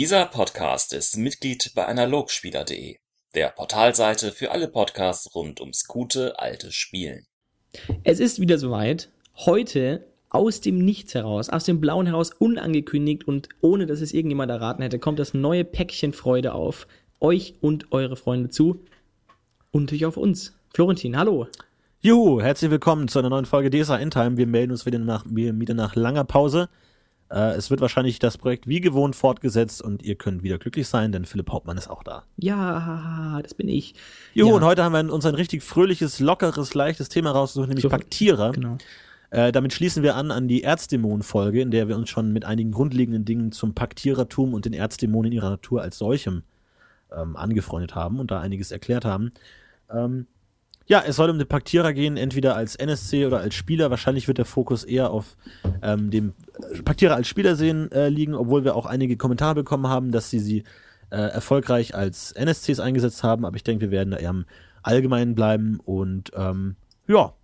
Dieser Podcast ist Mitglied bei Analogspieler.de, der Portalseite für alle Podcasts rund ums gute alte Spielen. Es ist wieder soweit. Heute aus dem Nichts heraus, aus dem Blauen heraus, unangekündigt und ohne dass es irgendjemand erraten hätte, kommt das neue Päckchen Freude auf euch und eure Freunde zu und natürlich auf uns. Florentin, hallo. Juhu, herzlich willkommen zu einer neuen Folge DSA Endtime. Wir melden uns wieder nach, wieder nach langer Pause. Äh, es wird wahrscheinlich das Projekt wie gewohnt fortgesetzt und ihr könnt wieder glücklich sein, denn Philipp Hauptmann ist auch da. Ja, das bin ich. Juhu, ja. und heute haben wir uns ein richtig fröhliches, lockeres, leichtes Thema rausgesucht, nämlich so, Paktierer. Genau. Äh, damit schließen wir an an die Erzdämonen-Folge, in der wir uns schon mit einigen grundlegenden Dingen zum Paktierertum und den Erzdämonen in ihrer Natur als solchem ähm, angefreundet haben und da einiges erklärt haben. Ähm, ja, es soll um den Paktierer gehen, entweder als NSC oder als Spieler. Wahrscheinlich wird der Fokus eher auf ähm, dem Paktierer als Spieler sehen äh, liegen, obwohl wir auch einige Kommentare bekommen haben, dass sie sie äh, erfolgreich als NSCs eingesetzt haben. Aber ich denke, wir werden da eher im Allgemeinen bleiben und ähm, ja.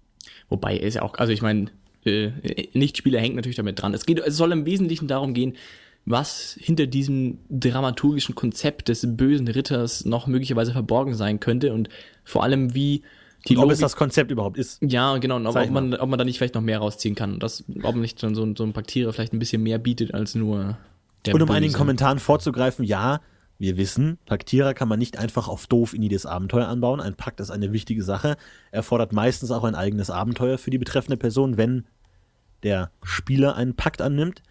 Wobei ist ja auch, also ich meine, äh, Nichtspieler hängt natürlich damit dran. Es geht, es soll im Wesentlichen darum gehen, was hinter diesem dramaturgischen Konzept des bösen Ritters noch möglicherweise verborgen sein könnte und vor allem wie die ob es das Konzept überhaupt ist. Ja, genau. Und ob, ob, man, ob man da nicht vielleicht noch mehr rausziehen kann. Das, ob man nicht so, so, so ein Paktierer vielleicht ein bisschen mehr bietet als nur der Und um Böse. einigen Kommentaren vorzugreifen, ja, wir wissen, Paktierer kann man nicht einfach auf doof in jedes Abenteuer anbauen. Ein Pakt ist eine wichtige Sache. Er fordert meistens auch ein eigenes Abenteuer für die betreffende Person, wenn der Spieler einen Pakt annimmt.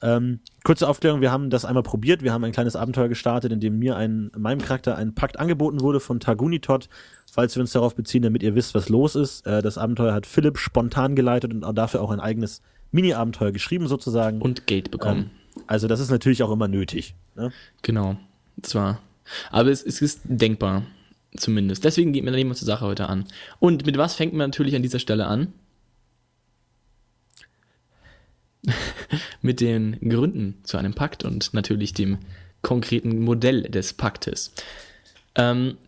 Ähm, kurze Aufklärung, wir haben das einmal probiert. Wir haben ein kleines Abenteuer gestartet, in dem mir ein, meinem Charakter ein Pakt angeboten wurde von Tagunitot. Falls wir uns darauf beziehen, damit ihr wisst, was los ist. Äh, das Abenteuer hat Philipp spontan geleitet und dafür auch ein eigenes Mini-Abenteuer geschrieben sozusagen. Und Geld bekommen. Ähm, also das ist natürlich auch immer nötig. Ne? Genau. Zwar. Aber es, es ist denkbar. Zumindest. Deswegen geht man wir uns die Sache heute an. Und mit was fängt man natürlich an dieser Stelle an? mit den Gründen zu einem Pakt und natürlich dem konkreten Modell des Paktes. Ähm,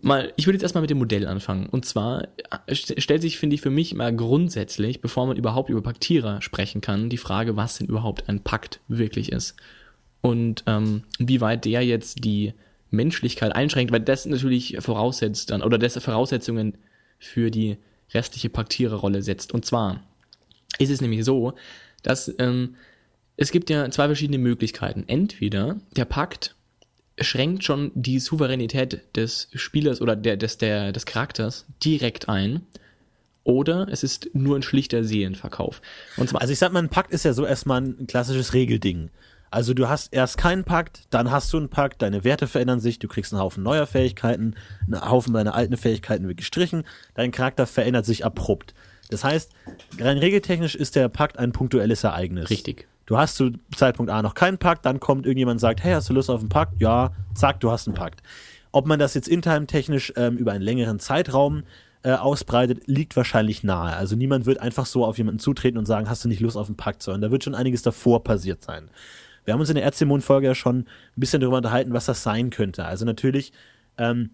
mal, ich würde jetzt erstmal mit dem Modell anfangen. Und zwar äh, stellt sich, finde ich, für mich mal grundsätzlich, bevor man überhaupt über Paktierer sprechen kann, die Frage, was denn überhaupt ein Pakt wirklich ist. Und ähm, wie weit der jetzt die Menschlichkeit einschränkt, weil das natürlich voraussetzt dann, oder das Voraussetzungen für die restliche Paktiererrolle setzt. Und zwar ist es nämlich so, dass ähm, es gibt ja zwei verschiedene Möglichkeiten. Entweder der Pakt schränkt schon die Souveränität des Spielers oder der, des, der, des Charakters direkt ein. Oder es ist nur ein schlichter Seelenverkauf. Und also ich sag mal, ein Pakt ist ja so erstmal ein klassisches Regelding. Also du hast erst keinen Pakt, dann hast du einen Pakt, deine Werte verändern sich, du kriegst einen Haufen neuer Fähigkeiten, einen Haufen deiner alten Fähigkeiten wird gestrichen, dein Charakter verändert sich abrupt. Das heißt, rein regeltechnisch ist der Pakt ein punktuelles Ereignis. Richtig. Du hast zu Zeitpunkt A noch keinen Pakt, dann kommt irgendjemand und sagt, hey, hast du Lust auf einen Pakt? Ja, zack, du hast einen Pakt. Ob man das jetzt in-time-technisch ähm, über einen längeren Zeitraum äh, ausbreitet, liegt wahrscheinlich nahe. Also niemand wird einfach so auf jemanden zutreten und sagen, hast du nicht Lust auf einen Pakt, sondern da wird schon einiges davor passiert sein. Wir haben uns in der Erzdämon-Folge ja schon ein bisschen darüber unterhalten, was das sein könnte. Also natürlich ähm,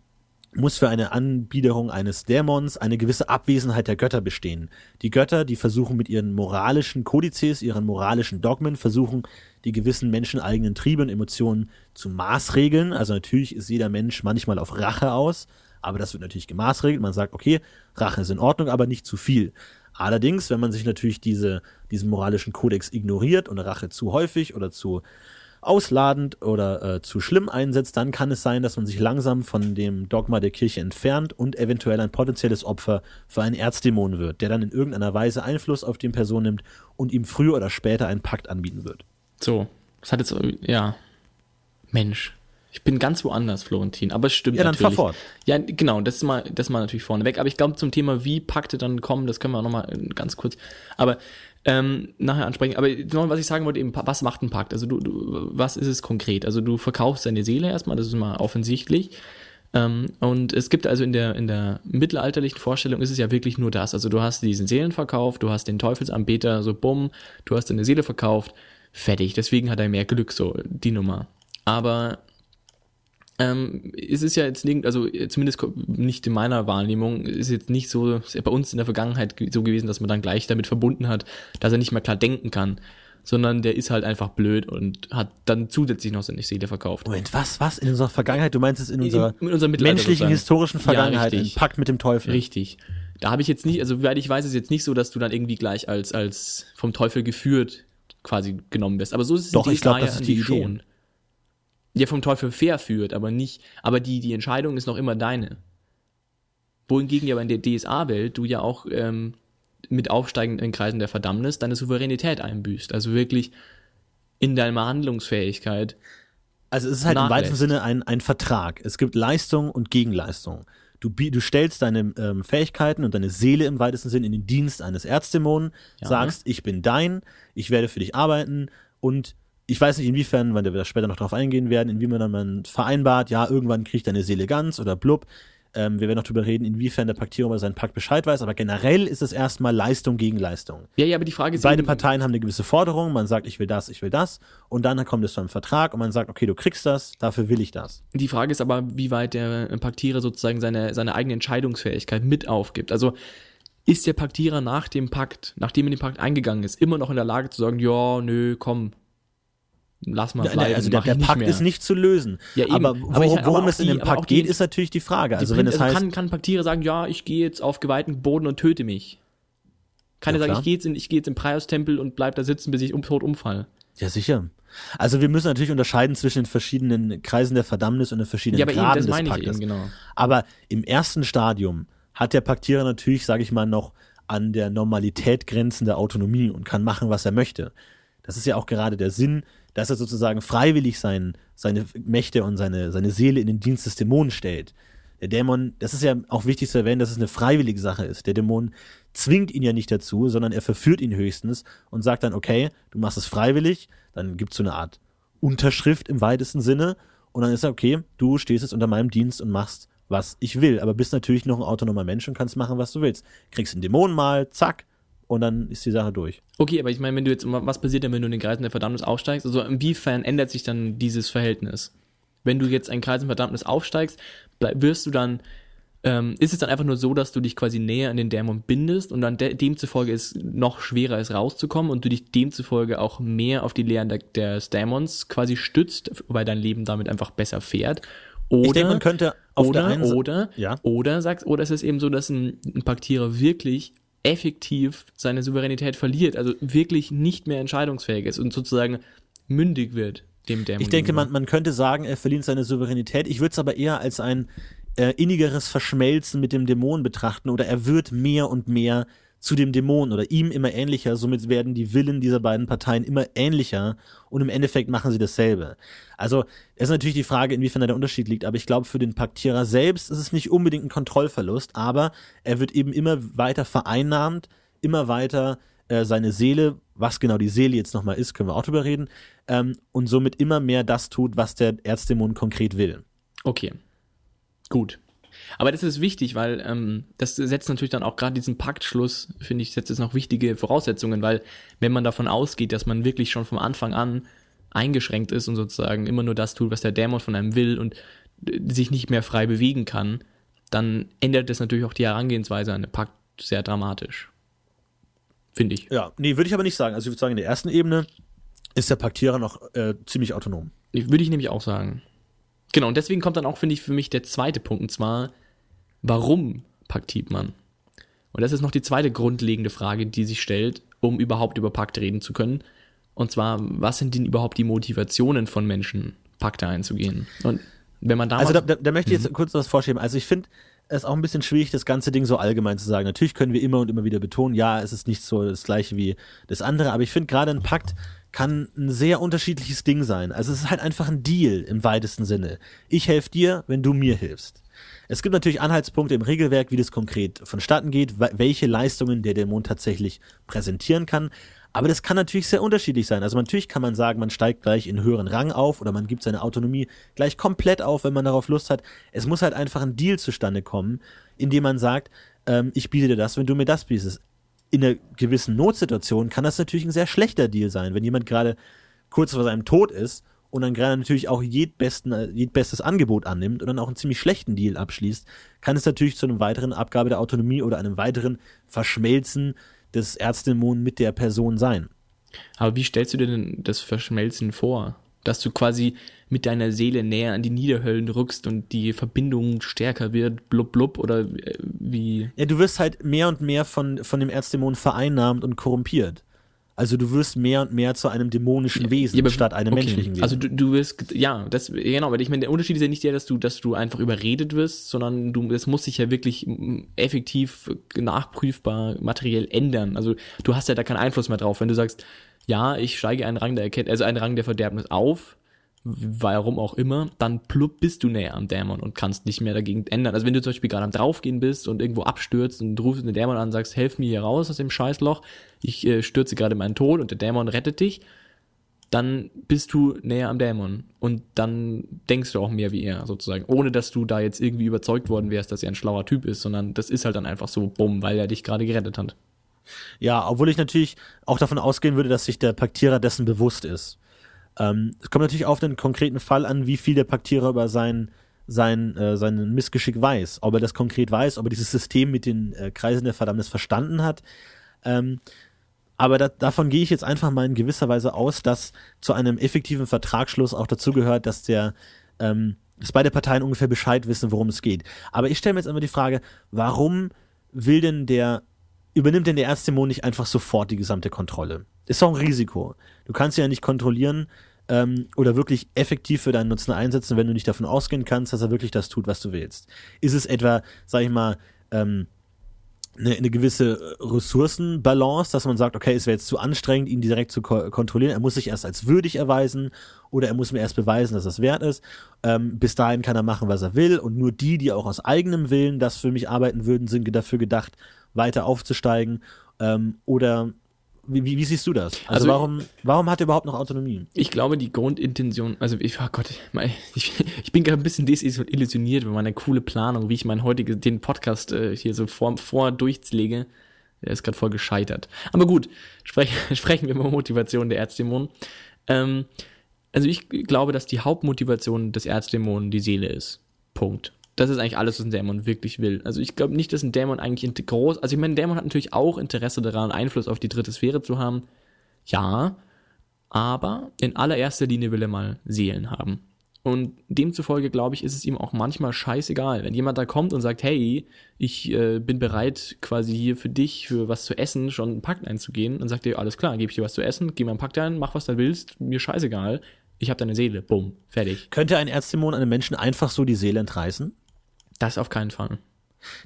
muss für eine Anbiederung eines Dämons eine gewisse Abwesenheit der Götter bestehen. Die Götter, die versuchen mit ihren moralischen Kodizes, ihren moralischen Dogmen, versuchen die gewissen menscheneigenen Triebe und Emotionen zu maßregeln. Also natürlich ist jeder Mensch manchmal auf Rache aus, aber das wird natürlich gemaßregelt. Man sagt, okay, Rache ist in Ordnung, aber nicht zu viel. Allerdings, wenn man sich natürlich diese, diesen moralischen Kodex ignoriert und Rache zu häufig oder zu ausladend oder äh, zu schlimm einsetzt, dann kann es sein, dass man sich langsam von dem Dogma der Kirche entfernt und eventuell ein potenzielles Opfer für einen Erzdämon wird, der dann in irgendeiner Weise Einfluss auf die Person nimmt und ihm früher oder später einen Pakt anbieten wird. So, das hat jetzt, ja, Mensch. Ich bin ganz woanders, Florentin, aber es stimmt ja, dann natürlich. Fahr fort. Ja, genau, das ist mal, das ist mal natürlich vorneweg. Aber ich glaube, zum Thema, wie Pakte dann kommen, das können wir auch nochmal ganz kurz. Aber ähm, nachher ansprechen. Aber noch, was ich sagen wollte, eben, was macht ein Pakt? Also du, du, was ist es konkret? Also du verkaufst deine Seele erstmal, das ist mal offensichtlich. Ähm, und es gibt also in der, in der mittelalterlichen Vorstellung ist es ja wirklich nur das. Also du hast diesen Seelenverkauf, du hast den Teufelsanbeter, so bumm, du hast deine Seele verkauft, fertig. Deswegen hat er mehr Glück, so die Nummer. Aber ähm, es ist ja jetzt nicht, also zumindest nicht in meiner Wahrnehmung, ist jetzt nicht so, ist ja bei uns in der Vergangenheit so gewesen, dass man dann gleich damit verbunden hat, dass er nicht mehr klar denken kann. sondern der ist halt einfach blöd und hat dann zusätzlich noch seine Seele verkauft. Moment, was, was? In unserer Vergangenheit? Du meinst es in unserer, in unserer Mittelalter menschlichen, historischen Vergangenheit, Ja, richtig. Pakt mit dem Teufel. Richtig. Da habe ich jetzt nicht, also soweit ich weiß, ist jetzt nicht so, dass du dann irgendwie gleich als, als vom Teufel geführt quasi genommen wirst. Aber so ist es in Doch, ich glaub, DSA das ist die Idee. schon. Ja, vom Teufel verführt, aber nicht, aber die, die Entscheidung ist noch immer deine. Wohingegen ja aber in der DSA-Welt du ja auch ähm, mit aufsteigenden Kreisen der Verdammnis deine Souveränität einbüßt. Also wirklich in deiner Handlungsfähigkeit. Also es ist halt im nachlässt. weitesten Sinne ein, ein Vertrag. Es gibt Leistung und Gegenleistung. Du, du stellst deine ähm, Fähigkeiten und deine Seele im weitesten Sinne in den Dienst eines Erzdämonen, Ja. sagst, ich bin dein, ich werde für dich arbeiten und ich weiß nicht inwiefern, weil wir da später noch drauf eingehen werden, inwiefern man vereinbart, ja, irgendwann kriegt deine Seele ganz oder blub. Ähm, wir werden noch drüber reden, inwiefern der Paktierer über seinen Pakt Bescheid weiß, aber generell ist es erstmal Leistung gegen Leistung. Ja, ja, aber die Frage ist Beide Parteien haben eine gewisse Forderung, man sagt, ich will das, ich will das, und dann kommt es zu einem Vertrag und man sagt, okay, du kriegst das, dafür will ich das. Die Frage ist aber, wie weit der Paktierer sozusagen seine, seine eigene Entscheidungsfähigkeit mit aufgibt. Also ist der Paktierer nach dem Pakt, nachdem er den Pakt eingegangen ist, immer noch in der Lage zu sagen, ja, nö, komm, lass mal Nein, bleiben, also der, der Pakt ist nicht zu lösen. Ja, eben. aber Aber worum, aber es in dem Pakt geht, ist natürlich die Frage. Also Die wenn Prinz- es heißt, kann, kann Paktierer sagen, ja, ich gehe jetzt auf geweihten Boden und töte mich. Kann Ja, er sagen, ich gehe jetzt, in, ich gehe jetzt im Prius-Tempel und bleib da sitzen, bis ich um tot umfall. ja sicher. Also wir müssen natürlich unterscheiden zwischen den verschiedenen Kreisen der Verdammnis und den verschiedenen Ja, aber eben, Graden das des meine ich Paktes. eben, genau. Aber im ersten Stadium hat der Paktierer natürlich, sage ich mal, noch an der Normalität grenzende Autonomie und kann machen, was er möchte. Das ist ja auch gerade der Sinn, dass er sozusagen freiwillig sein, seine Mächte und seine, seine Seele in den Dienst des Dämonen stellt. Der Dämon, das ist ja auch wichtig zu erwähnen, dass es eine freiwillige Sache ist. Der Dämon zwingt ihn ja nicht dazu, sondern er verführt ihn höchstens und sagt dann, okay, du machst es freiwillig, dann gibt es so eine Art Unterschrift im weitesten Sinne und dann ist er, okay, du stehst jetzt unter meinem Dienst und machst, was ich will, aber bist natürlich noch ein autonomer Mensch und kannst machen, was du willst. Kriegst einen Dämon mal, zack, und dann ist die Sache durch. Okay, aber ich meine, wenn du jetzt, was passiert denn, wenn du in den Kreisen der Verdammnis aufsteigst? Also inwiefern ändert sich dann dieses Verhältnis? Wenn du jetzt einen Kreis der Verdammnis aufsteigst, wirst du dann, ähm, ist es dann einfach nur so, dass du dich quasi näher an den Dämon bindest und dann de demzufolge es noch schwerer ist rauszukommen und du dich demzufolge auch mehr auf die Lehren der, des Dämons quasi stützt, weil dein Leben damit einfach besser fährt? Oder, ich denke, man könnte auf oder, der einen oder, Ja. oder sagst, oder ist es eben so, dass ein, ein Paktierer wirklich effektiv seine Souveränität verliert, also wirklich nicht mehr entscheidungsfähig ist und sozusagen mündig wird dem Dämon. Ich denke, man, man könnte sagen, er verliert seine Souveränität. Ich würde es aber eher als ein äh, innigeres Verschmelzen mit dem Dämon betrachten oder er wird mehr und mehr zu dem Dämon oder ihm immer ähnlicher. Somit werden die Willen dieser beiden Parteien immer ähnlicher und im Endeffekt machen sie dasselbe. Also ist natürlich die Frage, inwiefern da der Unterschied liegt, aber ich glaube, für den Paktierer selbst ist es nicht unbedingt ein Kontrollverlust, aber er wird eben immer weiter vereinnahmt, immer weiter äh, seine Seele, was genau die Seele jetzt nochmal ist, können wir auch drüber reden, ähm, und somit immer mehr das tut, was der Erzdämon konkret will. Okay. Gut. Aber das ist wichtig, weil ähm, das setzt natürlich dann auch gerade diesen Paktschluss, finde ich, setzt es noch wichtige Voraussetzungen, weil wenn man davon ausgeht, dass man wirklich schon vom Anfang an eingeschränkt ist und sozusagen immer nur das tut, was der Dämon von einem will und äh, sich nicht mehr frei bewegen kann, dann ändert das natürlich auch die Herangehensweise an den Pakt sehr dramatisch. Finde ich. Ja, nee, würde ich aber nicht sagen. Also ich würde sagen, in der ersten Ebene ist der Paktierer noch äh, ziemlich autonom. Würde ich nämlich auch sagen. Genau, und deswegen kommt dann auch, finde ich, für mich der zweite Punkt, und zwar, warum paktiert man? Und das ist noch die zweite grundlegende Frage, die sich stellt, um überhaupt über Pakt reden zu können. Und zwar, was sind denn überhaupt die Motivationen von Menschen, Pakte einzugehen? Und wenn man damals, Also da, da, da möchte ich Mhm. jetzt kurz was vorschieben. Also ich finde es auch ein bisschen schwierig, das ganze Ding so allgemein zu sagen. Natürlich können wir immer und immer wieder betonen, ja, es ist nicht so das gleiche wie das andere, aber ich finde gerade ein Pakt kann ein sehr unterschiedliches Ding sein. Also es ist halt einfach ein Deal im weitesten Sinne. Ich helfe dir, wenn du mir hilfst. Es gibt natürlich Anhaltspunkte im Regelwerk, wie das konkret vonstatten geht, welche Leistungen der Dämon tatsächlich präsentieren kann. Aber das kann natürlich sehr unterschiedlich sein. Also natürlich kann man sagen, man steigt gleich in höheren Rang auf oder man gibt seine Autonomie gleich komplett auf, wenn man darauf Lust hat. Es muss halt einfach ein Deal zustande kommen, indem man sagt, ähm, ich biete dir das, wenn du mir das bietest. In einer gewissen Notsituation kann das natürlich ein sehr schlechter Deal sein, wenn jemand gerade kurz vor seinem Tod ist und dann gerade natürlich auch jedbesten, jedbestes Angebot annimmt und dann auch einen ziemlich schlechten Deal abschließt, kann es natürlich zu einem weiteren Abgabe der Autonomie oder einem weiteren Verschmelzen des Erzdämonen mit der Person sein. Aber wie stellst du dir denn das Verschmelzen vor? Dass du quasi mit deiner Seele näher an die Niederhöllen rückst und die Verbindung stärker wird, blub blub oder äh, wie? Ja, du wirst halt mehr und mehr von, von dem Erzdämon vereinnahmt und korrumpiert. Also du wirst mehr und mehr zu einem dämonischen Wesen Ja, statt einem okay. menschlichen Wesen. Also du, du wirst, ja, das, genau, weil ich meine, der Unterschied ist ja nicht der, dass du, dass du einfach überredet wirst, sondern du, das muss sich ja wirklich effektiv, nachprüfbar, materiell ändern. Also du hast ja da keinen Einfluss mehr drauf. Wenn du sagst, ja, ich steige einen Rang der Erkenntnis, also einen Rang der Verderbnis auf, warum auch immer, dann plupp bist du näher am Dämon und kannst nicht mehr dagegen ändern. Also wenn du zum Beispiel gerade am draufgehen bist und irgendwo abstürzt und rufst den Dämon an und sagst, helf mir hier raus aus dem Scheißloch, ich äh, stürze gerade in meinen Tod und der Dämon rettet dich, dann bist du näher am Dämon und dann denkst du auch mehr wie er sozusagen, ohne dass du da jetzt irgendwie überzeugt worden wärst, dass er ein schlauer Typ ist, sondern das ist halt dann einfach so, bumm, weil er dich gerade gerettet hat. Ja, obwohl ich natürlich auch davon ausgehen würde, dass sich der Paktierer dessen bewusst ist. Ähm, es kommt natürlich auf den konkreten Fall an, wie viel der Paktierer über sein, sein, äh, sein Missgeschick weiß. Ob er das konkret weiß, ob er dieses System mit den äh, Kreisen der Verdammnis verstanden hat. Ähm, aber da, davon gehe ich jetzt einfach mal in gewisser Weise aus, dass zu einem effektiven Vertragsschluss auch dazu gehört, dass der ähm, dass beide Parteien ungefähr Bescheid wissen, worum es geht. Aber ich stelle mir jetzt immer die Frage, warum will denn der übernimmt denn der Erzdämon nicht einfach sofort die gesamte Kontrolle? Ist doch ein Risiko. Du kannst ja nicht kontrollieren ähm, oder wirklich effektiv für deinen Nutzen einsetzen, wenn du nicht davon ausgehen kannst, dass er wirklich das tut, was du willst. Ist es etwa, sag ich mal, ähm, eine, eine gewisse Ressourcenbalance, dass man sagt, okay, es wäre jetzt zu anstrengend, ihn direkt zu ko kontrollieren. Er muss sich erst als würdig erweisen oder er muss mir erst beweisen, dass das wert ist. Ähm, bis dahin kann er machen, was er will und nur die, die auch aus eigenem Willen das für mich arbeiten würden, sind dafür gedacht, weiter aufzusteigen. Ähm, oder wie, wie, wie siehst du das? Also, Also- warum, warum hat er überhaupt noch Autonomie? Ich glaube, die Grundintention, also ich, oh Gott, ich, ich bin gerade ein bisschen desillusioniert über meine coole Planung, wie ich meinen heutigen, den Podcast äh, hier so vor, vor durchlege. Der ist gerade voll gescheitert. Aber gut, sprech, sprechen wir über Motivation der Erzdämonen. Ähm, also ich glaube, dass die Hauptmotivation des Erzdämonen die Seele ist. Punkt. Das ist eigentlich alles, was ein Dämon wirklich will. Also ich glaube nicht, dass ein Dämon eigentlich groß, also ich meine, ein Dämon hat natürlich auch Interesse daran, Einfluss auf die dritte Sphäre zu haben. Ja, aber in allererster Linie will er mal Seelen haben. Und demzufolge, glaube ich, ist es ihm auch manchmal scheißegal, wenn jemand da kommt und sagt, hey, ich äh, bin bereit, quasi hier für dich, für was zu essen, schon einen Pakt einzugehen, dann sagt er, alles klar, gebe ich dir was zu essen, geh mal einen Pakt ein, mach was du willst, mir scheißegal, ich habe deine Seele, bumm, fertig. Könnte ein Erzdämon einem Menschen einfach so die Seele entreißen? Das auf keinen Fall.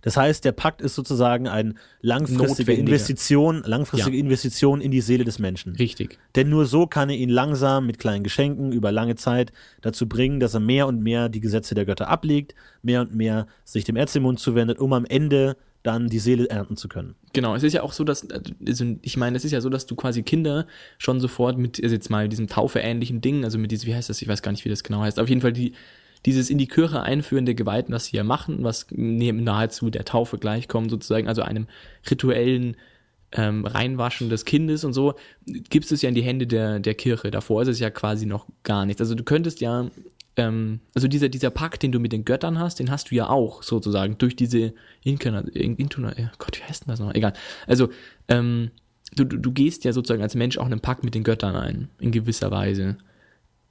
Das heißt, der Pakt ist sozusagen eine langfristige. Investition, langfristige Ja. Investition in die Seele des Menschen. Richtig. Denn nur so kann er ihn langsam mit kleinen Geschenken über lange Zeit dazu bringen, dass er mehr und mehr die Gesetze der Götter ablegt, mehr und mehr sich dem Erzdämon zuwendet, um am Ende dann die Seele ernten zu können. Genau, es ist ja auch so, dass, also ich meine, es ist ja so, dass du quasi Kinder schon sofort mit, also jetzt mal diesem Taufe-ähnlichen Ding, also mit diesem, wie heißt das, ich weiß gar nicht, wie das genau heißt, auf jeden Fall die, dieses in die Kirche einführen der Geweihten, was sie ja machen, was neben nahezu der Taufe gleichkommt, sozusagen, also einem rituellen ähm, Reinwaschen des Kindes und so, gibst es ja in die Hände der, der Kirche. Davor ist es ja quasi noch gar nichts. Also du könntest ja, ähm, also dieser, dieser Pakt, den du mit den Göttern hast, den hast du ja auch sozusagen durch diese Inkarnation, Intuna, oh Gott, wie heißt denn das noch? Egal. Also, ähm, du, du, du gehst ja sozusagen als Mensch auch einen Pakt mit den Göttern ein, in gewisser Weise.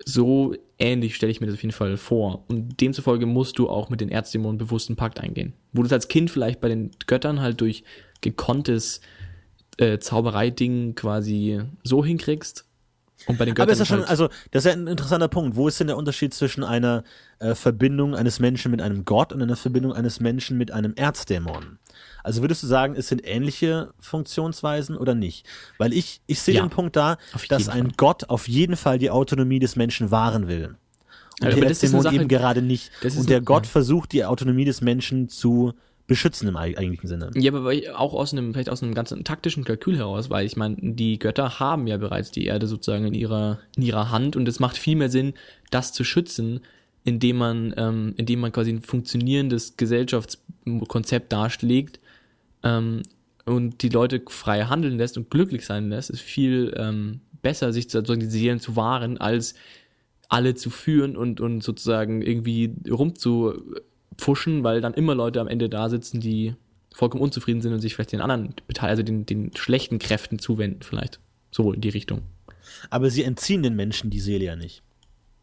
So ähnlich stelle ich mir das auf jeden Fall vor. Und demzufolge musst du auch mit den Erzdämonen bewussten Pakt eingehen. Wo du es als Kind vielleicht bei den Göttern halt durch gekonntes äh, Zaubereiding quasi so hinkriegst. Und bei den Göttern Aber ist ja schon, halt, also, das ist ja ein interessanter Punkt. Wo ist denn der Unterschied zwischen einer äh, Verbindung eines Menschen mit einem Gott und einer Verbindung eines Menschen mit einem Erzdämon? Also würdest du sagen, es sind ähnliche Funktionsweisen oder nicht? Weil ich, ich sehe Ja, den Punkt da, dass ein Fall. Gott auf jeden Fall die Autonomie des Menschen wahren will. Und der das ist eine Erzdämon Sache- eben gerade nicht. Und der ein- Gott ja. versucht, die Autonomie des Menschen zu beschützen im eig- eigentlichen Sinne. Ja, aber auch aus einem, vielleicht aus einem ganzen taktischen Kalkül heraus, weil ich meine, die Götter haben ja bereits die Erde sozusagen in ihrer, in ihrer Hand und es macht viel mehr Sinn, das zu schützen, indem man, ähm, indem man quasi ein funktionierendes Gesellschaftskonzept darlegt ähm, und die Leute frei handeln lässt und glücklich sein lässt, ist viel ähm, besser, sich sozusagen die Seelen zu wahren, als alle zu führen und, und sozusagen irgendwie rumzupfuschen, weil dann immer Leute am Ende da sitzen, die vollkommen unzufrieden sind und sich vielleicht den anderen also den, den schlechten Kräften zuwenden vielleicht. So in die Richtung. Aber sie entziehen den Menschen die Seele ja nicht.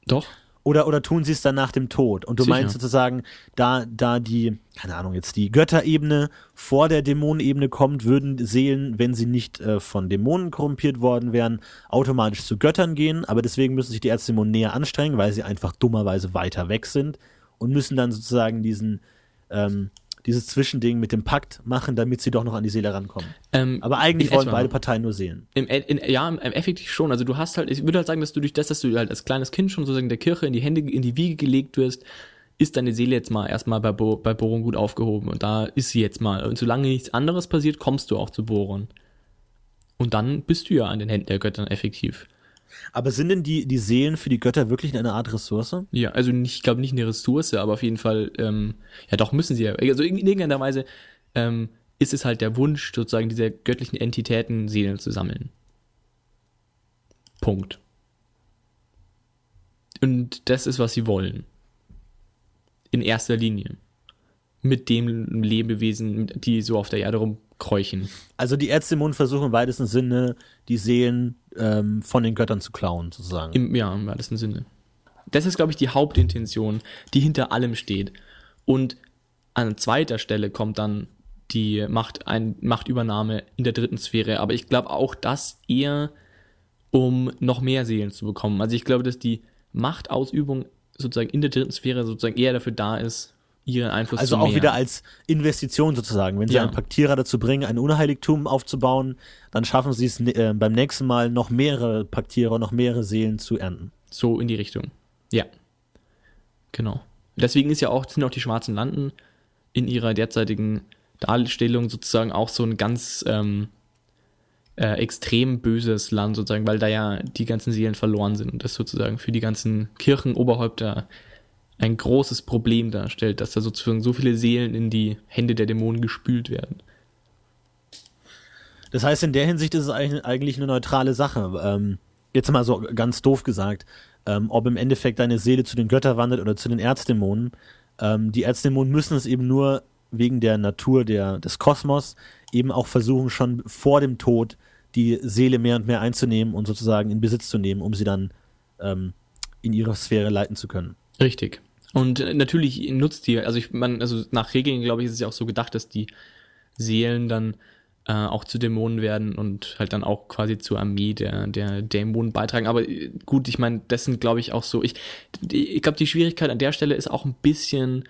Doch? Oder, oder tun sie es dann nach dem Tod? Und du Sicher. meinst sozusagen, da, da die, keine Ahnung, jetzt die Götterebene vor der Dämonenebene kommt, würden Seelen, wenn sie nicht äh, von Dämonen korrumpiert worden wären, automatisch zu Göttern gehen. Aber deswegen müssen sich die Erzdämonen näher anstrengen, weil sie einfach dummerweise weiter weg sind und müssen dann sozusagen diesen, ähm, dieses Zwischending mit dem Pakt machen, damit sie doch noch an die Seele rankommen. Ähm, Aber eigentlich wollen beide Parteien nur Seelen. Im, in, ja, im, effektiv schon. Also du hast halt, ich würde halt sagen, dass du durch das, dass du halt als kleines Kind schon sozusagen der Kirche in die Hände, in die Wiege gelegt wirst, ist deine Seele jetzt mal erstmal bei, Bo, bei Boron gut aufgehoben. Und da ist sie jetzt mal. Und solange nichts anderes passiert, kommst du auch zu Boron. Und dann bist du ja an den Händen der Götter effektiv. Aber sind denn die, die Seelen für die Götter wirklich eine Art Ressource? Ja, also nicht, ich glaube nicht eine Ressource, aber auf jeden Fall, ähm, ja doch müssen sie ja. Also in irgendeiner Weise ähm, ist es halt der Wunsch, sozusagen dieser göttlichen Entitäten Seelen zu sammeln. Punkt. Und das ist, was sie wollen. In erster Linie. Mit dem Lebewesen, die so auf der Erde rumkräuchen. Also die Erzdämonen versuchen im weitesten Sinne, die Seelen ähm, von den Göttern zu klauen, sozusagen. Im, ja, im weitesten Sinne. Das ist, glaube ich, die Hauptintention, die hinter allem steht. Und an zweiter Stelle kommt dann die Macht, ein, Machtübernahme in der dritten Sphäre. Aber ich glaube auch das eher, um noch mehr Seelen zu bekommen. Also ich glaube, dass die Machtausübung sozusagen in der dritten Sphäre sozusagen eher dafür da ist, ihren Einfluss also zu auch mehren. wieder als Investition sozusagen. Wenn sie Ja. einen Paktierer dazu bringen, ein Unheiligtum aufzubauen, dann schaffen sie es äh, beim nächsten Mal noch mehrere Paktierer, noch mehrere Seelen zu ernten. So in die Richtung. Ja. Genau. Deswegen ist ja auch, sind auch die schwarzen Landen in ihrer derzeitigen Darstellung sozusagen auch so ein ganz ähm, äh, extrem böses Land sozusagen, weil da ja die ganzen Seelen verloren sind und das sozusagen für die ganzen Kirchenoberhäupter ein großes Problem darstellt, dass da sozusagen so viele Seelen in die Hände der Dämonen gespült werden. Das heißt, in der Hinsicht ist es eigentlich eine neutrale Sache. Ähm, jetzt mal so ganz doof gesagt, ähm, ob im Endeffekt deine Seele zu den Göttern wandert oder zu den Erzdämonen. Ähm, die Erzdämonen müssen es eben nur wegen der Natur der, des Kosmos eben auch versuchen, schon vor dem Tod die Seele mehr und mehr einzunehmen und sozusagen in Besitz zu nehmen, um sie dann ähm, in ihrer Sphäre leiten zu können. Richtig. Und natürlich nutzt die, also ich man, also nach Regeln, glaube ich, ist es ja auch so gedacht, dass die Seelen dann äh, auch zu Dämonen werden und halt dann auch quasi zur Armee der, der Dämonen beitragen. Aber äh, gut, ich meine, das sind, glaube ich, auch so. Ich, ich glaube, die Schwierigkeit an der Stelle ist auch ein bisschen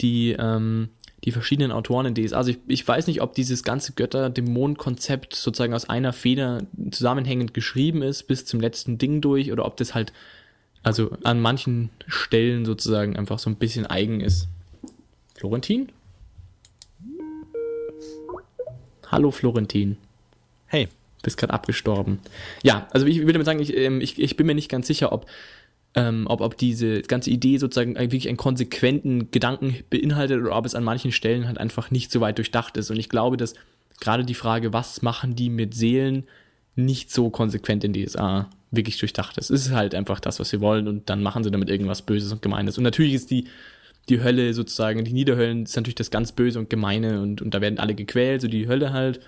die, ähm, die verschiedenen Autoren in DSA. Also ich, ich weiß nicht, ob dieses ganze Götter-Dämonen-Konzept sozusagen aus einer Feder zusammenhängend geschrieben ist bis zum letzten Ding durch oder ob das halt also an manchen Stellen sozusagen einfach so ein bisschen eigen ist. Florentin? Hallo Florentin, Hey, bist gerade abgestorben. Ja, also ich würde damit sagen, ich, ähm, ich, ich bin mir nicht ganz sicher, ob, ähm, ob, ob diese ganze Idee sozusagen wirklich einen konsequenten Gedanken beinhaltet oder ob es an manchen Stellen halt einfach nicht so weit durchdacht ist. Und ich glaube, dass gerade die Frage, was machen die mit Seelen, nicht so konsequent in DSA wirklich durchdacht ist. Es ist halt einfach das, was sie wollen und dann machen sie damit irgendwas Böses und Gemeines. Und natürlich ist die, die Hölle sozusagen, die Niederhöllen ist natürlich das ganz Böse und Gemeine und, und da werden alle gequält, so die Hölle halt.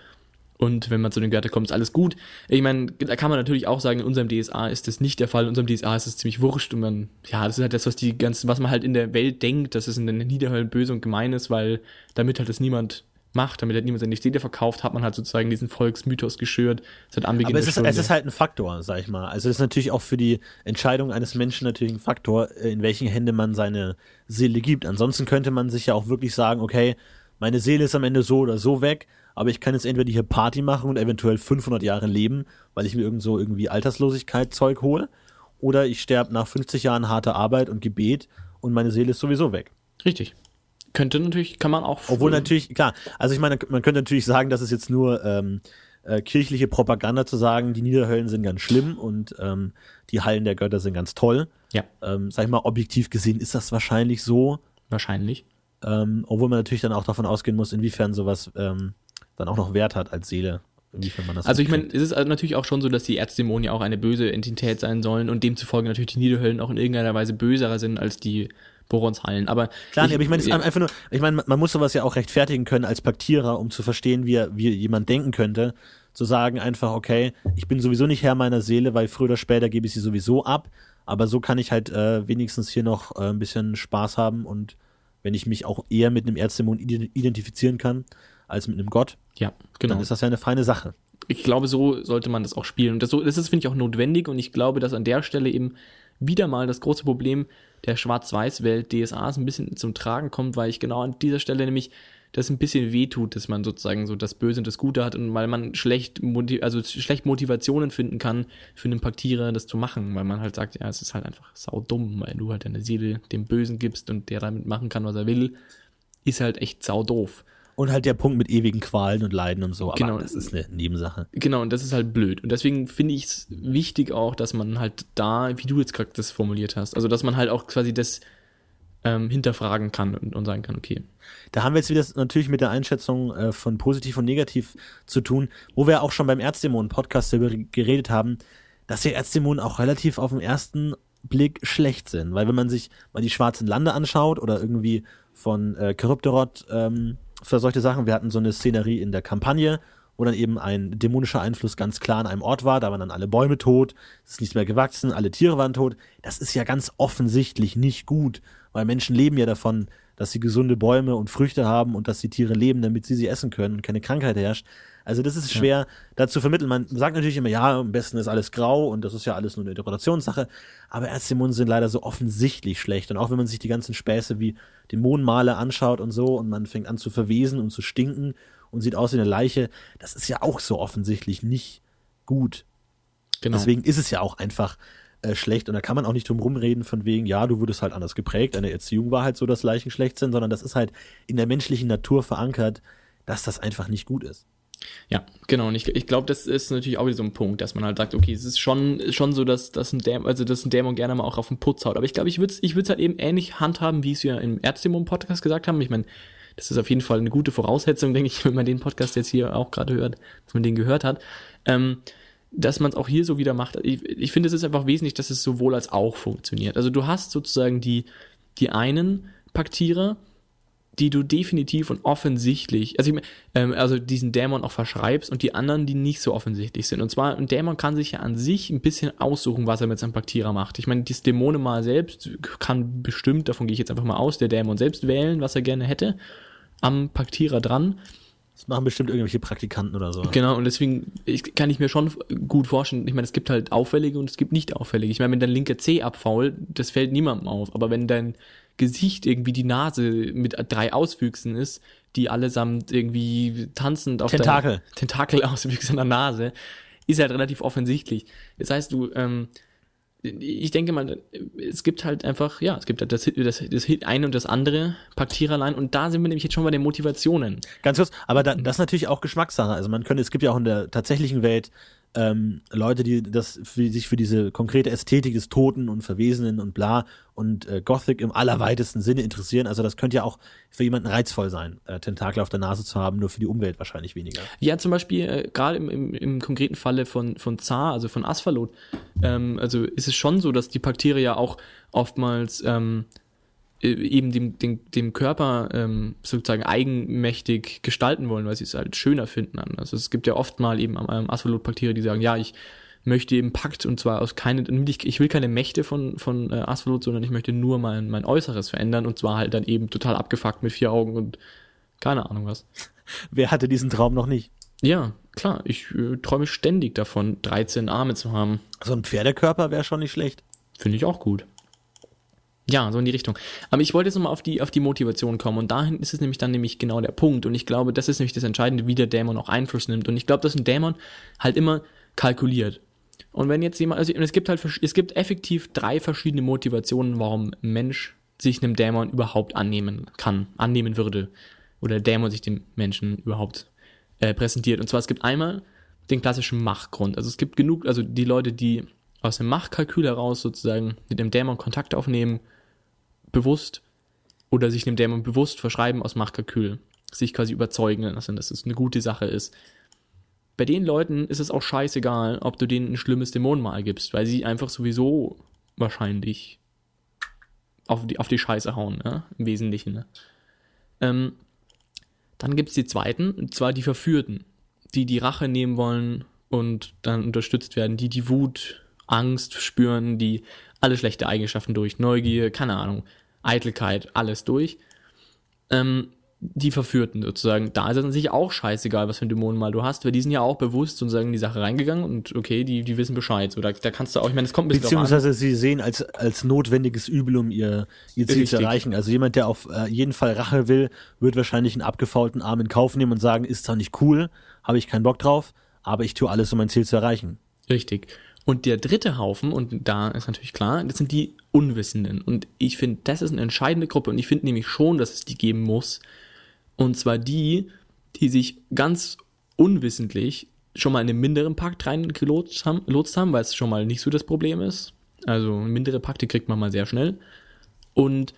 Und wenn man zu den Göttern kommt, ist alles gut. Ich meine, da kann man natürlich auch sagen, in unserem DSA ist das nicht der Fall. In unserem DSA ist es ziemlich wurscht und man, ja, das ist halt das, was die ganzen, was man halt in der Welt denkt, dass es in den Niederhöllen böse und gemein ist, weil damit halt das niemand macht, damit halt niemand seine Seele verkauft, hat man halt sozusagen diesen Volksmythos geschürt. Seit Anbeginn aber es ist, Stunde. es ist halt ein Faktor, sag ich mal. Also das ist natürlich auch für die Entscheidung eines Menschen natürlich ein Faktor, äh, in welchen Hände man seine Seele gibt. Ansonsten könnte man sich ja auch wirklich sagen, okay, meine Seele ist am Ende so oder so weg, aber ich kann jetzt entweder hier Party machen und eventuell 500 Jahre leben, weil ich mir irgend so irgendwie Alterslosigkeit Zeug hole, oder ich sterbe nach 50 Jahren harter Arbeit und Gebet und meine Seele ist sowieso weg. Richtig. Könnte natürlich, kann man auch. Obwohl natürlich, klar, also ich meine, man könnte natürlich sagen, dass es jetzt nur ähm, äh, kirchliche Propaganda zu sagen, die Niederhöllen sind ganz schlimm und ähm, die Hallen der Götter sind ganz toll. Ja, Ähm, sag ich mal, objektiv gesehen ist das wahrscheinlich so, wahrscheinlich. ähm, obwohl man natürlich dann auch davon ausgehen muss, inwiefern sowas ähm, dann auch noch Wert hat als Seele. Inwiefern man das Also ich meine, es ist natürlich auch schon so, dass die Erzdämonen ja auch eine böse Entität sein sollen und demzufolge natürlich die Niederhöllen auch in irgendeiner Weise böserer sind als die Boronshallen. Aber Klar, nee, aber ich meine, ist einfach nur, ich meine, man muss sowas ja auch rechtfertigen können als Paktierer, um zu verstehen, wie, wie jemand denken könnte. zu sagen einfach, okay, ich bin sowieso nicht Herr meiner Seele, weil früher oder später gebe ich sie sowieso ab, aber so kann ich halt äh, wenigstens hier noch äh, ein bisschen Spaß haben und wenn ich mich auch eher mit einem Erzdämon identifizieren kann als mit einem Gott, Ja, genau. dann ist das ja eine feine Sache. ich glaube, so sollte man das auch spielen. Und das, das ist, finde ich, auch notwendig. Und ich glaube, dass an der Stelle eben wieder mal das große Problem der Schwarz-Weiß-Welt DSAs ein bisschen zum Tragen kommt, weil ich genau an dieser Stelle nämlich das ein bisschen wehtut, dass man sozusagen so das Böse und das Gute hat und weil man schlecht, also schlecht Motivationen finden kann für einen Paktierer, das zu machen, weil man halt sagt, ja, es ist halt einfach saudumm, weil du halt deine Seele dem Bösen gibst und der damit machen kann, was er will, ist halt echt saudoof. Und halt der Punkt mit ewigen Qualen und Leiden und so, aber Genau. das ist eine Nebensache. Genau, und das ist halt blöd. Und deswegen finde ich es wichtig auch, dass man halt da, wie du jetzt gerade das formuliert hast, also dass man halt auch quasi das ähm, hinterfragen kann und, und sagen kann, okay. Da haben wir jetzt wieder natürlich mit der Einschätzung äh, von positiv und negativ zu tun, wo wir auch schon beim Erzdämonen-Podcast darüber geredet haben, dass die Erzdämonen auch relativ auf den ersten Blick schlecht sind. Weil wenn man sich mal die schwarzen Lande anschaut oder irgendwie von äh, Kryptorot ähm, für solche Sachen, wir hatten so eine Szenerie in der Kampagne, wo dann eben ein dämonischer Einfluss ganz klar an einem Ort war, da waren dann alle Bäume tot, es ist nichts mehr gewachsen, alle Tiere waren tot. Das ist ja ganz offensichtlich nicht gut, weil Menschen leben ja davon, dass sie gesunde Bäume und Früchte haben und dass die Tiere leben, damit sie sie essen können und keine Krankheit herrscht. Also das ist schwer da zu vermitteln. Man sagt natürlich immer, ja, am besten ist alles grau und das ist ja alles nur eine Interpretationssache. Aber Erzdämonen sind leider so offensichtlich schlecht. Und auch wenn man sich die ganzen Späße wie Dämonenmale anschaut und so und man fängt an zu verwesen und zu stinken und sieht aus wie eine Leiche, das ist ja auch so offensichtlich nicht gut. Genau. Deswegen ist es ja auch einfach äh, schlecht und da kann man auch nicht drum rumreden von wegen, ja, du wurdest halt anders geprägt, deine Erziehung war halt so, dass Leichen schlecht sind, sondern das ist halt in der menschlichen Natur verankert, dass das einfach nicht gut ist. Ja, genau. Und ich, ich glaube, das ist natürlich auch wieder so ein Punkt, dass man halt sagt, okay, es ist schon, schon so, dass, dass, ein Dämon, also, dass ein Dämon gerne mal auch auf den Putz haut. Aber ich glaube, ich würde es ich halt eben ähnlich handhaben, wie es wir im Erzdämon-Podcast gesagt haben. Ich meine, das ist auf jeden Fall eine gute Voraussetzung, denke ich, wenn man den Podcast jetzt hier auch gerade hört, dass man den gehört hat. Ähm, dass man es auch hier so wieder macht. Ich, ich finde, es ist einfach wesentlich, dass es sowohl als auch funktioniert. Also du hast sozusagen die, die einen Paktierer, die du definitiv und offensichtlich, also, ich, ähm, also diesen Dämon auch verschreibst und die anderen, die nicht so offensichtlich sind. Und zwar, ein Dämon kann sich ja an sich ein bisschen aussuchen, was er mit seinem Paktierer macht. Ich meine, dieses Dämonenmal selbst kann bestimmt, davon gehe ich jetzt einfach mal aus, der Dämon selbst wählen, was er gerne hätte, am Paktierer dran. Das machen bestimmt irgendwelche Praktikanten oder so. Genau, und deswegen ich, kann ich mir schon gut vorstellen, ich meine, es gibt halt auffällige und es gibt nicht auffällige. Ich meine, wenn dein linker C abfault, das fällt niemandem auf. Aber wenn dein Gesicht irgendwie die Nase mit drei Auswüchsen ist, die allesamt irgendwie tanzend auf Tentakel. dein Tentakel-Auswüchse an der Nase, ist halt relativ offensichtlich. Das heißt, du, ähm, ich denke mal, es gibt halt einfach, ja, es gibt halt das, das, das eine und das andere Paktiererlein und da sind wir nämlich jetzt schon bei den Motivationen. Ganz kurz, aber da, das ist natürlich auch Geschmackssache. Also man könnte, es gibt ja auch in der tatsächlichen Welt ähm, Leute, die das für, sich für diese konkrete Ästhetik des Toten und Verwesenen und bla und äh, Gothic im allerweitesten Sinne interessieren. Also das könnte ja auch für jemanden reizvoll sein, äh, Tentakel auf der Nase zu haben, nur für die Umwelt wahrscheinlich weniger. Ja, zum Beispiel äh, gerade im, im, im konkreten Falle von, von Zar, also von Asphalot, ähm, also ist es schon so, dass die Bakterien ja auch oftmals ähm, äh, eben dem, dem, dem Körper ähm, sozusagen eigenmächtig gestalten wollen, weil sie es halt schöner finden. An. Also es gibt ja oft mal eben ähm, Asphalot-Bakterien, die sagen, ja, ich möchte eben Pakt und zwar aus keine, ich will keine Mächte von, von äh, Asphalot, sondern ich möchte nur mein, mein Äußeres verändern und zwar halt dann eben total abgefuckt mit vier Augen und keine Ahnung was. Wer hatte diesen Traum noch nicht? Ja, klar, ich äh, träume ständig davon, 13 Arme zu haben. So ein Pferdekörper wäre schon nicht schlecht. Finde ich auch gut. Ja, so in die Richtung. Aber ich wollte jetzt nochmal auf die, auf die Motivation kommen und dahin ist es nämlich dann nämlich genau der Punkt und ich glaube, das ist nämlich das Entscheidende, wie der Dämon auch Einfluss nimmt und ich glaube, dass ein Dämon halt immer kalkuliert. Und wenn jetzt jemand, also es gibt halt, es gibt effektiv drei verschiedene Motivationen, warum ein Mensch sich einem Dämon überhaupt annehmen kann, annehmen würde. Oder der Dämon sich dem Menschen überhaupt äh, präsentiert. Und zwar, es gibt einmal den klassischen Machgrund. Also es gibt genug, also die Leute, die aus dem Machkalkül heraus sozusagen mit dem Dämon Kontakt aufnehmen, bewusst oder sich dem Dämon bewusst verschreiben aus Machkalkül, sich quasi überzeugen lassen, dass es eine gute Sache ist. Bei den Leuten ist es auch scheißegal, ob du denen ein schlimmes Dämonenmal gibst, weil sie einfach sowieso wahrscheinlich auf die, auf die Scheiße hauen, ja? im Wesentlichen. Ne? Ähm, dann gibt's die zweiten, und zwar die Verführten. die die Rache nehmen wollen und dann unterstützt werden, die die Wut, Angst spüren, die alle schlechte Eigenschaften durch, Neugier, keine Ahnung, Eitelkeit, alles durch. Ähm, die Verführten sozusagen, da ist es an sich auch scheißegal, was für ein Dämonen mal du hast, weil die sind ja auch bewusst sozusagen in die Sache reingegangen und okay, die, die wissen Bescheid. So, da, da kannst du auch, ich meine, es kommt ein bisschen. Beziehungsweise sie sehen als, als notwendiges Übel, um ihr, ihr Ziel zu Richtig. erreichen. Also jemand, der auf äh, jeden Fall Rache will, wird wahrscheinlich einen abgefaulten Arm in Kauf nehmen und sagen, ist zwar nicht cool, habe ich keinen Bock drauf, aber ich tue alles, um mein Ziel zu erreichen. Richtig. Und der dritte Haufen, und da ist natürlich klar, das sind die Unwissenden. Und ich finde, das ist eine entscheidende Gruppe und ich finde nämlich schon, dass es die geben muss. Und zwar die, die sich ganz unwissentlich schon mal in einen minderen Pakt reingelotst haben, weil es schon mal nicht so das Problem ist. Also mindere Pakte kriegt man mal sehr schnell. Und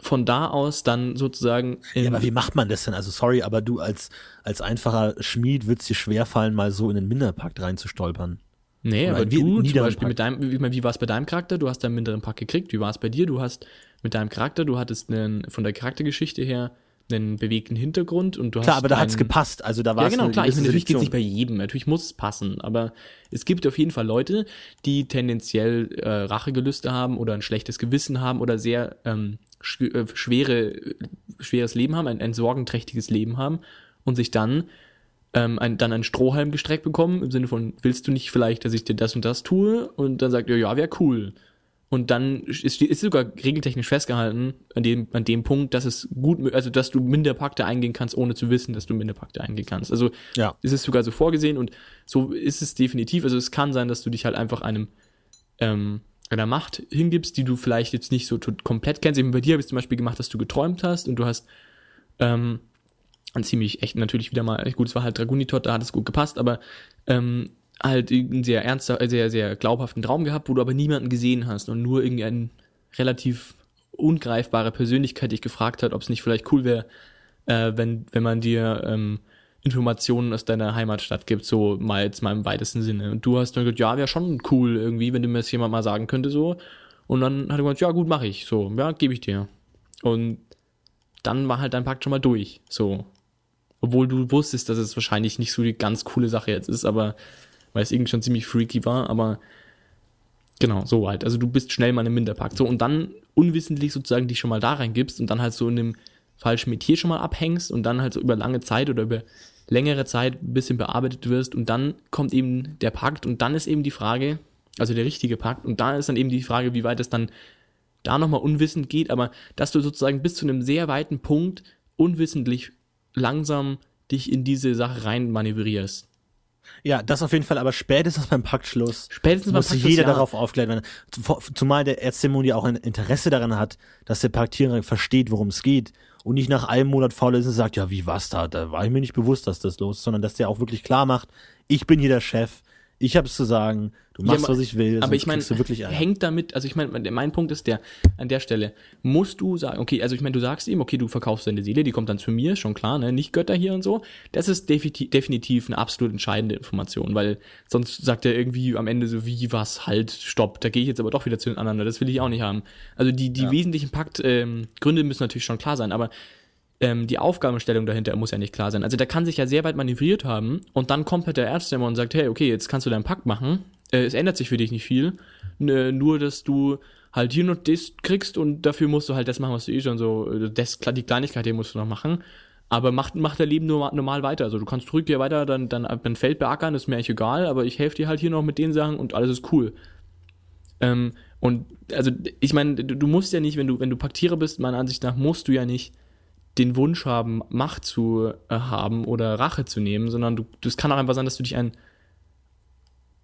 von da aus dann sozusagen Ja, aber wie macht man das denn? Also sorry, aber du als, als einfacher Schmied wird es dir schwerfallen, mal so in den Minderpakt reinzustolpern. Nee, Oder aber wie- du zum Beispiel mit deinem, wie, wie war es bei deinem Charakter? Du hast deinen minderen Pack gekriegt. Wie war es bei dir? Du hast mit deinem Charakter, du hattest einen, von der Charaktergeschichte her einen bewegten Hintergrund und du Klar, hast aber da hat's einen- gepasst. Also da war Ja, es genau, klar. Ich meine, natürlich geht's nicht Selektion. bei jedem. Natürlich muss es passen. Aber es gibt auf jeden Fall Leute, die tendenziell äh, Rachegelüste haben oder ein schlechtes Gewissen haben oder sehr ähm, äh, schwere, äh, schweres Leben haben, ein, ein sorgenträchtiges Leben haben und sich dann ähm, ein, dann einen Strohhalm gestreckt bekommen, im Sinne von, willst du nicht vielleicht, dass ich dir das und das tue? Und dann sagt er, ja, wäre cool. Und dann ist, ist sogar regeltechnisch festgehalten an dem, an dem Punkt, dass es gut, also dass du Minderpakte eingehen kannst, ohne zu wissen, dass du Minderpakte eingehen kannst. Also Ja. ist es sogar so vorgesehen und so ist es definitiv. Also es kann sein, dass du dich halt einfach einem ähm, einer Macht hingibst, die du vielleicht jetzt nicht so komplett kennst. Eben bei dir habe ich zum Beispiel gemacht, dass du geträumt hast und du hast ähm, ein ziemlich echt natürlich wieder mal, gut, es war halt Dragunitot, da hat es gut gepasst, aber ähm, halt einen sehr ernster, äh, sehr, sehr glaubhaften Traum gehabt, wo du aber niemanden gesehen hast und nur irgendwie eine relativ ungreifbare Persönlichkeit dich gefragt hat, ob es nicht vielleicht cool wäre, äh, wenn, wenn man dir ähm, Informationen aus deiner Heimatstadt gibt, so mal jetzt mal im weitesten Sinne. Und du hast dann gesagt, ja, wäre schon cool irgendwie, wenn du mir das jemand mal sagen könnte, so. Und dann hat er gesagt, ja, gut, mache ich, so, ja, gebe ich dir. Und dann war halt dein Pakt schon mal durch, so. Obwohl du wusstest, dass es wahrscheinlich nicht so die ganz coole Sache jetzt ist, aber weil es irgendwie schon ziemlich freaky war, aber genau, so halt. Also du bist schnell mal im Minderpakt. So, und dann unwissentlich sozusagen dich schon mal da reingibst und dann halt so in dem falschen Metier schon mal abhängst und dann halt so über lange Zeit oder über längere Zeit ein bisschen bearbeitet wirst und dann kommt eben der Pakt und dann ist eben die Frage, also der richtige Pakt und da ist dann eben die Frage, wie weit es dann da nochmal unwissend geht, aber dass du sozusagen bis zu einem sehr weiten Punkt unwissentlich langsam dich in diese Sache rein manövrierst. Ja, das auf jeden Fall, aber spätestens beim Paktschluss Spätestens beim muss Paktschluss, jeder ja. darauf aufklären werden. Zu- Zumal der Erzdämon ja auch ein Interesse daran hat, dass der Paktierer versteht, worum es geht und nicht nach einem Monat faul ist und sagt, ja, wie war's da? Da war ich mir nicht bewusst, dass das los ist, sondern dass der auch wirklich klar macht, ich bin hier der Chef, ich hab's zu sagen, du machst, Ja, was ich will, aber ich meine, hängt damit, also ich meine, mein Punkt ist der, an der Stelle, musst du sagen, okay, also ich meine, du sagst ihm, okay, du verkaufst deine Seele, die kommt dann zu mir, schon klar, ne, nicht Götter hier und so. Das ist definitiv, definitiv eine absolut entscheidende Information, weil sonst sagt er irgendwie am Ende so, wie, was, halt, stopp, da gehe ich jetzt aber doch wieder zu den anderen, das will ich auch nicht haben. Also die, die wesentlichen Pakt-Gründe ähm, müssen natürlich schon klar sein, aber ähm, die Aufgabenstellung dahinter muss ja nicht klar sein. Also der kann sich ja sehr weit manövriert haben und dann kommt halt der Erzdämon und sagt, hey, okay, jetzt kannst du deinen Pakt machen. Äh, es ändert sich für dich nicht viel. N nur, dass du halt hier noch das kriegst und dafür musst du halt das machen, was du eh schon so, äh, das, die Kleinigkeit hier musst du noch machen. Aber macht, macht dein Leben nur normal weiter. Also du kannst ruhig hier weiter dann, dann dein Feld beackern, ist mir eigentlich egal, aber ich helfe dir halt hier noch mit den Sachen und alles ist cool. Ähm, und also ich meine, du, du musst ja nicht, wenn du, wenn du Paktierer bist, meiner Ansicht nach, musst du ja nicht den Wunsch haben, Macht zu äh, haben oder Rache zu nehmen, sondern du, das kann auch einfach sein, dass du dich ein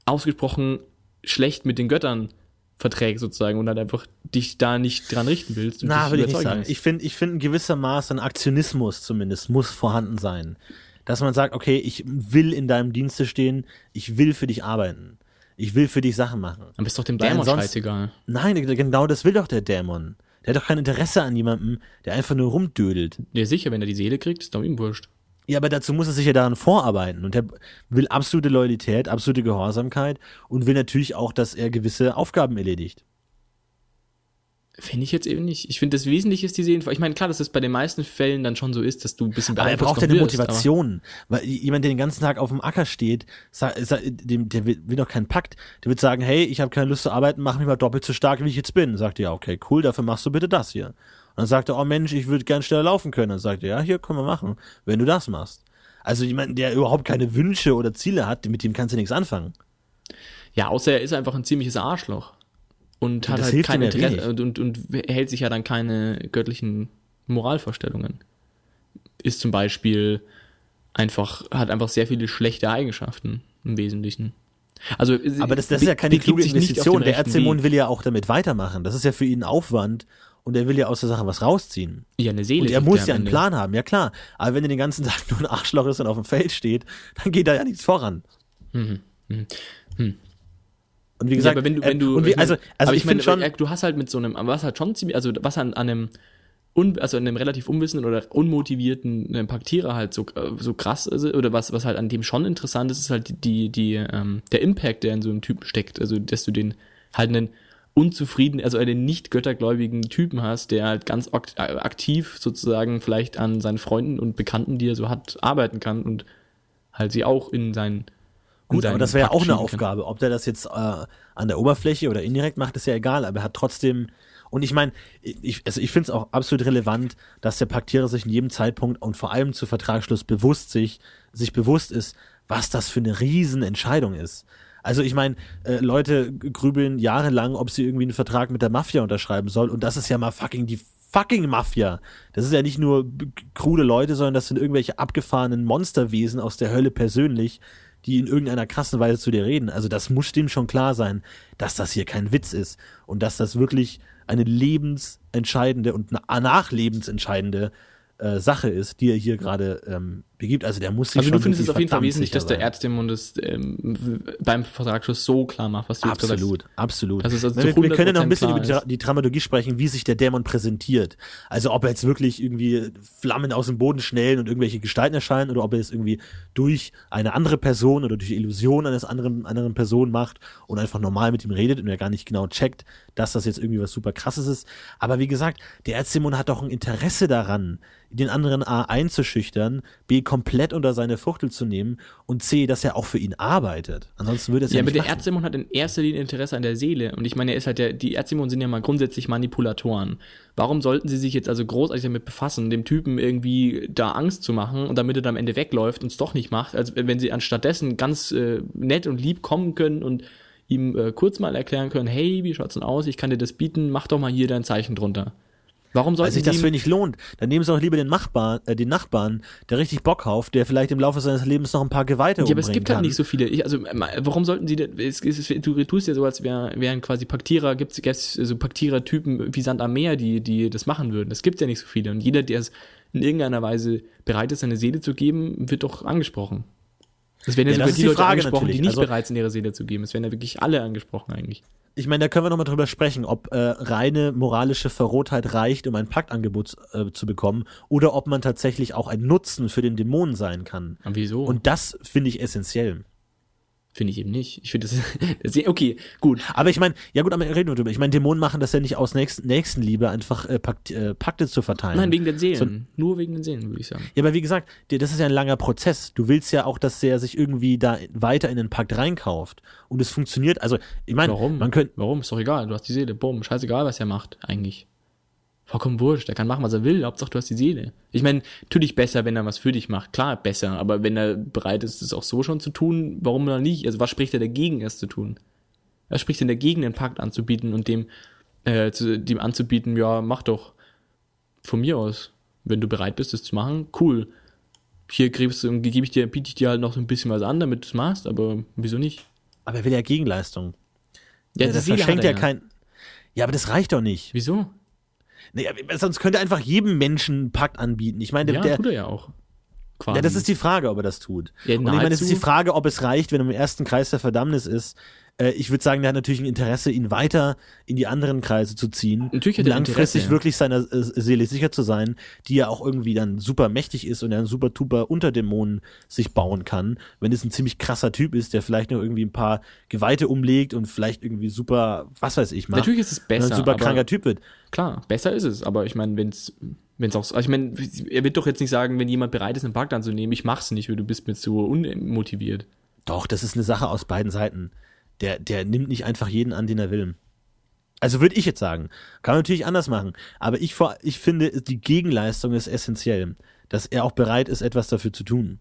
ausgesprochen schlecht mit den Göttern verträgst sozusagen und dann einfach dich da nicht dran richten willst. Und Na, will ich nicht sagen. Ich finde, ich finde, ein gewisser Maß an Aktionismus zumindest muss vorhanden sein. Dass man sagt, okay, ich will in deinem Dienste stehen, ich will für dich arbeiten. Ich will für dich Sachen machen. Dann bist doch dem Dämon ansonsten- scheißegal. Nein, genau das will doch der Dämon. Der hat doch kein Interesse an jemandem, der einfach nur rumdödelt. Ja, sicher, wenn er die Seele kriegt, ist doch ihm wurscht. Ja, aber dazu muss er sich ja daran vorarbeiten. Und er will absolute Loyalität, absolute Gehorsamkeit und will natürlich auch, dass er gewisse Aufgaben erledigt. Finde ich jetzt eben nicht. Ich finde, das Wesentliche ist die Seelenverwandtschaft. Ich meine, klar, dass es bei den meisten Fällen dann schon so ist, dass du ein bisschen Aber er beeinflusst braucht ja eine Motivation. Weil jemand, der den ganzen Tag auf dem Acker steht, der will, doch keinen Pakt. Der wird sagen, hey, ich habe keine Lust zu arbeiten, mach mich mal doppelt so stark, wie ich jetzt bin. Sagt er, ja, okay, cool, dafür machst du bitte das hier. Und dann sagt er, oh Mensch, ich würde gern schneller laufen können. Dann sagt er, ja, hier können wir machen, wenn du das machst. Also jemand, der überhaupt keine Wünsche oder Ziele hat, mit dem kannst du nichts anfangen. Ja, außer er ist einfach ein ziemliches Arschloch. Und hat halt kein ja Interesse wenig. und, und, und hält sich ja dann keine göttlichen Moralvorstellungen. Ist zum Beispiel einfach, hat einfach sehr viele schlechte Eigenschaften im Wesentlichen. Also, Aber das, das ist ja keine kluge Investition. Der Erzählmond will ja auch damit weitermachen. Das ist ja für ihn Aufwand und er will ja aus der Sache was rausziehen. Ja, eine Seele. Und er muss ja einen. Plan haben, ja klar. Aber wenn er den ganzen Tag nur ein Arschloch ist und auf dem Feld steht, dann geht da ja nichts voran. Und wie Ja, gesagt, aber wenn du, äh, wenn du, wie, ich also, also ich, finde schon, äh, du hast halt mit so einem, was halt schon ziemlich, also was an, an einem, un, also an einem relativ unwissenden oder unmotivierten Paktierer halt so, äh, so krass ist, oder was, was halt an dem schon interessant ist, ist halt die, die, ähm, der Impact, der in so einem Typen steckt, also dass du den halt einen unzufrieden, also einen nicht göttergläubigen Typen hast, der halt ganz akt- aktiv sozusagen vielleicht an seinen Freunden und Bekannten, die er so hat, arbeiten kann und halt sie auch in seinen in gut, aber das wäre ja auch eine kann. Aufgabe. Ob der das jetzt äh, an der Oberfläche oder indirekt macht, ist ja egal, aber er hat trotzdem, und ich meine, ich, also ich finde es auch absolut relevant, dass der Paktierer sich in jedem Zeitpunkt und vor allem zu Vertragsschluss bewusst sich, sich bewusst ist, was das für eine Riesenentscheidung ist. Also ich meine, äh, Leute grübeln jahrelang, ob sie irgendwie einen Vertrag mit der Mafia unterschreiben soll und das ist ja mal fucking die fucking Mafia. Das ist ja nicht nur krude Leute, sondern das sind irgendwelche abgefahrenen Monsterwesen aus der Hölle persönlich, die in irgendeiner krassen Weise zu dir reden. Also das muss dem schon klar sein, dass das hier kein Witz ist und dass das wirklich eine lebensentscheidende und na- nachlebensentscheidende äh, Sache ist, die er hier gerade ähm, begibt. Also der muss sich Also du findest es auf jeden Fall wesentlich, dass der. Ärztemund es ähm, beim Vertragsschluss so klar macht, was du jetzt gesagt Absolut, absolut. Das ist also wir, wir können ja noch ein 100% bisschen über die, die Dramaturgie sprechen, wie sich der Dämon präsentiert. Also ob er jetzt wirklich irgendwie Flammen aus dem Boden schnellen und irgendwelche Gestalten erscheinen oder ob er es irgendwie durch eine andere Person oder durch die Illusion eines anderen, anderen Person macht und einfach normal mit ihm redet und er gar nicht genau checkt, dass das jetzt irgendwie was super krasses ist. Aber wie gesagt, der Erzdämon hat doch ein Interesse daran, den anderen A einzuschüchtern, B komplett unter seine Fuchtel zu nehmen und C, dass er auch für ihn arbeitet. Ansonsten würde es ja, Ja, aber nicht der machen. Erzdämon hat in erster Linie Interesse an der Seele. Und ich meine, er ist halt der, die Erzdämonen sind ja mal grundsätzlich Manipulatoren. Warum sollten sie sich jetzt also großartig damit befassen, dem Typen irgendwie da Angst zu machen und damit er dann am Ende wegläuft und es doch nicht macht, als wenn sie anstattdessen ganz äh, nett und lieb kommen können und ihm äh, kurz mal erklären können, hey, wie schaut's denn aus? Ich kann dir das bieten, mach doch mal hier dein Zeichen drunter. Warum Weil sollten sich sie das für nicht lohnt. Dann nehmen sie auch lieber den Nachbarn, äh, den Nachbarn, der richtig Bock hauft, der vielleicht im Laufe seines Lebens noch ein paar Geweihte Ja, aber umbringen es gibt kann. halt nicht so viele. Ich, also, ähm, warum sollten sie denn, es, es, du tust ja so, als wär, wären quasi Paktierer, gibt es so Paktierer-Typen wie Sand am Meer, die, die das machen würden. Es gibt ja nicht so viele. Und jeder, der es in irgendeiner Weise bereit ist, seine Seele zu geben, wird doch angesprochen. Es werden ja, Ja, sogar die die Leute Frage angesprochen, die natürlich. nicht Also- bereit sind, ihre Seele zu geben. Es werden ja wirklich alle angesprochen eigentlich. Ich meine, da können wir nochmal drüber sprechen, ob äh, reine moralische Verrohtheit reicht, um ein Paktangebot äh, zu bekommen, oder ob man tatsächlich auch ein Nutzen für den Dämonen sein kann. Aber wieso? Und das finde ich essentiell. Finde ich eben nicht. Ich finde das, das, okay, gut. Aber ich meine, ja gut, aber reden wir drüber. Ich meine, Dämonen machen das ja nicht aus Nächsten, Nächstenliebe, einfach äh, Pakt, äh, Pakte zu verteilen. Nein, wegen den Seelen. Nur wegen den Seelen, würde ich sagen. Ja, aber wie gesagt, das ist ja ein langer Prozess. Du willst ja auch, dass der sich irgendwie da weiter in den Pakt reinkauft. Und es funktioniert. Also, ich meine, Warum? man könnte. Warum? Ist doch egal. Du hast die Seele. Bumm. Scheißegal, was er macht, eigentlich. Vollkommen wurscht. Er kann machen, was er will. Hauptsache, du hast die Seele. Ich meine, natürlich besser, wenn er was für dich macht. Klar, besser. Aber wenn er bereit ist, es auch so schon zu tun, warum dann nicht? Also, was spricht er dagegen, es zu tun? Was spricht denn dagegen, den Pakt anzubieten und dem, äh, zu, dem anzubieten, ja, mach doch. Von mir aus. Wenn du bereit bist, das zu machen, cool. Hier kriegst du, gebe ich dir, biete ich dir halt noch so ein bisschen was an, damit du es machst, aber wieso nicht? Aber er will ja Gegenleistung. Ja, Ja, das Seele verschenkt ja kein. Ja, aber das reicht doch nicht. Wieso? Nee, sonst könnte er einfach jedem Menschen einen Pakt anbieten. Ich meine, Ja, der, tut er ja auch. Quasi. ja, das ist die Frage, ob er das tut. Ja, Und ich meine, es ist die. Frage, ob es reicht, wenn er im ersten Kreis der Verdammnis ist, Äh, ich würde sagen, der hat natürlich ein Interesse, ihn weiter in die anderen Kreise zu ziehen. Natürlich hat er langfristig Interesse. wirklich seiner äh, Seele sicher zu sein, die ja auch irgendwie dann super mächtig ist und er ein super tuber Unterdämonen sich bauen kann. Wenn es ein ziemlich krasser Typ ist, der vielleicht noch irgendwie ein paar Geweihte umlegt und vielleicht irgendwie super, was weiß ich, macht. Natürlich ist es besser. ein super kranker Typ wird. Klar, besser ist es, aber ich meine, wenn es wenn es auch, so- also ich meine, er wird doch jetzt nicht sagen, wenn jemand bereit ist, einen Pakt anzunehmen, ich mach's nicht, weil du bist mir zu unmotiviert. Doch, das ist eine Sache aus beiden Seiten. Der, der nimmt nicht einfach jeden an, den er will. Also würde ich jetzt sagen. Kann man natürlich anders machen. Aber ich, vor- ich finde, die Gegenleistung ist essentiell. Dass er auch bereit ist, etwas dafür zu tun.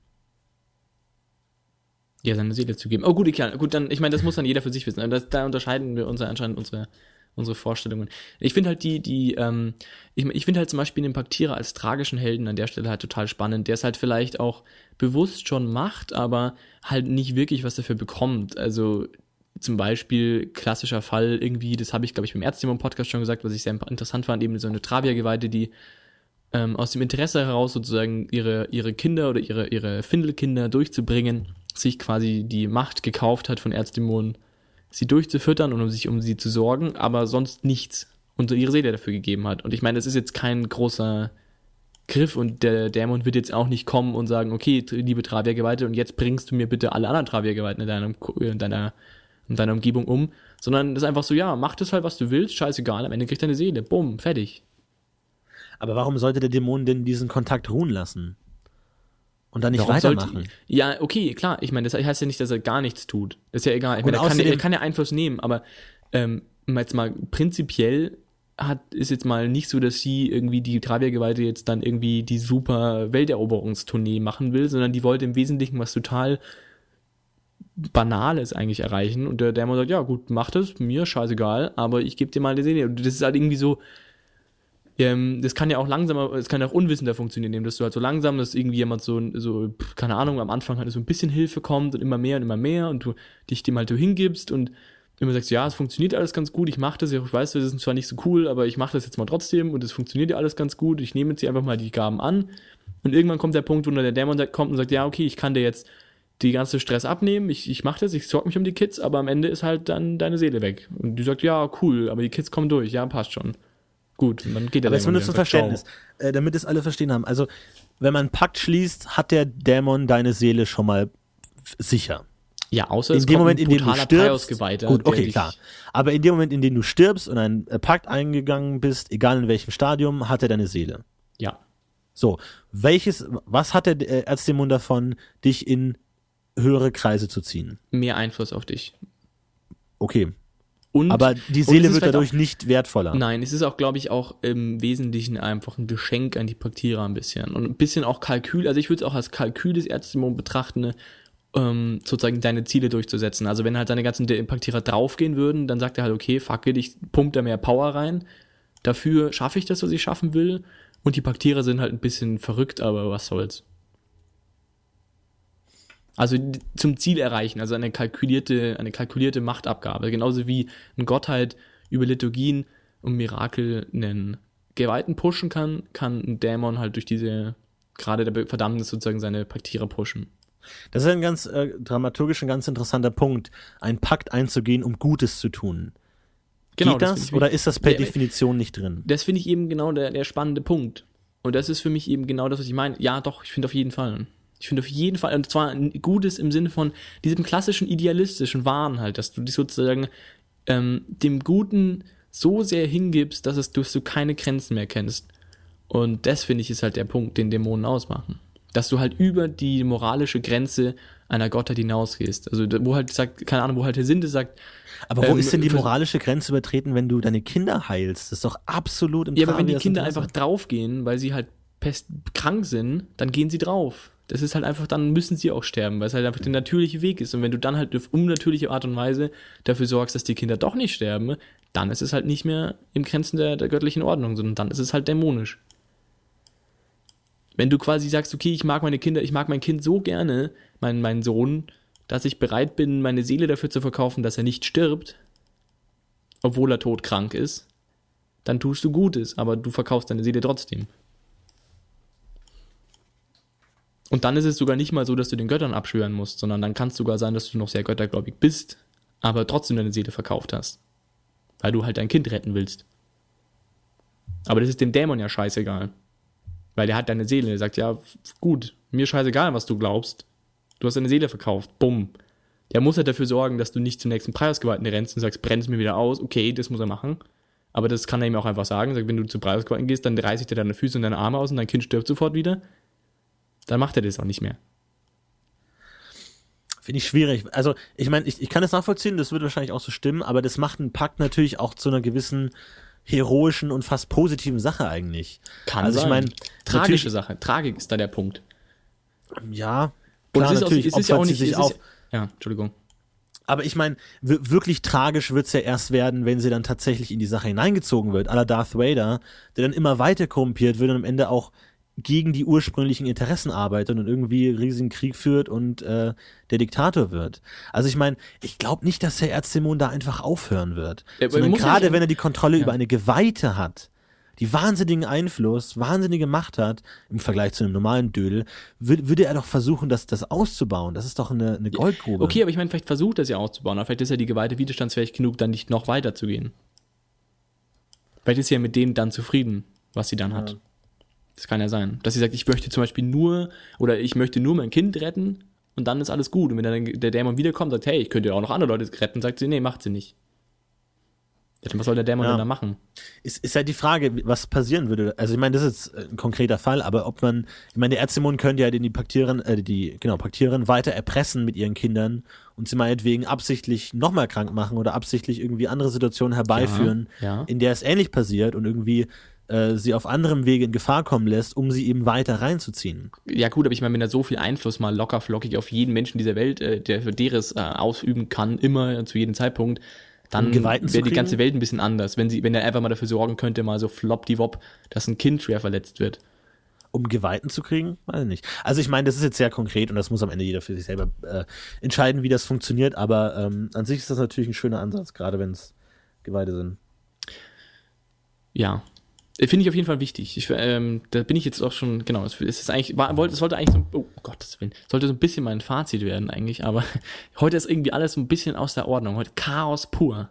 Ja, seine Seele zu geben. Oh gut, klar, gut, dann, ich meine, das muss dann jeder für sich wissen. Das, da unterscheiden wir uns anscheinend unsere, unsere Vorstellungen. Ich finde halt die, die, ähm, ich, ich finde halt zum Beispiel den Paktierer als tragischen Helden an der Stelle halt total spannend, der es halt vielleicht auch bewusst schon macht, aber halt nicht wirklich was dafür bekommt. Also zum Beispiel klassischer Fall irgendwie, das habe ich, glaube ich, beim Ärztemon-Podcast schon gesagt, was ich sehr interessant fand, eben so eine Travia-Geweihte, die ähm, aus dem Interesse heraus sozusagen ihre, ihre Kinder oder ihre, ihre Findelkinder durchzubringen, sich quasi die Macht gekauft hat von Erzdämonen, sie durchzufüttern und um sich um sie zu sorgen, aber sonst nichts und ihre Seele dafür gegeben hat. Und ich meine, das ist jetzt kein großer Griff und der Dämon wird jetzt auch nicht kommen und sagen, okay, liebe Traviergeweihte, und jetzt bringst du mir bitte alle anderen Traviergeweihten in deiner, in deiner, in deiner Umgebung um, sondern das ist einfach so, ja, mach das halt, was du willst, scheißegal, am Ende kriegt deine Seele, bumm, fertig. Aber warum sollte der Dämon denn diesen Kontakt ruhen lassen? Und dann nicht Warum sollte- weitermachen? Ja, okay, klar. Ich meine, das heißt ja nicht, dass er gar nichts tut. Das ist ja egal. Ich meine, er kann, ja- er kann ja Einfluss nehmen, aber ähm, jetzt mal prinzipiell hat, ist jetzt mal nicht so, dass sie irgendwie die Traviergeweihte jetzt dann irgendwie die super Welteroberungstournee machen will, sondern die wollte im Wesentlichen was total Banales eigentlich erreichen. Und der Dämon sagt, ja gut, mach das, mir scheißegal, aber ich gebe dir mal die Seele. Und das ist halt irgendwie so, ähm, das kann ja auch langsamer, es kann ja auch unwissender funktionieren, indem dass du halt so langsam, dass irgendwie jemand so, so, keine Ahnung, am Anfang halt so ein bisschen Hilfe kommt und immer mehr und immer mehr und du dich dem halt so hingibst und immer sagst, ja, es funktioniert alles ganz gut, ich mache das, ich weiß, das ist zwar nicht so cool, aber ich mache das jetzt mal trotzdem und es funktioniert ja alles ganz gut, ich nehme jetzt hier einfach mal die Gaben an und irgendwann kommt der Punkt, wo der Dämon kommt und sagt, ja, okay, ich kann dir jetzt die ganze Stress abnehmen, ich, ich mache das, ich sorge mich um die Kids, aber am Ende ist halt dann deine Seele weg. Und die sagt, ja, cool, aber die Kids kommen durch, ja, passt schon. Gut, dann geht der Aber Dämon zum wieder. Verständnis, äh, damit es alle verstehen haben. Also, wenn man einen Pakt schließt, hat der Dämon deine Seele schon mal sicher. Ja, außer In es dem Moment, ein in dem du stirbst, gut, okay, klar. Aber in dem Moment, in dem du stirbst und einen äh, Pakt eingegangen bist, egal in welchem Stadium, hat er deine Seele. Ja. So, welches, was hat der äh, Erzdämon davon, dich in höhere Kreise zu ziehen? Mehr Einfluss auf dich. Okay, Und, aber die Seele wird dadurch auch, nicht wertvoller. Nein, es ist auch, glaube ich, auch im Wesentlichen einfach ein Geschenk an die Paktierer ein bisschen. Und ein bisschen auch Kalkül, also ich würde es auch als Kalkül des Erzdämons betrachten, ähm, sozusagen deine Ziele durchzusetzen. Also wenn halt seine ganzen Paktierer draufgehen würden, dann sagt er halt, okay, fuck it, ich pump da mehr Power rein. Dafür schaffe ich das, was ich schaffen will. Und die Paktierer sind halt ein bisschen verrückt, aber was soll's. Also zum Ziel erreichen, also eine kalkulierte, eine kalkulierte Machtabgabe. Genauso wie ein Gott halt über Liturgien und Mirakel einen Geweihten pushen kann, kann ein Dämon halt durch diese, gerade der Verdammnis sozusagen seine Paktierer pushen. Das ist ein ganz äh, dramaturgisch ein ganz interessanter Punkt, einen Pakt einzugehen, um Gutes zu tun. Geht Genau, das das, ich oder ist das per Ja, Definition nicht drin? Das finde ich eben genau der, der spannende Punkt. Und das ist für mich eben genau das, was ich meine. Ja, doch, ich finde auf jeden Fall. Ich finde auf jeden Fall, und zwar ein Gutes im Sinne von diesem klassischen idealistischen Wahn halt, dass du dich sozusagen ähm, dem Guten so sehr hingibst, dass es dass du keine Grenzen mehr kennst. Und das finde ich ist halt der Punkt, den Dämonen ausmachen. Dass du halt über die moralische Grenze einer Gottheit hinausgehst. Also wo halt sagt, keine Ahnung, wo halt der Sinde sagt, Aber wo ähm, ist denn die moralische Grenze übertreten, wenn du deine Kinder heilst? Das ist doch absolut im Ja, aber wenn die Kinder einfach draufgehen, weil sie halt pestkrank sind, dann gehen sie drauf. Das ist halt einfach, dann müssen sie auch sterben, weil es halt einfach der natürliche Weg ist. Und wenn du dann halt auf unnatürliche Art und Weise dafür sorgst, dass die Kinder doch nicht sterben, dann ist es halt nicht mehr im Grenzen der, der göttlichen Ordnung, sondern dann ist es halt dämonisch. Wenn du quasi sagst, okay, ich mag meine Kinder, ich mag mein Kind so gerne, meinen, meinen Sohn, dass ich bereit bin, meine Seele dafür zu verkaufen, dass er nicht stirbt, obwohl er todkrank ist, dann tust du Gutes, aber du verkaufst deine Seele trotzdem. Und dann ist es sogar nicht mal so, dass du den Göttern abschwören musst, sondern dann kann es sogar sein, dass du noch sehr göttergläubig bist, aber trotzdem deine Seele verkauft hast. Weil du halt dein Kind retten willst. Aber das ist dem Dämon ja scheißegal. Weil der hat deine Seele. Der sagt, ja, gut, mir scheißegal, was du glaubst. Du hast deine Seele verkauft. Bumm. Der muss halt dafür sorgen, dass du nicht zum nächsten Preisgewalten rennst und sagst, brenn es mir wieder aus. Okay, das muss er machen. Aber das kann er ihm auch einfach sagen. Sagt, wenn du zu Preisgewalten gehst, dann reiß ich dir deine Füße und deine Arme aus und dein Kind stirbt sofort wieder. Dann macht er das auch nicht mehr. Finde ich schwierig. Also, ich meine, ich, ich kann es nachvollziehen, das wird wahrscheinlich auch so stimmen, aber das macht einen Pakt natürlich auch zu einer gewissen heroischen und fast positiven Sache eigentlich. Kann also, sein. ich meine, Tragische Sache. Tragik ist da der Punkt. ja, Und klar, es ist, auch, natürlich es ist ja auch nicht. sich es auf. ja, Entschuldigung. Aber ich meine, wirklich tragisch wird's ja erst werden, wenn sie dann tatsächlich in die Sache hineingezogen wird. aller Darth Vader, der dann immer weiter korrumpiert wird und am Ende auch gegen die ursprünglichen Interessen arbeitet und irgendwie riesigen Krieg führt und äh, der Diktator wird. Also ich meine, ich glaube nicht, dass Herr Erzdämon da einfach aufhören wird. Ja, sondern ja gerade wenn er die Kontrolle Ja. über eine Geweihte hat, die wahnsinnigen Einfluss, wahnsinnige Macht hat, im Vergleich zu einem normalen Dödel, würde, würde er doch versuchen, das, das auszubauen. Das ist doch eine, eine Goldgrube. Okay, aber ich meine, vielleicht versucht er es ja auszubauen, aber vielleicht ist ja die Geweihte widerstandsfähig genug, dann nicht noch weiter zu gehen. Vielleicht ist sie ja mit dem dann zufrieden, was sie dann hat. Das kann ja sein. Dass sie sagt, ich möchte zum Beispiel nur, oder ich möchte nur mein Kind retten und dann ist alles gut. Und wenn dann der Dämon wiederkommt und sagt, hey, ich könnte ja auch noch andere Leute retten, sagt sie, nee, macht sie nicht. Was soll der Dämon Ja. denn da machen? ist, ist halt die Frage, was passieren würde. Also ich meine, das ist jetzt ein konkreter Fall, aber ob man, ich meine, der Erzählmond könnte ja den die Paktierin, äh, die, genau, Paktierin weiter erpressen mit ihren Kindern und sie meinetwegen absichtlich nochmal krank machen oder absichtlich irgendwie andere Situationen herbeiführen, Ja, ja. in der es ähnlich passiert und irgendwie äh, sie auf anderem Wege in Gefahr kommen lässt, um sie eben weiter reinzuziehen. Ja gut, aber ich meine, wenn er so viel Einfluss mal locker flockig auf jeden Menschen dieser Welt, äh, der für deres äh, ausüben kann, immer zu jedem Zeitpunkt, dann wäre die ganze Welt ein bisschen anders, wenn sie, wenn er einfach mal dafür sorgen könnte, mal so floppdiwop, dass ein Kind schwer verletzt wird. Um Geweihten zu kriegen? Weiß ich nicht. Also ich meine, das ist jetzt sehr konkret und das muss am Ende jeder für sich selber äh, entscheiden, wie das funktioniert, aber ähm, an sich ist das natürlich ein schöner Ansatz, gerade wenn es Geweihte sind. Ja. Finde ich auf jeden Fall wichtig. Ich, ähm, da bin ich jetzt auch schon, genau, es es ist eigentlich, war, wollte, es sollte eigentlich so, oh Gottes Willen, sollte so ein bisschen mein Fazit werden eigentlich, aber heute ist irgendwie alles so ein bisschen aus der Ordnung. Heute Chaos pur.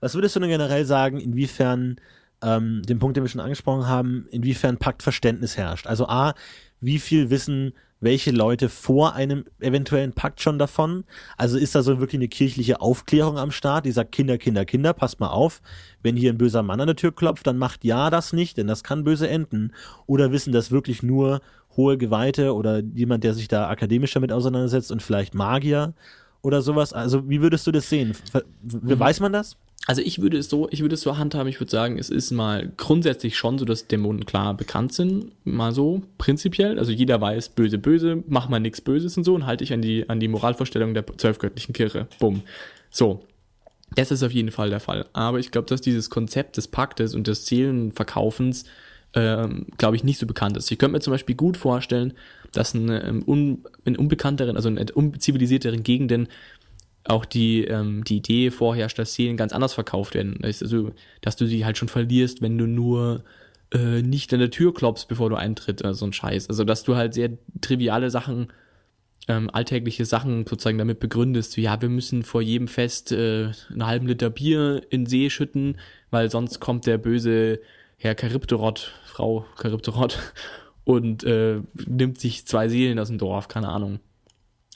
Was würdest du denn generell sagen, inwiefern, ähm, den Punkt, den wir schon angesprochen haben, inwiefern Paktverständnis herrscht? Also A, wie viel wissen welche Leute vor einem eventuellen Pakt schon davon? Also ist da so wirklich eine kirchliche Aufklärung am Start, die sagt, Kinder, Kinder, Kinder, passt mal auf, wenn hier ein böser Mann an der Tür klopft, dann macht ja das nicht, denn das kann böse enden. Oder wissen das wirklich nur hohe Geweihte oder jemand, der sich da akademisch damit auseinandersetzt und vielleicht Magier oder sowas? Also wie würdest du das sehen? Ver- Weiß man das? Also ich würde es so, ich würde es so handhaben, ich würde sagen, es ist mal grundsätzlich schon so, dass Dämonen klar bekannt sind, mal so prinzipiell. Also jeder weiß, böse, böse, mach mal nichts Böses und so und halte ich an die, an die Moralvorstellung der zwölfgöttlichen Kirche. Bumm. So. Das ist auf jeden Fall der Fall. Aber ich glaube, dass dieses Konzept des Paktes und des Seelenverkaufens, ähm, glaube ich, nicht so bekannt ist. Ich könnte mir zum Beispiel gut vorstellen, dass in, ähm, in unbekannteren, also in unzivilisierteren Gegenden auch die, ähm, die Idee vorherrscht, dass Seelen ganz anders verkauft werden. Also, dass du sie halt schon verlierst, wenn du nur äh, nicht an der Tür klopfst, bevor du eintritt, oder so ein Scheiß. Also, dass du halt sehr triviale Sachen, ähm, alltägliche Sachen sozusagen damit begründest. So, ja, wir müssen vor jedem Fest äh, einen halben Liter Bier in See schütten, weil sonst kommt der böse Herr Charybdorot, Frau Charybdorot und äh, nimmt sich zwei Seelen aus dem Dorf, keine Ahnung.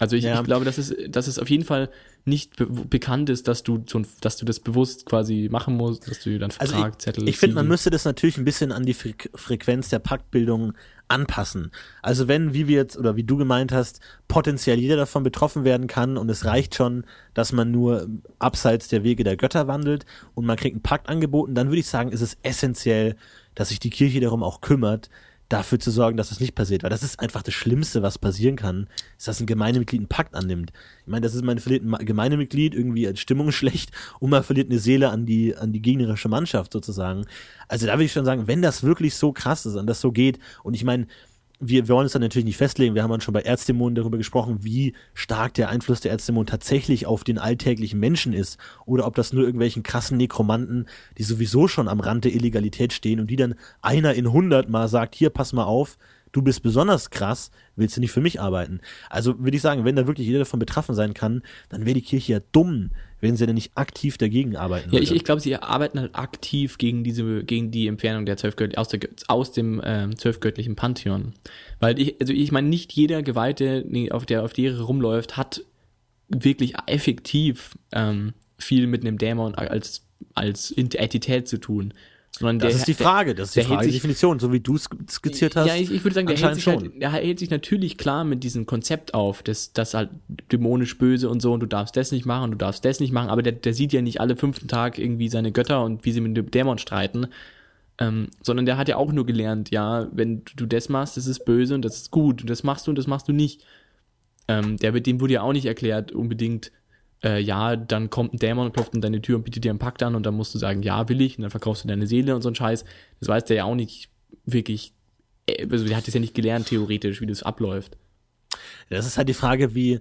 Also ich, Ja. ich glaube, dass es, dass es auf jeden Fall nicht be bekannt ist, dass du so ein, dass du das bewusst quasi machen musst, dass du dann Also Vertrag, ich, Zettel. ich finde, man müsste das natürlich ein bisschen an die Fre Frequenz der Paktbildung anpassen. Also wenn, wie wir jetzt oder wie du gemeint hast, potenziell jeder davon betroffen werden kann und es reicht schon, dass man nur abseits der Wege der Götter wandelt und man kriegt einen Pakt angeboten, dann würde ich sagen, ist es essentiell, dass sich die Kirche darum auch kümmert, dafür zu sorgen, dass es nicht passiert. Weil das ist einfach das Schlimmste, was passieren kann, ist, dass ein Gemeindemitglied einen Pakt annimmt. Ich meine, das ist mein verliert ein Gemeindemitglied, irgendwie als Stimmung schlecht und man verliert eine Seele an die, an die gegnerische Mannschaft sozusagen. Also da würde ich schon sagen, wenn das wirklich so krass ist und das so geht, und ich meine, wir, wir wollen uns dann natürlich nicht festlegen, wir haben schon bei Erzdämonen darüber gesprochen, wie stark der Einfluss der Erzdämonen tatsächlich auf den alltäglichen Menschen ist oder ob das nur irgendwelchen krassen Nekromanten, die sowieso schon am Rand der Illegalität stehen und die dann einer in hundert mal sagt, hier, pass mal auf, du bist besonders krass, willst du nicht für mich arbeiten? Also würde ich sagen, wenn da wirklich jeder davon betroffen sein kann, dann wäre die Kirche ja dumm, wenn sie denn nicht aktiv dagegen arbeiten Ja, ich, ich glaube, sie arbeiten halt aktiv gegen diese, gegen die Entfernung der Zwölfgöttlichen, aus, der, aus dem ähm, zwölfgöttlichen Pantheon. Weil ich, also ich meine, nicht jeder Geweihte, auf der auf die Ehre rumläuft, hat wirklich effektiv ähm, viel mit einem Dämon als, als Entität zu tun. Sondern das der, ist die Frage, das ist die Frage, sich- Definition, so wie du es skizziert hast. Ja, ich, ich würde sagen, der hält, sich halt, der hält sich natürlich klar mit diesem Konzept auf, dass das halt dämonisch böse und so und du darfst das nicht machen, du darfst das nicht machen, aber der, der sieht ja nicht alle fünften Tag irgendwie seine Götter und wie sie mit dem Dämon streiten, ähm, sondern der hat ja auch nur gelernt, ja, wenn du das machst, das ist böse und das ist gut und das machst du und das machst du nicht. Ähm, der, dem wurde ja auch nicht erklärt, unbedingt, äh, ja, dann kommt ein Dämon und klopft an deine Tür und bietet dir einen Pakt an und dann musst du sagen, ja, will ich, und dann verkaufst du deine Seele und so ein Scheiß. Das weiß der ja auch nicht wirklich, äh, also der hat das ja nicht gelernt, theoretisch, wie das abläuft. Das ist halt die Frage, wie,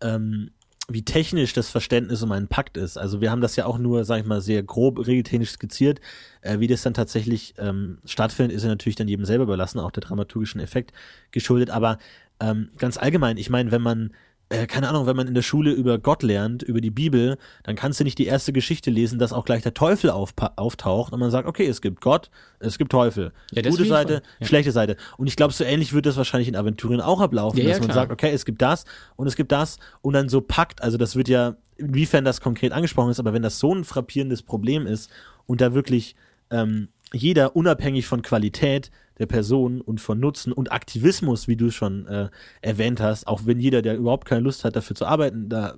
ähm, wie technisch das Verständnis um einen Pakt ist. Also wir haben das ja auch nur, sag ich mal, sehr grob regeltechnisch skizziert. Äh, wie das dann tatsächlich ähm, stattfindet, ist ja natürlich dann jedem selber überlassen, auch der dramaturgischen Effekt geschuldet. Aber ähm, ganz allgemein, ich meine, wenn man äh, keine Ahnung, wenn man in der Schule über Gott lernt, über die Bibel, dann kannst du nicht die erste Geschichte lesen, dass auch gleich der Teufel auftaucht und man sagt, okay, es gibt Gott, es gibt Teufel. Ja, Gute Seite, ja. schlechte Seite. Und ich glaube, so ähnlich wird das wahrscheinlich in Aventurien auch ablaufen, Ja, ja, dass man klar. sagt, okay, es gibt das und es gibt das und dann so packt, also das wird ja, inwiefern das konkret angesprochen ist, aber wenn das so ein frappierendes Problem ist und da wirklich ähm, jeder unabhängig von Qualität der Person und von Nutzen und Aktivismus, wie du schon äh, erwähnt hast, auch wenn jeder, der überhaupt keine Lust hat, dafür zu arbeiten, da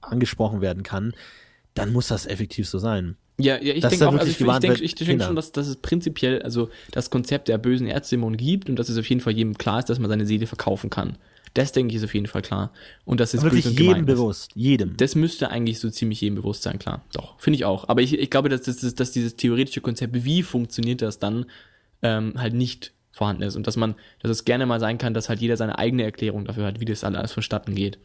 angesprochen werden kann, dann muss das effektiv so sein. Ja, ja, ich denke auch, also ich, ich denke Kinder. schon, dass, dass es prinzipiell, also das Konzept der bösen Erzdämonen gibt und dass es auf jeden Fall jedem klar ist, dass man seine Seele verkaufen kann. Das denke ich ist auf jeden Fall klar. Und das ist Wirklich jedem bewusst, jedem. Das müsste eigentlich so ziemlich jedem bewusst sein, klar. Doch, finde ich auch. Aber ich, ich glaube, dass, dass, dass dieses theoretische Konzept, wie funktioniert das dann, ähm, halt nicht vorhanden ist. Und dass man, dass es gerne mal sein kann, dass halt jeder seine eigene Erklärung dafür hat, wie das alles vonstatten geht.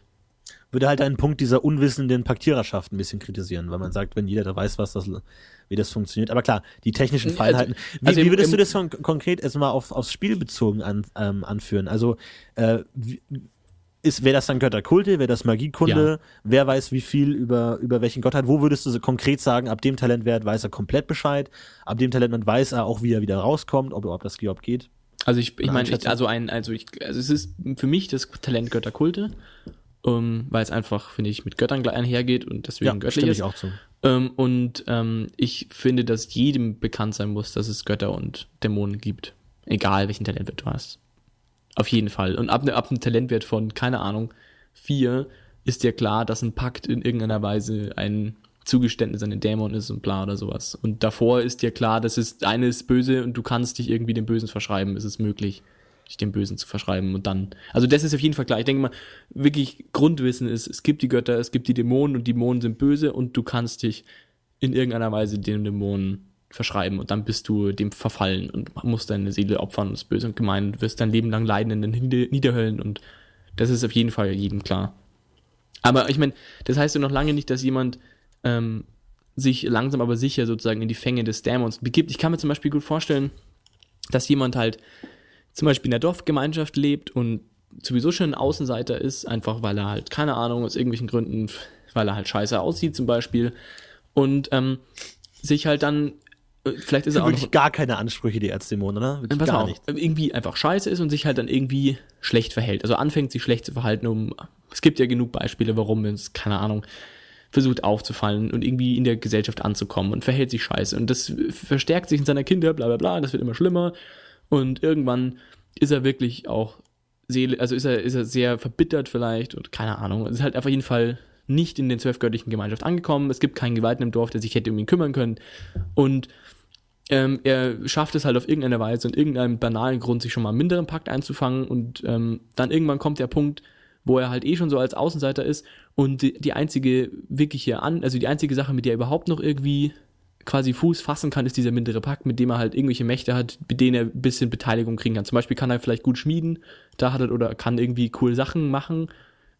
Würde halt einen Punkt dieser unwissenden Paktiererschaft ein bisschen kritisieren, weil man sagt, wenn jeder da weiß, was das, wie das funktioniert. Aber klar, die technischen Feinheiten. Wie, also wie würdest du das kon konkret erstmal auf, aufs Spiel bezogen an, ähm, anführen? Also, äh, wie, ist, wäre das dann Götterkulte, wäre das Magiekunde? Wer weiß wie viel über, über welchen Gottheit? Wo würdest du so konkret sagen, ab dem Talentwert weiß er komplett Bescheid, ab dem Talentwert weiß er auch, wie er wieder rauskommt, ob, ob das überhaupt geht? Also ich, ich Eine meine, also ein, also ich, also es ist für mich das Talent Götterkulte, ähm, weil es einfach, finde ich, mit Göttern gleich einhergeht und deswegen göttlich stimme ist. ich auch zu. Ähm, und ähm, ich finde, dass jedem bekannt sein muss, dass es Götter und Dämonen gibt. Egal, welchen Talentwert du hast. Auf jeden Fall. Und ab, ab einem Talentwert von, keine Ahnung, vier ist dir klar, dass ein Pakt in irgendeiner Weise ein Zugeständnis an den Dämon ist und bla oder sowas. Und davor ist dir klar, dass es eine ist böse und du kannst dich irgendwie dem Bösen verschreiben. Es ist möglich, dich dem Bösen zu verschreiben und dann. Also das ist auf jeden Fall klar. Ich denke mal, wirklich Grundwissen ist, es gibt die Götter, es gibt die Dämonen und Dämonen sind böse und du kannst dich in irgendeiner Weise den Dämonen verschreiben und dann bist du dem verfallen und musst deine Seele opfern und ist böse und gemein, du wirst dein Leben lang leiden in den Nieder Niederhöllen und das ist auf jeden Fall jedem klar. Aber ich meine, das heißt ja noch lange nicht, dass jemand ähm, sich langsam aber sicher sozusagen in die Fänge des Dämons begibt. Ich kann mir zum Beispiel gut vorstellen, dass jemand halt zum Beispiel in der Dorfgemeinschaft lebt und sowieso schon ein Außenseiter ist, einfach weil er halt, keine Ahnung, aus irgendwelchen Gründen, weil er halt scheiße aussieht zum Beispiel und ähm, sich halt dann, äh, vielleicht ist er auch noch, Wirklich gar keine Ansprüche, die Erzdämonen, oder? Wirklich Pass gar nicht. irgendwie einfach scheiße ist und sich halt dann irgendwie schlecht verhält. Also anfängt sich schlecht zu verhalten, um es gibt ja genug Beispiele, warum es, keine Ahnung, versucht aufzufallen und irgendwie in der Gesellschaft anzukommen und verhält sich scheiße. Und das verstärkt sich in seiner Kinder, bla bla bla, das wird immer schlimmer. Und irgendwann ist er wirklich auch Seele, also ist er, ist er sehr verbittert vielleicht und keine Ahnung. Es ist halt auf jeden Fall nicht in den zwölfgöttlichen Gemeinschaft angekommen. Es gibt keinen Geweihten im Dorf, der sich hätte um ihn kümmern können. Und ähm, er schafft es halt auf irgendeine Weise und irgendeinem banalen Grund, sich schon mal einen minderen Pakt einzufangen und ähm, dann irgendwann kommt der Punkt, wo er halt eh schon so als Außenseiter ist und die, die einzige wirkliche an, also die einzige Sache, mit der er überhaupt noch irgendwie quasi Fuß fassen kann, ist dieser mindere Pakt, mit dem er halt irgendwelche Mächte hat, mit denen er ein bisschen Beteiligung kriegen kann. Zum Beispiel kann er vielleicht gut schmieden, da hat er oder kann irgendwie cool Sachen machen,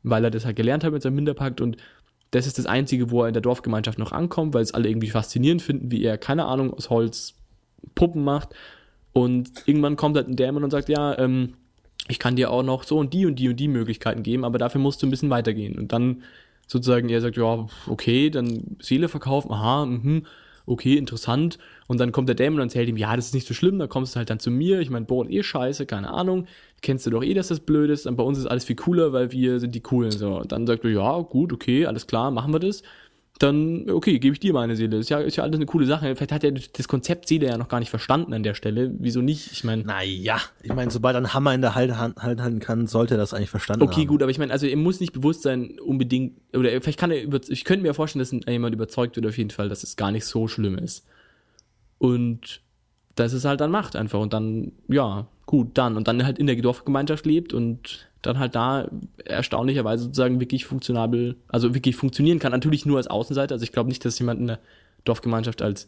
weil er das halt gelernt hat mit seinem Minderpakt und das ist das Einzige, wo er in der Dorfgemeinschaft noch ankommt, weil es alle irgendwie faszinierend finden, wie er, keine Ahnung, aus Holz Puppen macht. Und irgendwann kommt halt ein Dämon und sagt, ja, ähm, ich kann dir auch noch so und die und die und die Möglichkeiten geben, aber dafür musst du ein bisschen weitergehen. Und dann sozusagen, er sagt, ja, okay, dann Seele verkaufen, aha, mhm, okay, interessant. Und dann kommt der Dämon und erzählt ihm, ja, das ist nicht so schlimm, da kommst du halt dann zu mir. Ich meine, boah, eh scheiße, keine Ahnung. Kennst du doch eh, dass das blöd ist. Und bei uns ist alles viel cooler, weil wir sind die Coolen. So, und dann sagt er, ja, gut, okay, alles klar, machen wir das dann, okay, gebe ich dir meine Seele. Ist ja, ist ja alles eine coole Sache. Vielleicht hat er das Konzept Seele ja noch gar nicht verstanden an der Stelle. Wieso nicht? Ich meine. Naja, ich meine, sobald er einen Hammer in der Hand halten kann, sollte er das eigentlich verstanden okay, haben. Okay, gut, aber ich meine, also er muss nicht bewusst sein, unbedingt, oder vielleicht kann er, über, ich könnte mir vorstellen, dass jemand überzeugt wird auf jeden Fall, dass es gar nicht so schlimm ist. Und dass es halt dann macht einfach. Und dann, ja, gut, dann. Und dann halt in der Dorfgemeinschaft lebt und dann halt da erstaunlicherweise sozusagen wirklich funktionabel, also wirklich funktionieren kann. Natürlich nur als Außenseiter. Also ich glaube nicht, dass jemand in der Dorfgemeinschaft als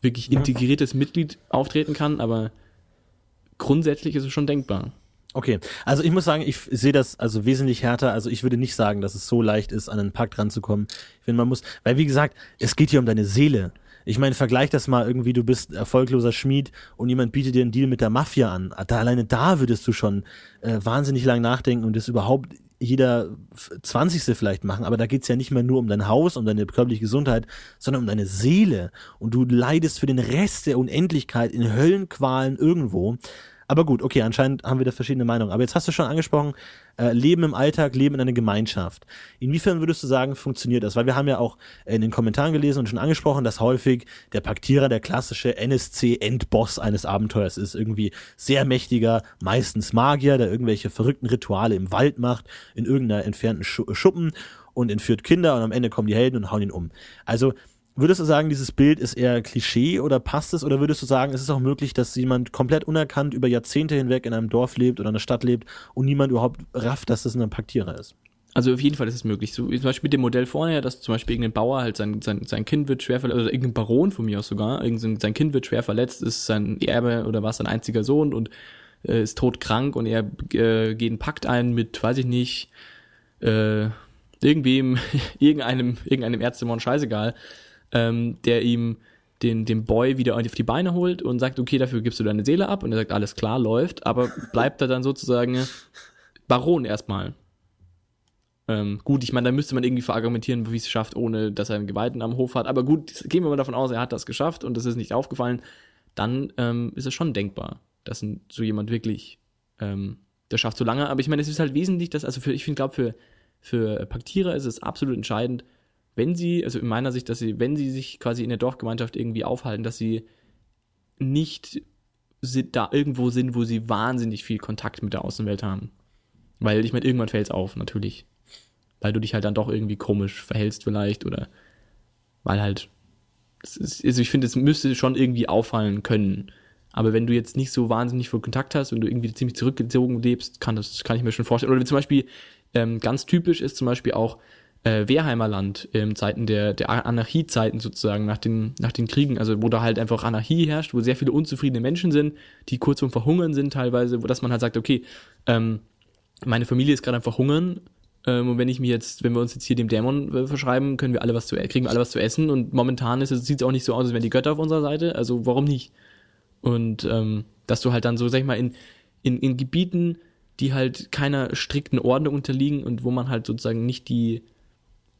wirklich integriertes Mitglied auftreten kann, aber grundsätzlich ist es schon denkbar. Okay, also ich muss sagen, ich sehe das also wesentlich härter. Also ich würde nicht sagen, dass es so leicht ist, an einen Pakt ranzukommen. Ich finde, man muss, weil wie gesagt, es geht hier um deine Seele. Ich meine, vergleich das mal irgendwie, du bist erfolgloser Schmied und jemand bietet dir einen Deal mit der Mafia an. Da, alleine da würdest du schon äh, wahnsinnig lang nachdenken und das überhaupt jeder Zwanzigste vielleicht machen, aber da geht's ja nicht mehr nur um dein Haus, um deine körperliche Gesundheit, sondern um deine Seele. Und du leidest für den Rest der Unendlichkeit in Höllenqualen irgendwo. Aber gut, okay, anscheinend haben wir da verschiedene Meinungen. Aber jetzt hast du schon angesprochen, äh, Leben im Alltag, Leben in einer Gemeinschaft. Inwiefern würdest du sagen, funktioniert das? Weil wir haben ja auch in den Kommentaren gelesen und schon angesprochen, dass häufig der Paktierer der klassische NSC-Endboss eines Abenteuers ist. Irgendwie sehr mächtiger, meistens Magier, der irgendwelche verrückten Rituale im Wald macht, in irgendeiner entfernten Schuppen und entführt Kinder und am Ende kommen die Helden und hauen ihn um. Also Würdest du sagen, dieses Bild ist eher Klischee oder passt es? Oder würdest du sagen, es ist auch möglich, dass jemand komplett unerkannt über Jahrzehnte hinweg in einem Dorf lebt oder einer Stadt lebt und niemand überhaupt rafft, dass das ein Paktierer ist? Also auf jeden Fall ist es möglich. So, zum Beispiel mit dem Modell vorher, dass zum Beispiel irgendein Bauer halt sein, sein, sein Kind wird schwer verletzt, oder irgendein Baron von mir aus sogar, irgendein, sein Kind wird schwer verletzt, ist sein Erbe oder war sein einziger Sohn und äh, ist todkrank und er äh, geht einen Pakt ein mit, weiß ich nicht, äh, irgendwem, irgendeinem, irgendeinem Ärztemon, scheißegal, ähm, der ihm den, den Boy wieder auf die Beine holt und sagt, okay, dafür gibst du deine Seele ab. Und er sagt, alles klar, läuft, aber bleibt er dann sozusagen Baron erstmal. Ähm, gut, ich meine, da müsste man irgendwie verargumentieren, wie es schafft, ohne dass er einen Geweihten am Hof hat. Aber gut, gehen wir mal davon aus, er hat das geschafft und das ist nicht aufgefallen. Dann ähm, ist es schon denkbar, dass so jemand wirklich ähm, das schafft so lange. Aber ich meine, es ist halt wesentlich, dass, also für, ich finde, glaube, für, für Paktierer ist es absolut entscheidend, wenn sie, also in meiner Sicht, dass sie, wenn sie sich quasi in der Dorfgemeinschaft irgendwie aufhalten, dass sie nicht da irgendwo sind, wo sie wahnsinnig viel Kontakt mit der Außenwelt haben. Weil ich meine, irgendwann fällt es auf, natürlich. Weil du dich halt dann doch irgendwie komisch verhältst vielleicht oder weil halt, ist, also ich finde, es müsste schon irgendwie auffallen können. Aber wenn du jetzt nicht so wahnsinnig viel Kontakt hast und du irgendwie ziemlich zurückgezogen lebst, kann das, kann ich mir schon vorstellen. Oder zum Beispiel, ähm, ganz typisch ist zum Beispiel auch, äh, Wehrheimerland in Zeiten der, der Anarchiezeiten sozusagen, nach den, nach den Kriegen, also wo da halt einfach Anarchie herrscht, wo sehr viele unzufriedene Menschen sind, die kurz vorm Verhungern sind teilweise, wo dass man halt sagt, okay, ähm, meine Familie ist gerade am Verhungern ähm, und wenn ich mir jetzt, wenn wir uns jetzt hier dem Dämon äh, verschreiben, können wir alle was zu kriegen wir alle was zu essen und momentan sieht es auch nicht so aus, als wären die Götter auf unserer Seite, also warum nicht? Und ähm, dass du halt dann so, sag ich mal, in, in, in Gebieten, die halt keiner strikten Ordnung unterliegen und wo man halt sozusagen nicht die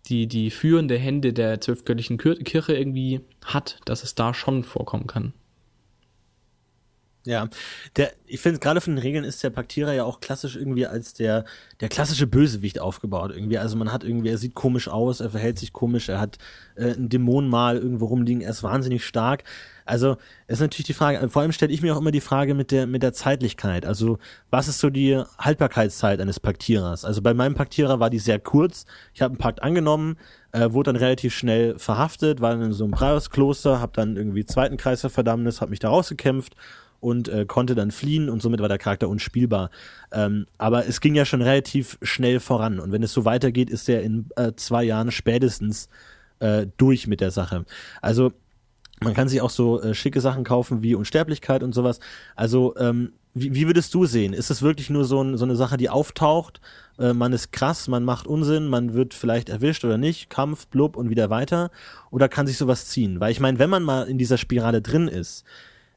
die, die führende Hände der zwölfgöttlichen Kirche irgendwie hat, dass es da schon vorkommen kann. Ja, der, ich finde gerade von den Regeln ist der Paktierer ja auch klassisch irgendwie als der, der klassische Bösewicht aufgebaut irgendwie. Also man hat irgendwie, er sieht komisch aus, er verhält sich komisch, er hat äh, einen Dämon mal irgendwo rumliegen, er ist wahnsinnig stark. Also ist natürlich die Frage, vor allem stelle ich mir auch immer die Frage mit der, mit der Zeitlichkeit. Also was ist so die Haltbarkeitszeit eines Paktierers? Also bei meinem Paktierer war die sehr kurz. Ich habe einen Pakt angenommen, äh, wurde dann relativ schnell verhaftet, war dann in so einem Preiskloster, habe dann irgendwie zweiten Kreis der Verdammnis, habe mich da rausgekämpft und äh, konnte dann fliehen und somit war der Charakter unspielbar. Ähm, aber es ging ja schon relativ schnell voran und wenn es so weitergeht, ist er in äh, zwei Jahren spätestens äh, durch mit der Sache. Also man kann sich auch so äh, schicke Sachen kaufen wie Unsterblichkeit und sowas. Also ähm, wie, wie würdest du sehen? Ist es wirklich nur so, ein, so eine Sache, die auftaucht? Äh, man ist krass, man macht Unsinn, man wird vielleicht erwischt oder nicht, Kampf, blub und wieder weiter? Oder kann sich sowas ziehen? Weil ich meine, wenn man mal in dieser Spirale drin ist,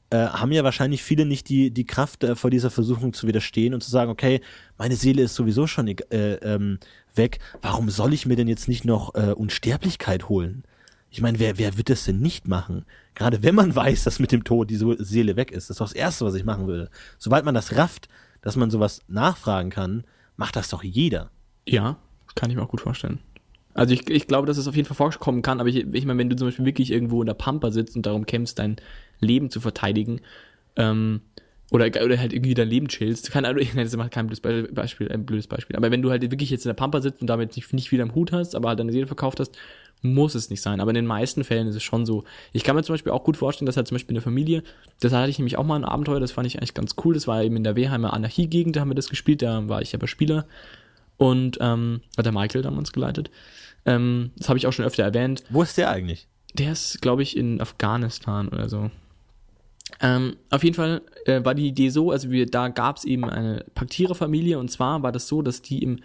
äh, haben ja wahrscheinlich viele nicht die, die Kraft, äh, vor dieser Versuchung zu widerstehen und zu sagen, okay, meine Seele ist sowieso schon äh, ähm, weg, warum soll ich mir denn jetzt nicht noch äh, Unsterblichkeit holen? Ich meine, wer, wer wird das denn nicht machen? Gerade wenn man weiß, dass mit dem Tod die Seele weg ist. Das ist doch das Erste, was ich machen würde. Sobald man das rafft, dass man sowas nachfragen kann, macht das doch jeder. Ja, kann ich mir auch gut vorstellen. Also ich, ich glaube, dass es auf jeden Fall vorkommen kann, aber ich, ich meine, wenn du zum Beispiel wirklich irgendwo in der Pampa sitzt und darum kämpfst, dein Leben zu verteidigen, ähm, oder, oder halt irgendwie dein Leben chillst, kann, also, das macht kein blödes Beispiel, ein blödes Beispiel, aber wenn du halt wirklich jetzt in der Pampa sitzt und damit nicht, nicht wieder im Hut hast, aber halt deine Seele verkauft hast, muss es nicht sein. Aber in den meisten Fällen ist es schon so. Ich kann mir zum Beispiel auch gut vorstellen, dass halt zum Beispiel in der Familie, das hatte ich nämlich auch mal ein Abenteuer, das fand ich eigentlich ganz cool. Das war eben in der Wehheimer Anarchie-Gegend, da haben wir das gespielt, da war ich aber Spieler. Und ähm, hat der Michael damals geleitet. Ähm, das habe ich auch schon öfter erwähnt. Wo ist der eigentlich? Der ist, glaube ich, in Afghanistan oder so. Ähm, auf jeden Fall äh, war die Idee so, also wir, da gab es eben eine Paktiererfamilie und zwar war das so, dass die im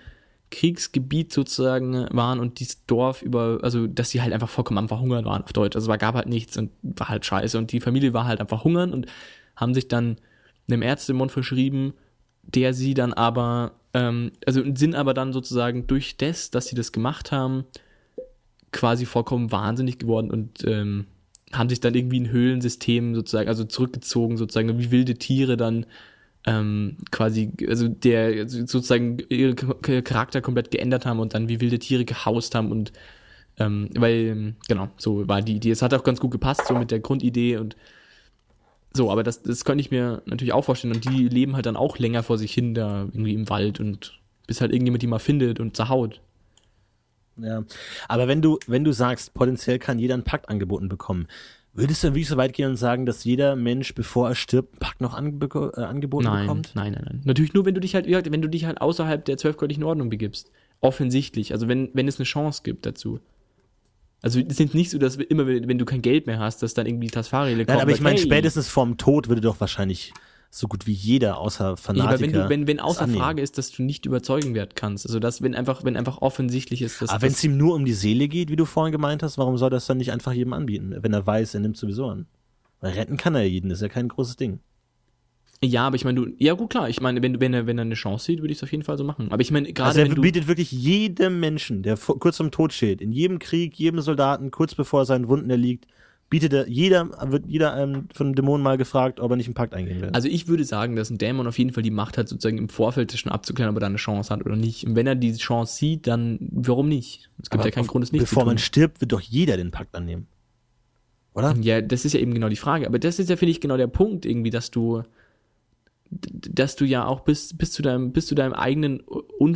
Kriegsgebiet sozusagen waren und dieses Dorf über, also dass sie halt einfach vollkommen am Verhungern waren auf Deutsch. Also es gab halt nichts und war halt scheiße. Und die Familie war halt einfach hungern und haben sich dann einem Ärztemund verschrieben, der sie dann aber, ähm, also sind aber dann sozusagen durch das, dass sie das gemacht haben, quasi vollkommen wahnsinnig geworden und ähm, haben sich dann irgendwie ein Höhlensystem sozusagen, also zurückgezogen, sozusagen, wie wilde Tiere dann ähm, quasi, also der sozusagen ihre Charakter komplett geändert haben und dann wie wilde Tiere gehaust haben und ähm, weil, genau, so war die Idee. Es hat auch ganz gut gepasst, so mit der Grundidee und so, aber das, das könnte ich mir natürlich auch vorstellen. Und die leben halt dann auch länger vor sich hin, da irgendwie im Wald und bis halt irgendjemand die mal findet und zerhaut. Ja, aber wenn du, wenn du sagst, potenziell kann jeder ein Pakt angeboten bekommen, Würdest du dann wirklich so weit gehen und sagen, dass jeder Mensch, bevor er stirbt, einen Pakt noch ange äh, angeboten nein, bekommt? Nein, nein, nein. Natürlich nur, wenn du dich halt, wenn du dich halt außerhalb der zwölfgöttlichen Ordnung begibst. Offensichtlich. Also wenn, wenn es eine Chance gibt dazu. Also es ist nicht so, dass immer, wenn du kein Geld mehr hast, dass dann irgendwie Tasfari kommt. Nein, aber ich meine, hey. spätestens vorm Tod würde doch wahrscheinlich so gut wie jeder außer Fanatiker. Ja, aber wenn, du, wenn, wenn außer Frage ist, dass du nicht überzeugen werden kannst. Also dass, wenn einfach, wenn einfach offensichtlich ist, dass. Aber wenn es ihm nur um die Seele geht, wie du vorhin gemeint hast, warum soll das dann nicht einfach jedem anbieten? Wenn er weiß, er nimmt sowieso an. Weil retten kann er jeden, ist ja kein großes Ding. Ja, aber ich meine, du, ja gut, klar, ich meine, wenn, wenn, er, wenn er eine Chance sieht, würde ich es auf jeden Fall so machen. Aber ich meine, gerade. Also er wenn bietet wirklich jedem Menschen, der kurz zum Tod steht, in jedem Krieg, jedem Soldaten, kurz bevor er seinen Wunden erliegt, bietet er, jeder, wird jeder ähm, von einem Dämonen mal gefragt, ob er nicht einen Pakt eingehen will. Also ich würde sagen, dass ein Dämon auf jeden Fall die Macht hat, sozusagen im Vorfeld schon abzuklären, ob er da eine Chance hat oder nicht. Und wenn er diese Chance sieht, dann warum nicht? Es gibt Aber ja keinen Grund, es nicht Bevor man stirbt, wird doch jeder den Pakt annehmen. Oder? Ja, das ist ja eben genau die Frage. Aber das ist ja, finde ich, genau der Punkt irgendwie, dass du, dass du ja auch bis, bis zu deinem, bis zu deinem eigenen,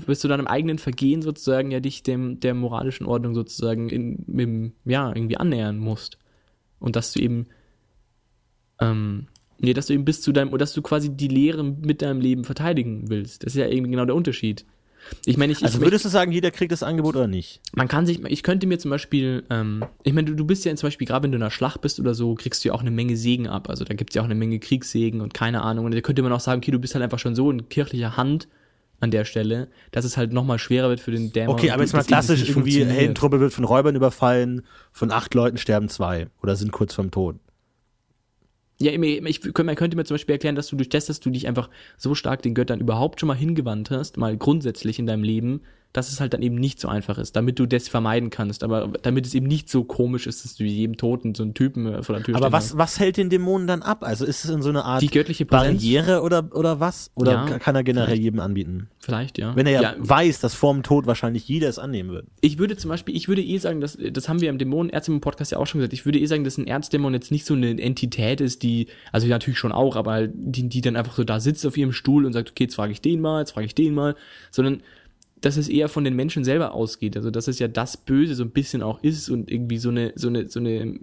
bis zu deinem eigenen Vergehen sozusagen ja dich dem, der moralischen Ordnung sozusagen in, im, ja, irgendwie annähern musst. Und dass du eben, ähm, nee, dass du eben bis zu deinem, dass du quasi die Lehre mit deinem Leben verteidigen willst. Das ist ja eben genau der Unterschied. Ich meine, ich, also ich, würdest du sagen, jeder kriegt das Angebot oder nicht? Man kann sich, ich könnte mir zum Beispiel, ähm, ich meine, du, du bist ja zum Beispiel, gerade wenn du in einer Schlacht bist oder so, kriegst du ja auch eine Menge Segen ab. Also da gibt es ja auch eine Menge Kriegssegen und keine Ahnung. Und da könnte man auch sagen, okay, du bist halt einfach schon so in kirchlicher Hand an der Stelle, dass es halt nochmal schwerer wird für den Dämon. Okay, aber jetzt mal klassisch irgendwie, Heldentruppe wird von Räubern überfallen, von acht Leuten sterben zwei oder sind kurz vorm Tod. Ja, ich, man könnte mir zum Beispiel erklären, dass du durch das, dass du dich einfach so stark den Göttern überhaupt schon mal hingewandt hast, mal grundsätzlich in deinem Leben, dass es halt dann eben nicht so einfach ist, damit du das vermeiden kannst, aber damit es eben nicht so komisch ist, dass du jedem Toten so einen Typen äh, vor der Tür Aber was, was hält den Dämonen dann ab? Also ist es in so eine Art die göttliche Barriere oder, oder was? Oder ja, kann er generell vielleicht. jedem anbieten? Vielleicht, ja. Wenn er ja, ja, weiß, dass vor dem Tod wahrscheinlich jeder es annehmen wird. Ich würde zum Beispiel, ich würde eh sagen, dass, das haben wir im Dämonen Erzdämon Podcast ja auch schon gesagt, ich würde eh sagen, dass ein Erzdämon jetzt nicht so eine Entität ist, die, also natürlich schon auch, aber die, die dann einfach so da sitzt auf ihrem Stuhl und sagt, okay, jetzt frage ich den mal, jetzt frage ich den mal, sondern dass es eher von den Menschen selber ausgeht. Also dass es ja das Böse so ein bisschen auch ist und irgendwie so eine, so eine, so eine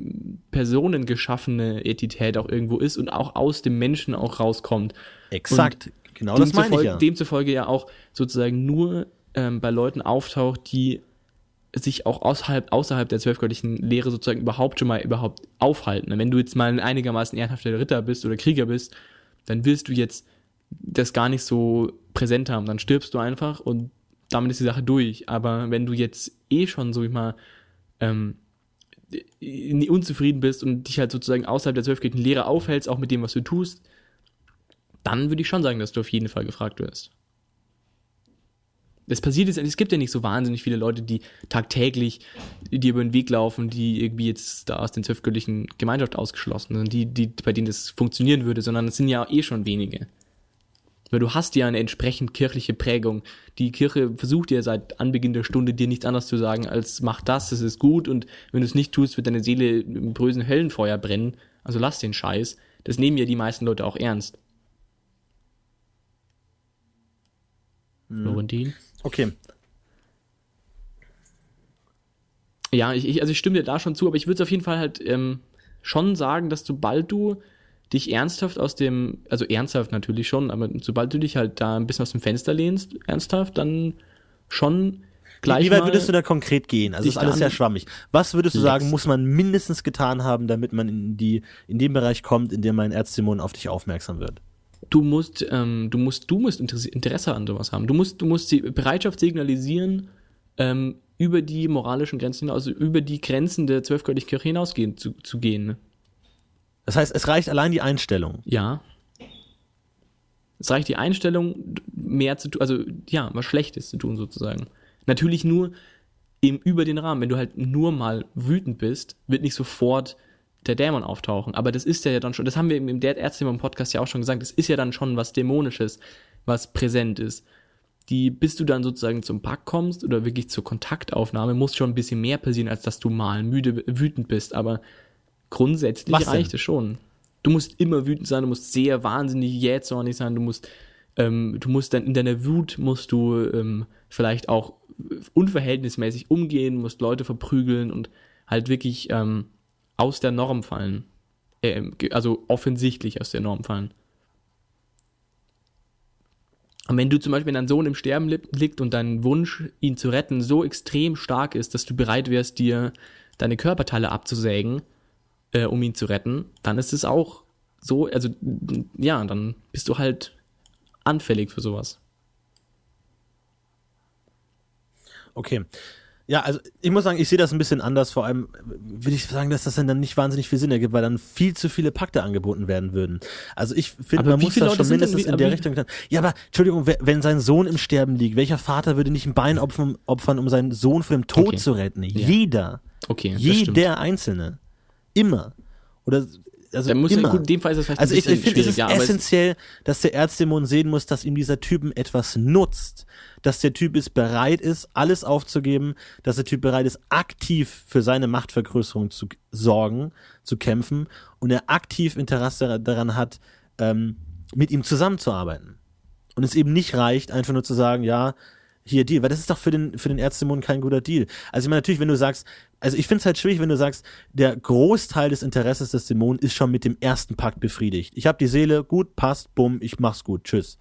personengeschaffene Entität auch irgendwo ist und auch aus dem Menschen auch rauskommt. Exakt, und genau das meine ich ja. Demzufolge ja auch sozusagen nur ähm, bei Leuten auftaucht, die sich auch außerhalb, außerhalb der zwölfgöttlichen Lehre sozusagen überhaupt schon mal überhaupt aufhalten. Wenn du jetzt mal ein einigermaßen ehrenhafter Ritter bist oder Krieger bist, dann wirst du jetzt das gar nicht so präsent haben. Dann stirbst du einfach und damit ist die Sache durch. Aber wenn du jetzt eh schon, so ich mal, ähm, äh, unzufrieden bist und dich halt sozusagen außerhalb der zwölfkirchlichen Lehre aufhältst, auch mit dem, was du tust, dann würde ich schon sagen, dass du auf jeden Fall gefragt wirst. Es passiert jetzt, es gibt ja nicht so wahnsinnig viele Leute, die tagtäglich dir über den Weg laufen, die irgendwie jetzt da aus den zwölfkirchlichen Gemeinschaft ausgeschlossen sind, die, die, bei denen das funktionieren würde, sondern es sind ja eh schon wenige. Weil du hast ja eine entsprechend kirchliche Prägung. Die Kirche versucht ja seit Anbeginn der Stunde dir nichts anderes zu sagen, als mach das, das ist gut und wenn du es nicht tust, wird deine Seele im brösen Höllenfeuer brennen. Also lass den Scheiß. Das nehmen ja die meisten Leute auch ernst. Mhm. Florentin? Okay. Ja, ich, ich, also ich stimme dir da schon zu, aber ich würde es auf jeden Fall halt ähm, schon sagen, dass sobald du dich ernsthaft aus dem, also ernsthaft natürlich schon, aber sobald du dich halt da ein bisschen aus dem Fenster lehnst, ernsthaft, dann schon gleich. Wie weit würdest du da konkret gehen? Also ist alles sehr schwammig. Was würdest du sagen, legst. muss man mindestens getan haben, damit man in die in den Bereich kommt, in dem ein Erzdämon auf dich aufmerksam wird? du musst, ähm, du musst, du musst Interesse, Interesse an sowas haben. Du musst, du musst die Bereitschaft signalisieren, ähm, über die moralischen Grenzen hinaus, also über die Grenzen der zwölfgöttlichen Kirche hinausgehen zu, zu gehen. Das heißt, es reicht allein die Einstellung. Ja. Es reicht die Einstellung, mehr zu tun, also ja, was Schlechtes zu tun sozusagen. Natürlich nur eben über den Rahmen. Wenn du halt nur mal wütend bist, wird nicht sofort der Dämon auftauchen. Aber das ist ja dann schon, das haben wir im der Ärzte im Podcast ja auch schon gesagt, das ist ja dann schon was Dämonisches, was präsent ist. Die, bis du dann sozusagen zum Pack kommst oder wirklich zur Kontaktaufnahme, muss schon ein bisschen mehr passieren, als dass du mal müde, wütend bist. Aber grundsätzlich Was denn? reicht es schon. Du musst immer wütend sein, du musst sehr wahnsinnig jähzornig sein, du musst, ähm, du musst dann in deiner Wut musst du ähm, vielleicht auch unverhältnismäßig umgehen, musst Leute verprügeln und halt wirklich ähm, aus der Norm fallen. Ge- also offensichtlich aus der Norm fallen. Und wenn du zum Beispiel, wenn dein Sohn im Sterben li- liegt und dein Wunsch, ihn zu retten, so extrem stark ist, dass du bereit wärst, dir deine Körperteile abzusägen, äh, um ihn zu retten, dann ist es auch so, also ja, dann bist du halt anfällig für sowas. Okay. Ja, also ich muss sagen, ich sehe das ein bisschen anders. Vor allem würde ich sagen, dass das dann nicht wahnsinnig viel Sinn ergibt, weil dann viel zu viele Pakte angeboten werden würden. Also ich finde, man muss das Leute schon denn- mindestens wie- in der Richtung. Ja, aber Entschuldigung, wenn sein Sohn im Sterben liegt, welcher Vater würde nicht ein Bein opfern, opfern um seinen Sohn vor dem Tod Okay. zu retten? Jeder. Okay. Jeder Einzelne. Immer. Oder also Dann muss immer. gut, in dem Fall ist es vielleicht Also ich, ich finde, es ist ja, essentiell, dass der Erzdämon sehen muss, dass ihm dieser Typen etwas nutzt. Dass der Typ ist bereit ist, alles aufzugeben, dass der Typ bereit ist, aktiv für seine Machtvergrößerung zu sorgen, zu kämpfen und er aktiv Interesse daran hat, ähm, mit ihm zusammenzuarbeiten. Und es eben nicht reicht, einfach nur zu sagen, ja, hier Deal, weil das ist doch für den, für den Erzdämon kein guter Deal. Also ich meine, natürlich, wenn du sagst, also ich finde es halt schwierig, wenn du sagst, der Großteil des Interesses des Dämonen ist schon mit dem ersten Pakt befriedigt. Ich habe die Seele, gut, passt, bumm, ich mach's gut, tschüss.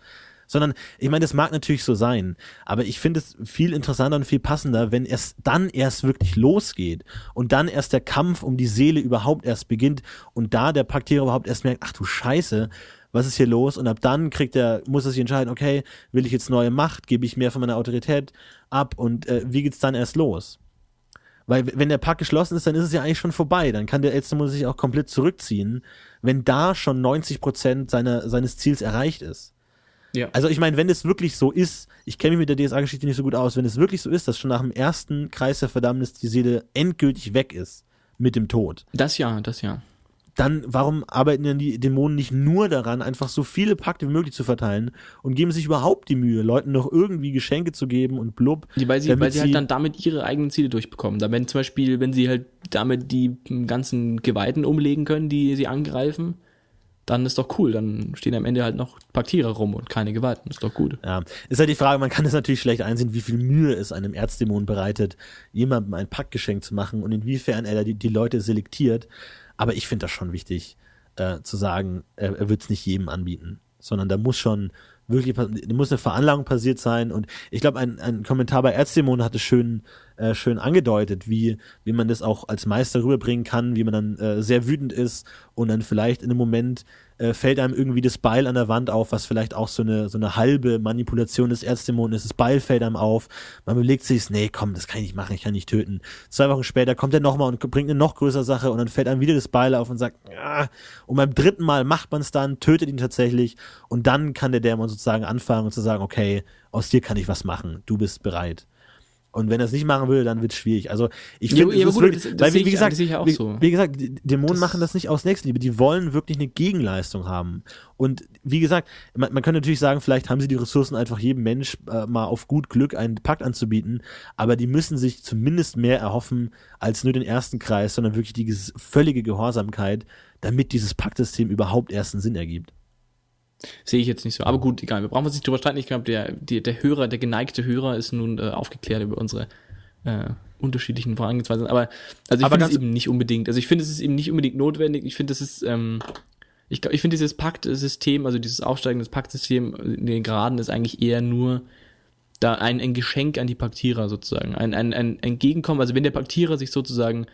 Sondern, ich meine, das mag natürlich so sein, aber ich finde es viel interessanter und viel passender, wenn es dann erst wirklich losgeht und dann erst der Kampf um die Seele überhaupt erst beginnt und da der Paktierer überhaupt erst merkt, ach du Scheiße, was ist hier los? Und ab dann kriegt er, muss er sich entscheiden, okay, will ich jetzt neue Macht, gebe ich mehr von meiner Autorität ab und äh, wie geht's dann erst los? Weil wenn der Pakt geschlossen ist, dann ist es ja eigentlich schon vorbei. Dann kann der Elstermann sich auch komplett zurückziehen, wenn da schon 90 Prozent seiner, seines Ziels erreicht ist. ja. Also ich meine, wenn es wirklich so ist, ich kenne mich mit der DSA-Geschichte nicht so gut aus, wenn es wirklich so ist, dass schon nach dem ersten Kreis der Verdammnis die Seele endgültig weg ist mit dem Tod, das ja, das ja. Dann warum arbeiten denn die Dämonen nicht nur daran, einfach so viele Pakte wie möglich zu verteilen und geben sich überhaupt die Mühe, Leuten noch irgendwie Geschenke zu geben und blub. Die, weil sie, weil sie halt dann damit ihre eigenen Ziele durchbekommen. Da wenn zum Beispiel, wenn sie halt damit die ganzen Geweihten umlegen können, die sie angreifen, dann ist doch cool. Dann stehen am Ende halt noch Paktierer rum und keine Geweihten. Ist doch gut. Ja, ist halt die Frage, man kann es natürlich schlecht einsehen, wie viel Mühe es einem Erzdämon bereitet, jemandem ein Paktgeschenk zu machen und inwiefern er die, die Leute selektiert. Aber ich finde das schon wichtig, äh, zu sagen, er, er wird es nicht jedem anbieten, sondern da muss schon wirklich, muss eine Veranlagung passiert sein. Und ich glaube, ein, ein Kommentar bei Erzdämon hat es schön äh, schön angedeutet, wie, wie man das auch als Meister rüberbringen kann, wie man dann äh, sehr wütend ist und dann vielleicht in einem Moment äh, fällt einem irgendwie das Beil an der Wand auf, was vielleicht auch so eine, so eine halbe Manipulation des Erzdämonen ist. Das Beil fällt einem auf. Man überlegt sich, nee, komm, das kann ich nicht machen, ich kann nicht töten. Zwei Wochen später kommt er nochmal und bringt eine noch größere Sache und dann fällt einem wieder das Beil auf und sagt, ja. Und beim dritten Mal macht man es dann, tötet ihn tatsächlich und dann kann der Dämon sozusagen anfangen und zu sagen, okay, aus dir kann ich was machen, du bist bereit. Und wenn er es nicht machen will, dann wird es schwierig. Also ich finde, ja, weil wie, wie gesagt, wie, so. wie gesagt, Dämonen Das- machen das nicht aus Nächstenliebe. Die wollen wirklich eine Gegenleistung haben. Und wie gesagt, man, man kann natürlich sagen, vielleicht haben sie die Ressourcen, einfach jedem Mensch äh, mal auf gut Glück einen Pakt anzubieten. Aber die müssen sich zumindest mehr erhoffen als nur den ersten Kreis, sondern wirklich die völlige Gehorsamkeit, damit dieses Paktsystem überhaupt erst einen Sinn ergibt. Sehe ich jetzt nicht so. Aber gut, egal. Wir brauchen uns nicht drüber streiten. Ich glaube, der, der, der Hörer, der geneigte Hörer ist nun äh, aufgeklärt über unsere äh, unterschiedlichen Vorangehensweisen. Aber also ich finde es eben nicht unbedingt. Also ich finde, es ist eben nicht unbedingt notwendig. Ich finde, es ist, ähm, ich, glaub, ich finde dieses Paktsystem, also dieses aufsteigende Paktsystem in den Graden ist eigentlich eher nur da ein, ein Geschenk an die Paktierer sozusagen. Ein, ein, ein Entgegenkommen. Also wenn der Paktierer sich sozusagen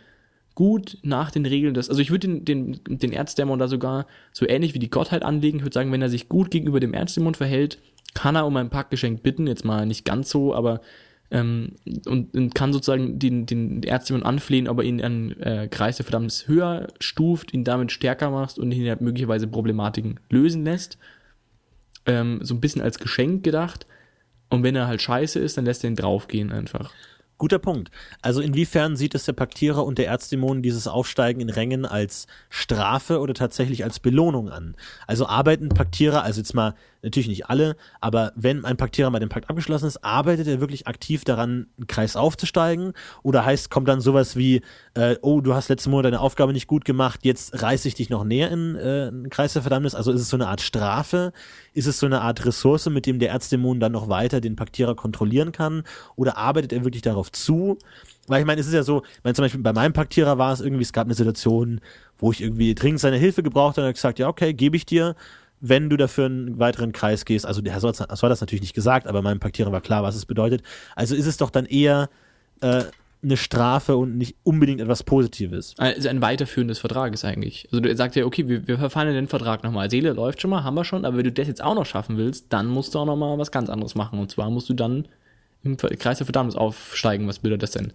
gut nach den Regeln des, also ich würde den, den, den Erzdämon da sogar so ähnlich wie die Gottheit anlegen. Ich würde sagen, wenn er sich gut gegenüber dem Erzdämon verhält, kann er um ein Paktgeschenk bitten. Jetzt mal nicht ganz so, aber ähm, und, und kann sozusagen den, den Erzdämon anflehen, ob er ihn an äh, Kreis der Verdammnis höher stuft, ihn damit stärker macht und ihn halt möglicherweise Problematiken lösen lässt. Ähm, so ein bisschen als Geschenk gedacht. Und wenn er halt scheiße ist, dann lässt er ihn draufgehen einfach. Guter Punkt. Also inwiefern sieht es der Paktierer und der Erzdämon dieses Aufsteigen in Rängen als Strafe oder tatsächlich als Belohnung an? Also arbeiten Paktierer, also jetzt mal natürlich nicht alle, aber wenn ein Paktierer mal den Pakt abgeschlossen ist, arbeitet er wirklich aktiv daran, einen Kreis aufzusteigen? Oder heißt, kommt dann sowas wie, äh, oh, du hast letzten Monat deine Aufgabe nicht gut gemacht, jetzt reiße ich dich noch näher in äh, einen Kreis der Verdammnis? Also ist es so eine Art Strafe? Ist es so eine Art Ressource, mit dem der Erzdämon dann noch weiter den Paktierer kontrollieren kann? Oder arbeitet er wirklich darauf zu? Weil ich meine, es ist ja so, meine, zum Beispiel bei meinem Paktierer war es irgendwie, es gab eine Situation, wo ich irgendwie dringend seine Hilfe gebraucht habe und er gesagt, ja, okay, gebe ich dir, wenn du dafür einen weiteren Kreis gehst. Also der Herr Solz hat das natürlich nicht gesagt, aber meinem Paktierer war klar, was es bedeutet. Also ist es doch dann eher äh, eine Strafe und nicht unbedingt etwas Positives. Also ein Weiterführen des Vertrages eigentlich. Also du sagst ja, okay, wir, wir verfallen den Vertrag nochmal. Seele läuft schon mal, haben wir schon, aber wenn du das jetzt auch noch schaffen willst, dann musst du auch nochmal was ganz anderes machen. Und zwar musst du dann im Kreis der Verdammnis aufsteigen. Was bedeutet das denn?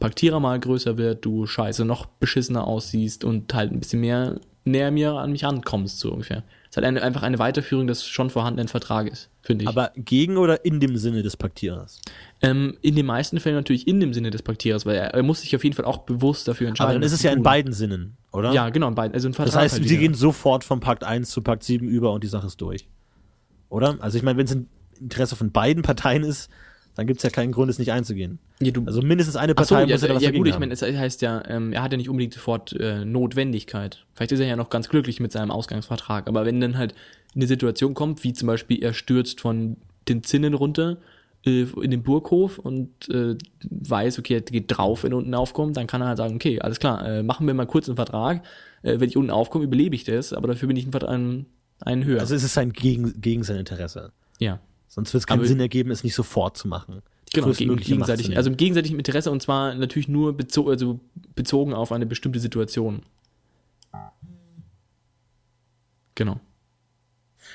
Paktierer mal größer wird, du scheiße noch beschissener aussiehst und halt ein bisschen mehr näher mir an mich rankommst, so ungefähr. Ist halt eine, einfach eine Weiterführung des schon vorhandenen Vertrages, finde ich. Aber gegen oder in dem Sinne des Paktierers? ähm, in den meisten Fällen natürlich in dem Sinne des Paktierers, weil er, er muss sich auf jeden Fall auch bewusst dafür entscheiden. Aber dann ist es ja in beiden Sinnen, oder? Ja, genau, in beiden. Also ein Vertrag Das heißt, halt gehen sofort vom Pakt 1 zu Pakt 7 über und die Sache ist durch. Oder? Also ich meine, wenn es im Interesse von beiden Parteien ist, dann gibt es ja keinen Grund, es nicht einzugehen. Ja, Also mindestens eine so, Partei ja, muss ja da was ja gut, ich meine, es heißt ja, ähm, er hat ja nicht unbedingt sofort äh, Notwendigkeit. Vielleicht ist er ja noch ganz glücklich mit seinem Ausgangsvertrag. Aber wenn dann halt eine Situation kommt, wie zum Beispiel er stürzt von den Zinnen runter äh, in den Burghof und äh, weiß, okay, er geht drauf, wenn er unten aufkommt, dann kann er halt sagen, okay, alles klar, äh, machen wir mal kurz einen Vertrag. Äh, wenn ich unten aufkomme, überlebe ich das, aber dafür bin ich einen, einen höher. Also es ist sein gegen, gegen sein Interesse. ja. Sonst wird es keinen Aber- Sinn ergeben, es nicht sofort zu machen. Genau, gegen, gegenseitig, also im gegenseitigen Interesse und zwar natürlich nur bezo also bezogen auf eine bestimmte Situation. Genau.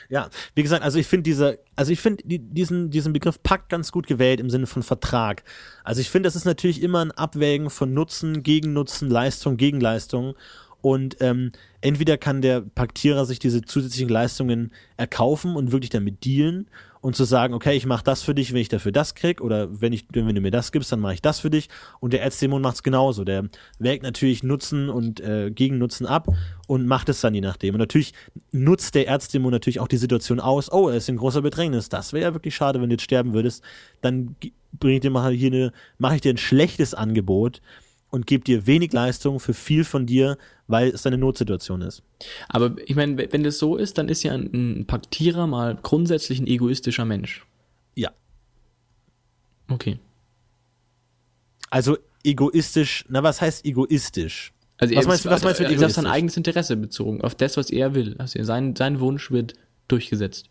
Ja, wie gesagt, also ich finde diese, also ich finde die, diesen, diesen Begriff Pakt ganz gut gewählt im Sinne von Vertrag. Also ich finde, das ist natürlich immer ein Abwägen von Nutzen, Gegennutzen, Leistung, Gegenleistung. Und ähm, entweder kann der Paktierer sich diese zusätzlichen Leistungen erkaufen und wirklich damit dealen und zu sagen, okay, ich mache das für dich, wenn ich dafür das krieg, oder wenn ich, wenn du mir das gibst, dann mache ich das für dich. Und der Erzdämon macht es genauso. Der wägt natürlich Nutzen und äh, Gegennutzen ab und macht es dann je nachdem. Und natürlich nutzt der Erzdämon natürlich auch die Situation aus. Oh, er ist in großer Bedrängnis. Das wäre ja wirklich schade, wenn du jetzt sterben würdest. Dann gi- bring ich dir mal hier eine, mache ich dir ein schlechtes Angebot und gebe dir wenig Leistung für viel von dir, weil es eine Notsituation ist. Aber ich meine, wenn das so ist, dann ist ja ein, ein Paktierer mal grundsätzlich ein egoistischer Mensch. Ja. Okay. Also egoistisch, na was heißt egoistisch? Also Was er meinst du- was meinst du mit er ist auf sein egoistisch? eigenes Interesse bezogen, auf das, was er will. Also sein, sein Wunsch wird durchgesetzt.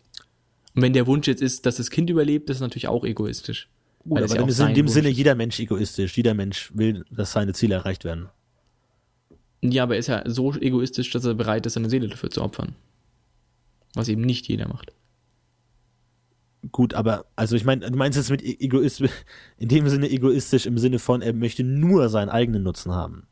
Und wenn der Wunsch jetzt ist, dass das Kind überlebt, das ist natürlich auch egoistisch. Gut, aber ja in dem Wunsch Sinne ist. jeder Mensch egoistisch. Jeder Mensch will, dass seine Ziele erreicht werden. Ja, aber er ist ja so egoistisch, dass er bereit ist, seine Seele dafür zu opfern. Was eben nicht jeder macht. Gut, aber, also ich meine, du meinst jetzt mit Egoist, in dem Sinne egoistisch im Sinne von, er möchte nur seinen eigenen Nutzen haben.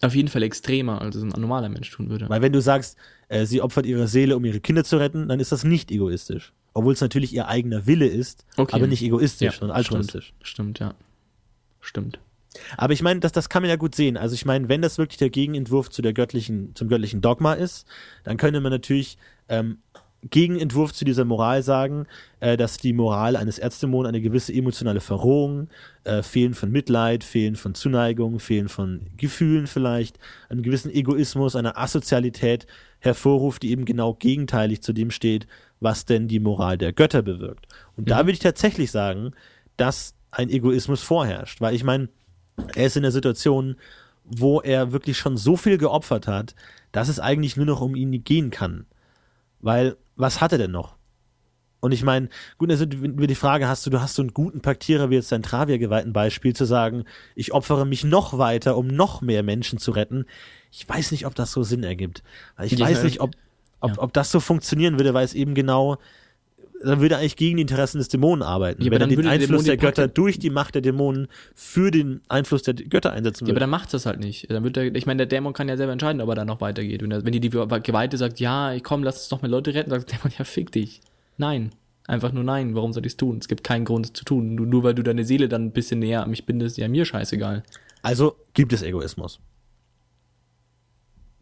Auf jeden Fall extremer, als es ein normaler Mensch tun würde. Weil wenn du sagst, äh, sie opfert ihre Seele, um ihre Kinder zu retten, dann ist das nicht egoistisch. Obwohl es natürlich ihr eigener Wille ist, Okay. aber nicht egoistisch, Ja, sondern altruistisch. Stimmt, ja. Stimmt. Aber ich meine, das, das kann man ja gut sehen. Also ich meine, wenn das wirklich der Gegenentwurf zu der göttlichen, zum göttlichen Dogma ist, dann könnte man natürlich ähm, Gegenentwurf zu dieser Moral sagen, äh, dass die Moral eines Erzdämonen eine gewisse emotionale Verrohung, äh, Fehlen von Mitleid, Fehlen von Zuneigung, Fehlen von Gefühlen vielleicht, einen gewissen Egoismus, eine Asozialität hervorruft, die eben genau gegenteilig zu dem steht, was denn die Moral der Götter bewirkt. Und da würde ich tatsächlich sagen, dass ein Egoismus vorherrscht, weil ich meine, er ist in der Situation, wo er wirklich schon so viel geopfert hat, dass es eigentlich nur noch um ihn gehen kann. Weil, was hat er denn noch? Und ich meine, gut, also wenn du die Frage hast, du, du hast so einen guten Paktierer wie jetzt dein Travia-geweihten Beispiel, zu sagen, ich opfere mich noch weiter, um noch mehr Menschen zu retten. Ich weiß nicht, ob das so Sinn ergibt. Weil ich Ja, weiß ich- nicht, ob, ob, ja. ob das so funktionieren würde, weil es eben genau, dann würde er eigentlich gegen die Interessen des Dämonen arbeiten. Ja, aber wenn er dann den würde der Einfluss der Pakte- Götter durch die Macht der Dämonen für den Einfluss der Götter einsetzen Ja, würde. aber dann macht das halt nicht. Dann wird er, ich meine, der Dämon kann ja selber entscheiden, ob er dann noch weitergeht. Wenn, er, wenn die, die Geweihte sagt, ja, komm, lass uns noch mehr Leute retten, sagt der Dämon, ja, fick dich. Nein. Einfach nur nein. Warum soll ich es tun? Es gibt keinen Grund, es zu tun. Nur, nur weil du deine Seele dann ein bisschen näher an mich bindest, ja, mir scheißegal. Also gibt es Egoismus.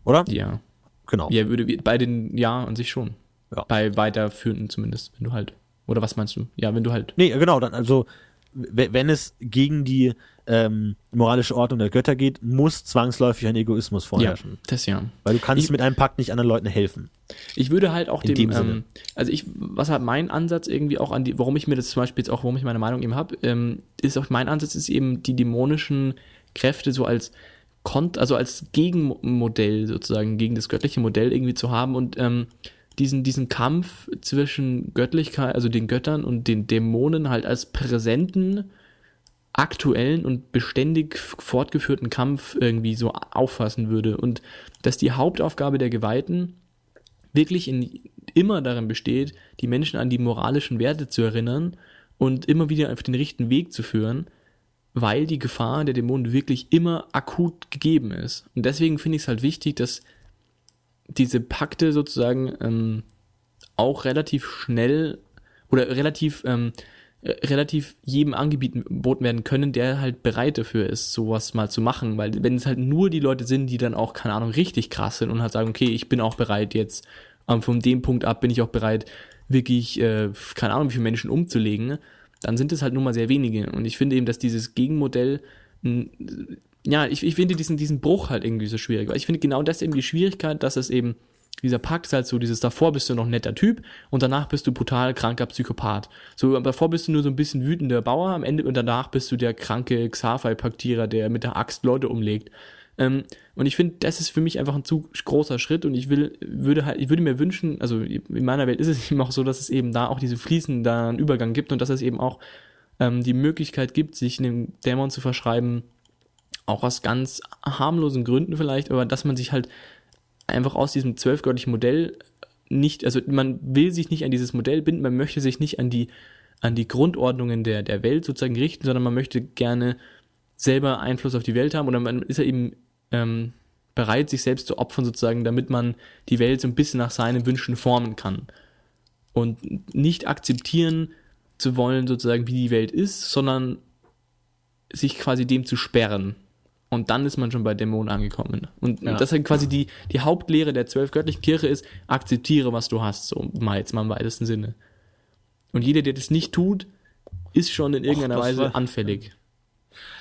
Oder? Ja. Genau. Ja, würde, bei den, ja, an sich schon. Ja. Bei weiterführenden zumindest, wenn du halt, oder was meinst du? Ja, wenn du halt, Nee, genau, dann also wenn es gegen die ähm, moralische Ordnung der Götter geht, muss zwangsläufig ein Egoismus ja, vorherrschen. das ja. Weil du kannst Ich- mit einem Pakt nicht anderen Leuten helfen. Ich würde halt auch dem, dem ähm, also ich, was halt mein Ansatz irgendwie auch an die, warum ich mir das zum Beispiel jetzt auch, warum ich meine Meinung eben habe, ähm, ist auch mein Ansatz ist eben die dämonischen Kräfte so als Kont, also als Gegenmodell sozusagen gegen das göttliche Modell irgendwie zu haben und ähm, diesen, diesen Kampf zwischen Göttlichkeit, also den Göttern und den Dämonen halt als präsenten, aktuellen und beständig fortgeführten Kampf irgendwie so auffassen würde und dass die Hauptaufgabe der Geweihten wirklich in, immer darin besteht, die Menschen an die moralischen Werte zu erinnern und immer wieder auf den richtigen Weg zu führen, weil die Gefahr der Dämonen wirklich immer akut gegeben ist. Und deswegen finde ich es halt wichtig, dass diese Pakte sozusagen ähm, auch relativ schnell oder relativ ähm, äh, relativ jedem angeboten werden können, der halt bereit dafür ist, sowas mal zu machen. Weil wenn es halt nur die Leute sind, die dann auch, keine Ahnung, richtig krass sind und halt sagen, okay, ich bin auch bereit jetzt, ähm, von dem Punkt ab bin ich auch bereit, wirklich, äh, keine Ahnung, wie viele Menschen umzulegen, dann sind es halt nur mal sehr wenige. Und ich finde eben, dass dieses Gegenmodell, mh, ja, ich, ich finde diesen, diesen Bruch halt irgendwie so schwierig. Weil ich finde genau das eben die Schwierigkeit, dass es eben, dieser Pakt ist halt so, dieses davor bist du noch netter Typ und danach bist du brutal kranker Psychopath. So, davor bist du nur so ein bisschen wütender Bauer am Ende und danach bist du der kranke Xafei-Paktierer, der mit der Axt Leute umlegt. Ähm, und ich finde, das ist für mich einfach ein zu großer Schritt und ich will, würde halt, ich würde mir wünschen, also in meiner Welt ist es eben auch so, dass es eben da auch diese fließenden Übergang gibt und dass es eben auch ähm, die Möglichkeit gibt, sich einem Dämon zu verschreiben, auch aus ganz harmlosen Gründen vielleicht, aber dass man sich halt einfach aus diesem zwölfgöttlichen Modell nicht, also man will sich nicht an dieses Modell binden, man möchte sich nicht an die, an die Grundordnungen der, der Welt sozusagen richten, sondern man möchte gerne selber Einfluss auf die Welt haben oder man ist ja eben ähm, bereit, sich selbst zu opfern sozusagen, damit man die Welt so ein bisschen nach seinen Wünschen formen kann. Und nicht akzeptieren zu wollen, sozusagen, wie die Welt ist, sondern sich quasi dem zu sperren. Und dann ist man schon bei Dämonen angekommen. Und Ja. das ist quasi die, die Hauptlehre der zwölfgöttlichen Kirche ist, akzeptiere, was du hast, so mal jetzt mal im weitesten Sinne. Und jeder, der das nicht tut, ist schon in irgendeiner das Weise war- anfällig.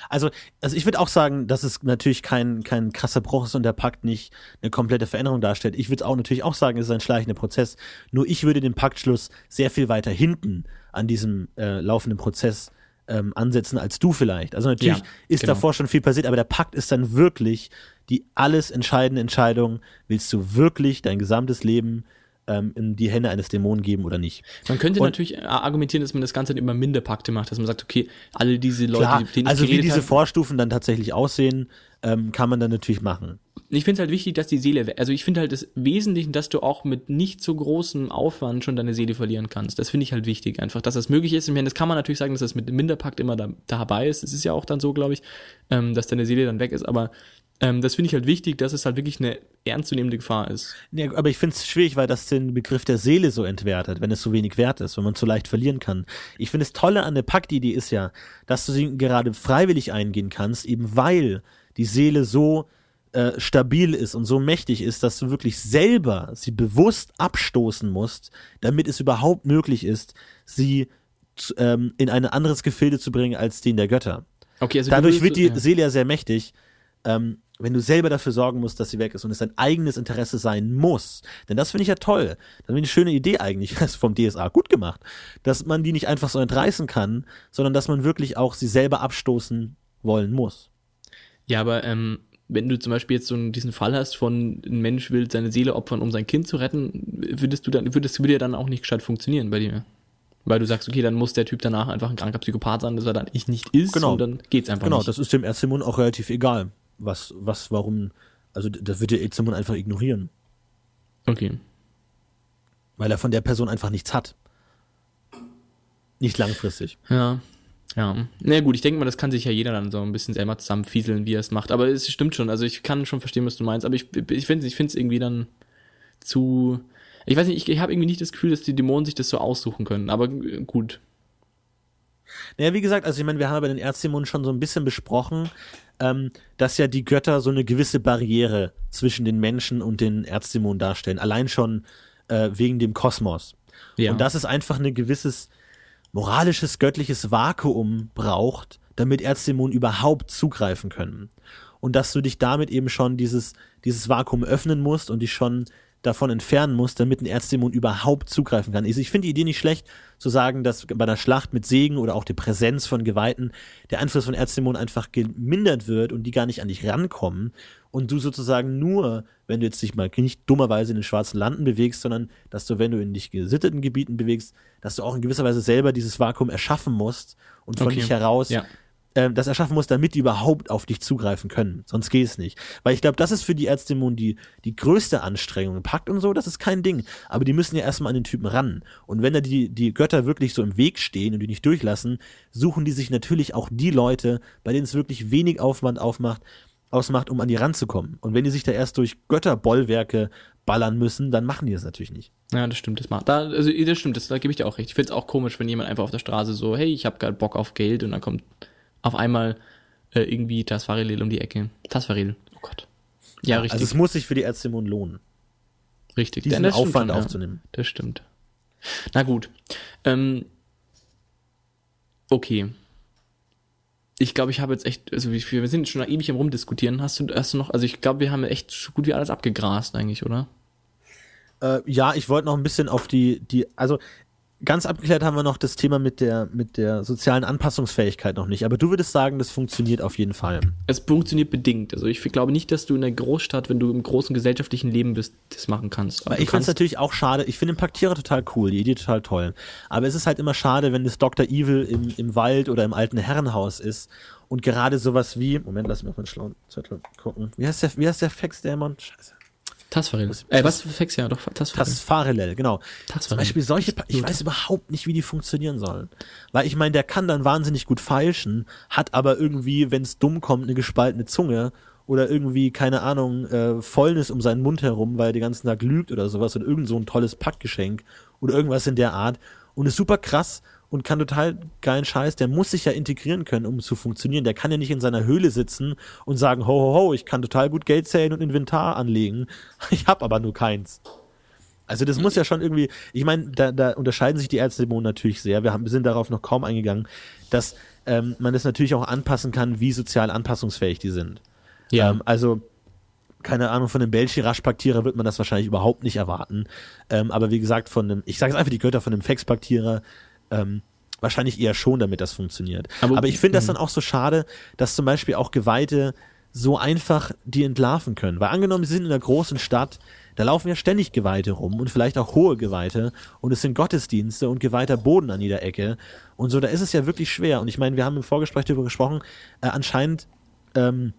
Also, also ich würde auch sagen, dass es natürlich kein, kein krasser Bruch ist und der Pakt nicht eine komplette Veränderung darstellt. Ich würde auch natürlich auch sagen, es ist ein schleichender Prozess. Nur ich würde den Paktschluss sehr viel weiter hinten an diesem äh, laufenden Prozess ähm, ansetzen als du vielleicht. Also natürlich Ja, ist genau. davor schon viel passiert, aber der Pakt ist dann wirklich die alles entscheidende Entscheidung. Willst du wirklich dein gesamtes Leben ähm, in die Hände eines Dämonen geben oder nicht. Man könnte Und- natürlich äh, argumentieren, dass man das Ganze dann immer Minderpakte macht, dass man sagt, okay, alle diese Leute, Klar, denen ich also wie diese habe- Vorstufen dann tatsächlich aussehen, ähm, kann man dann natürlich machen. Ich finde es halt wichtig, dass die Seele, also ich finde halt das Wesentliche, dass du auch mit nicht so großem Aufwand schon deine Seele verlieren kannst. Das finde ich halt wichtig, einfach, dass das möglich ist. Ich meine, das kann man natürlich sagen, dass das mit dem Minderpakt immer da, dabei ist. Es ist ja auch dann so, glaube ich, ähm, dass deine Seele dann weg ist. Aber ähm, das finde ich halt wichtig, dass es halt wirklich eine ernstzunehmende Gefahr ist. Ja, aber ich finde es schwierig, weil das den Begriff der Seele so entwertet, wenn es so wenig wert ist, wenn man so leicht verlieren kann. Ich finde, das Tolle an der Paktidee ist ja, dass du sie gerade freiwillig eingehen kannst, eben weil die Seele so äh, stabil ist und so mächtig ist, dass du wirklich selber sie bewusst abstoßen musst, damit es überhaupt möglich ist, sie ähm, in ein anderes Gefilde zu bringen als den der Götter. Okay, also du Dadurch wird die ja. Seele ja sehr mächtig, ähm, wenn du selber dafür sorgen musst, dass sie weg ist und es dein eigenes Interesse sein muss. Denn das finde ich ja toll. Das finde ich eine schöne Idee eigentlich. Das ist vom DSA gut gemacht. Dass man die nicht einfach so entreißen kann, sondern dass man wirklich auch sie selber abstoßen wollen muss. Ja, aber ähm, wenn du zum Beispiel jetzt so diesen Fall hast von ein Mensch will seine Seele opfern, um sein Kind zu retten, würdest du dann, würdest, würde ja dann auch nicht gescheit funktionieren bei dir. Weil du sagst, okay, dann muss der Typ danach einfach ein kranker Psychopath sein, dass er dann ich nicht ist Genau. und dann geht's einfach Genau, nicht. das ist dem Erzimon auch relativ egal. Was, was, warum, also das wird der Erzimon einfach ignorieren, okay. weil er von der Person einfach nichts hat. Nicht langfristig. Ja. Ja. Na ja, gut, ich denke mal, das kann sich ja jeder dann so ein bisschen selber zusammenfieseln, wie er es macht. Aber es stimmt schon. Also ich kann schon verstehen, was du meinst. Aber ich, ich finde ich finde es irgendwie dann zu. Ich weiß nicht, ich, ich habe irgendwie nicht das Gefühl, dass die Dämonen sich das so aussuchen können. Aber äh, gut. Naja, wie gesagt, also ich meine, wir haben bei den Erzdämonen schon so ein bisschen besprochen, ähm, dass ja die Götter so eine gewisse Barriere zwischen den Menschen und den Erzdämonen darstellen. Allein schon äh, wegen dem Kosmos. Ja. Und dass es einfach ein gewisses moralisches, göttliches Vakuum braucht, damit Erzdämonen überhaupt zugreifen können. Und dass du dich damit eben schon dieses, dieses Vakuum öffnen musst und dich schon davon entfernen musst, damit ein Erzdämon überhaupt zugreifen kann. Also ich finde die Idee nicht schlecht, zu sagen, dass bei einer Schlacht mit Segen oder auch der Präsenz von Geweihten der Einfluss von Erzdämonen einfach gemindert wird und die gar nicht an dich rankommen und du sozusagen nur, wenn du jetzt dich mal nicht dummerweise in den schwarzen Landen bewegst, sondern dass du, wenn du in dich gesitteten Gebieten bewegst, dass du auch in gewisser Weise selber dieses Vakuum erschaffen musst und von Okay. dich heraus Ja. Ähm, das erschaffen muss, damit die überhaupt auf dich zugreifen können. Sonst geht es nicht. Weil ich glaube, das ist für die Erzdämonen die, die größte Anstrengung. Pakt und so, das ist kein Ding. Aber die müssen ja erstmal an den Typen ran. Und wenn da die, die Götter wirklich so im Weg stehen und die nicht durchlassen, suchen die sich natürlich auch die Leute, bei denen es wirklich wenig Aufwand aufmacht, ausmacht, um an die ranzukommen. Und wenn die sich da erst durch Götterbollwerke ballern müssen, dann machen die das natürlich nicht. Ja, das stimmt, das macht. Da, also das stimmt, das, da gebe ich dir auch recht. Ich finde es auch komisch, wenn jemand einfach auf der Straße so, hey, ich habe gerade Bock auf Geld und dann kommt auf einmal äh, irgendwie Tasfaril um die Ecke. Tasfaril, oh Gott. Ja, richtig. Also es muss sich für die Erzdämonen lohnen, richtig. diesen stimmt Aufwand schon, ja. aufzunehmen. Das stimmt. Na gut. Ähm, okay. Ich glaube, ich habe jetzt echt, also wir wir sind schon ewig am rumdiskutieren. Hast du, hast du noch, also ich glaube, wir haben echt so gut wie alles abgegrast eigentlich, oder? Äh, ja, ich wollte noch ein bisschen auf die, die, also ganz abgeklärt haben wir noch das Thema mit der, mit der sozialen Anpassungsfähigkeit noch nicht. Aber du würdest sagen, das funktioniert auf jeden Fall. Es funktioniert bedingt. Also ich glaube nicht, dass du in der Großstadt, wenn du im großen gesellschaftlichen Leben bist, das machen kannst. Aber du ich finde es natürlich auch schade. Ich finde den Paktierer total cool, die Idee total toll. Aber es ist halt immer schade, wenn das Dr. Evil im, im Wald oder im alten Herrenhaus ist und gerade sowas wie, Moment, lass mich auf meinen schlauen Zettel gucken. Wie heißt der, wie heißt der Fex-Dämon? Scheiße. Tasfaril. Äh, was für ja, doch, Tasfaril. Tasfarelel, genau. Tasfarel. Zum Beispiel solche, Pa- ich weiß überhaupt nicht, wie die funktionieren sollen. Weil ich meine, der kann dann wahnsinnig gut feilschen, hat aber irgendwie, wenn es dumm kommt, eine gespaltene Zunge oder irgendwie, keine Ahnung, äh, Fäulnis um seinen Mund herum, weil er den ganzen Tag lügt oder sowas und irgend so ein tolles Packgeschenk oder irgendwas in der Art und ist super krass und kann total geilen Scheiß, der muss sich ja integrieren können, um zu funktionieren. Der kann ja nicht in seiner Höhle sitzen und sagen, ho, ho, ho, ich kann total gut Geld zählen und Inventar anlegen. Ich hab aber nur keins. Also das muss ja schon irgendwie, ich meine, da, da unterscheiden sich die Erzdämonen natürlich sehr. Wir haben, sind darauf noch kaum eingegangen, dass ähm, man das natürlich auch anpassen kann, wie sozial anpassungsfähig die sind. ja. Ähm, also keine Ahnung, von dem Belchirash-Paktierer wird man das wahrscheinlich überhaupt nicht erwarten. Ähm, aber wie gesagt, von dem, ich sage jetzt einfach die Götter von dem Fex-Paktierer, ähm, wahrscheinlich eher schon, damit das funktioniert. Aber, Aber- ich finde das Mhm. dann auch so schade, dass zum Beispiel auch Geweihte so einfach die entlarven können. Weil angenommen, sie sind in einer großen Stadt, da laufen ja ständig Geweihte rum und vielleicht auch hohe Geweihte und es sind Gottesdienste und geweihter Boden an jeder Ecke und so, da ist es ja wirklich schwer. Und ich meine, wir haben im Vorgespräch darüber gesprochen, äh, anscheinend ähm,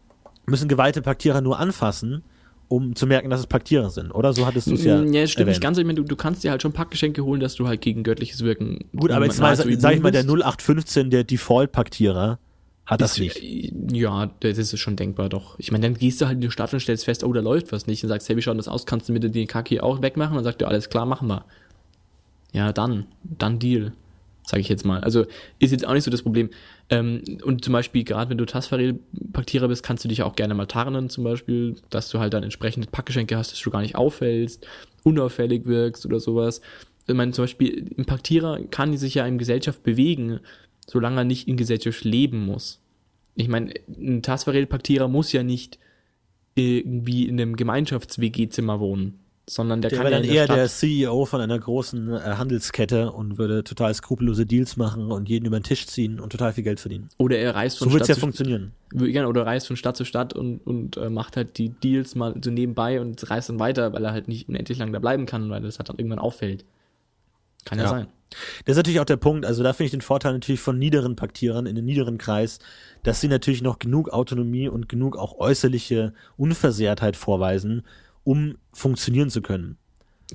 müssen geweihte Paktierer nur anfassen, um zu merken, dass es Paktierer sind, oder? So hattest du es ja. Mm, Ja, es stimmt erwähnt. nicht ganz. Ich meine, du, du kannst dir halt schon Packgeschenke holen, dass du halt gegen göttliches Wirken. Gut, aber jetzt mal, nahezu sag ich mal, der immun bist. 0815, der Default-Paktierer, hat das Ist- nicht. Ja, das ist schon denkbar, doch. Ich meine, dann gehst du halt in die Stadt und stellst fest, oh, da läuft was nicht. Und sagst, hey, wie schaut das aus? Kannst du mir den Kaki auch wegmachen? Und dann sagt er, alles klar, machen wir. Ja, dann. Dann Deal. Sag ich jetzt mal. Also, ist jetzt auch nicht so das Problem. Ähm, und zum Beispiel, gerade wenn du Tasfarel-Paktierer bist, kannst du dich auch gerne mal tarnen, zum Beispiel, dass du halt dann entsprechende Packgeschenke hast, dass du gar nicht auffällst, unauffällig wirkst oder sowas. Ich meine, zum Beispiel, ein Paktierer kann sich ja in Gesellschaft bewegen, solange er nicht in Gesellschaft leben muss. Ich meine, ein Tasfarel-Paktierer muss ja nicht irgendwie in einem Gemeinschafts-WG-Zimmer wohnen, sondern der, Der kann wäre ja dann der eher der Stadt, CEO von einer großen äh, Handelskette und würde total skrupellose Deals machen und jeden über den Tisch ziehen und total viel Geld verdienen. oder er reist von So Stadt ja zu funktionieren. oder reist von Stadt zu Stadt und, und äh, macht halt die Deals mal so nebenbei und reist dann weiter, weil er halt nicht unendlich lang da bleiben kann, weil das halt dann irgendwann auffällt. Kann ja, Ja. sein. Das ist natürlich auch der Punkt, also da finde ich den Vorteil natürlich von niederen Paktierern in den niederen Kreis, dass sie natürlich noch genug Autonomie und genug auch äußerliche Unversehrtheit vorweisen, um funktionieren zu können.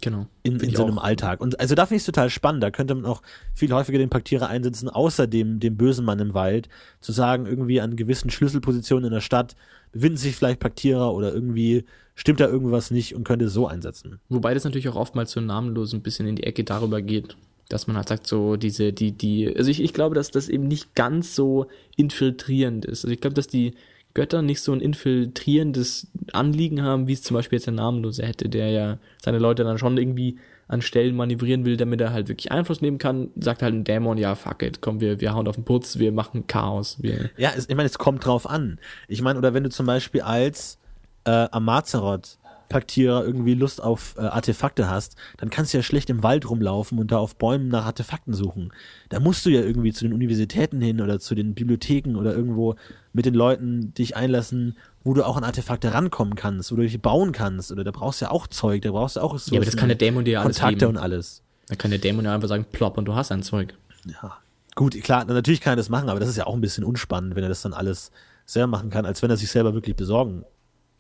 Genau. in, in so auch. einem Alltag. Und also da finde ich es total spannend. Da könnte man auch viel häufiger den Paktierer einsetzen, außer dem, dem bösen Mann im Wald, zu sagen, irgendwie an gewissen Schlüsselpositionen in der Stadt befinden sich vielleicht Paktierer oder irgendwie stimmt da irgendwas nicht und könnte es so einsetzen. Wobei das natürlich auch oftmals so namenlos ein bisschen in die Ecke darüber geht, dass man halt sagt, so diese, die, die, also ich, ich glaube, dass das eben nicht ganz so infiltrierend ist. Also ich glaube, dass die Götter nicht so ein infiltrierendes Anliegen haben, wie es zum Beispiel jetzt der Namenlose hätte, der ja seine Leute dann schon irgendwie an Stellen manövrieren will, damit er halt wirklich Einfluss nehmen kann, sagt halt ein Dämon, ja, fuck it, komm, wir, wir hauen auf den Putz, wir machen Chaos, wir, Ja, es, ich meine, es kommt drauf an. Ich meine, oder wenn du zum Beispiel als äh, Amazeroth Paktierer irgendwie Lust auf äh, Artefakte hast, dann kannst du ja schlecht im Wald rumlaufen und da auf Bäumen nach Artefakten suchen. Da musst du ja irgendwie zu den Universitäten hin oder zu den Bibliotheken oder irgendwo mit den Leuten dich einlassen, wo du auch an Artefakte rankommen kannst, wo du dich bauen kannst. Oder da brauchst du ja auch Zeug, da brauchst du auch Ressourcen, ja, aber das kann der Dämon dir ja alles Kontakte geben. und alles. Da kann der Dämon ja einfach sagen, plopp und du hast ein Zeug. Ja. Gut, klar, natürlich kann er das machen, aber das ist ja auch ein bisschen unspannend, wenn er das dann alles selber machen kann, als wenn er sich selber wirklich besorgen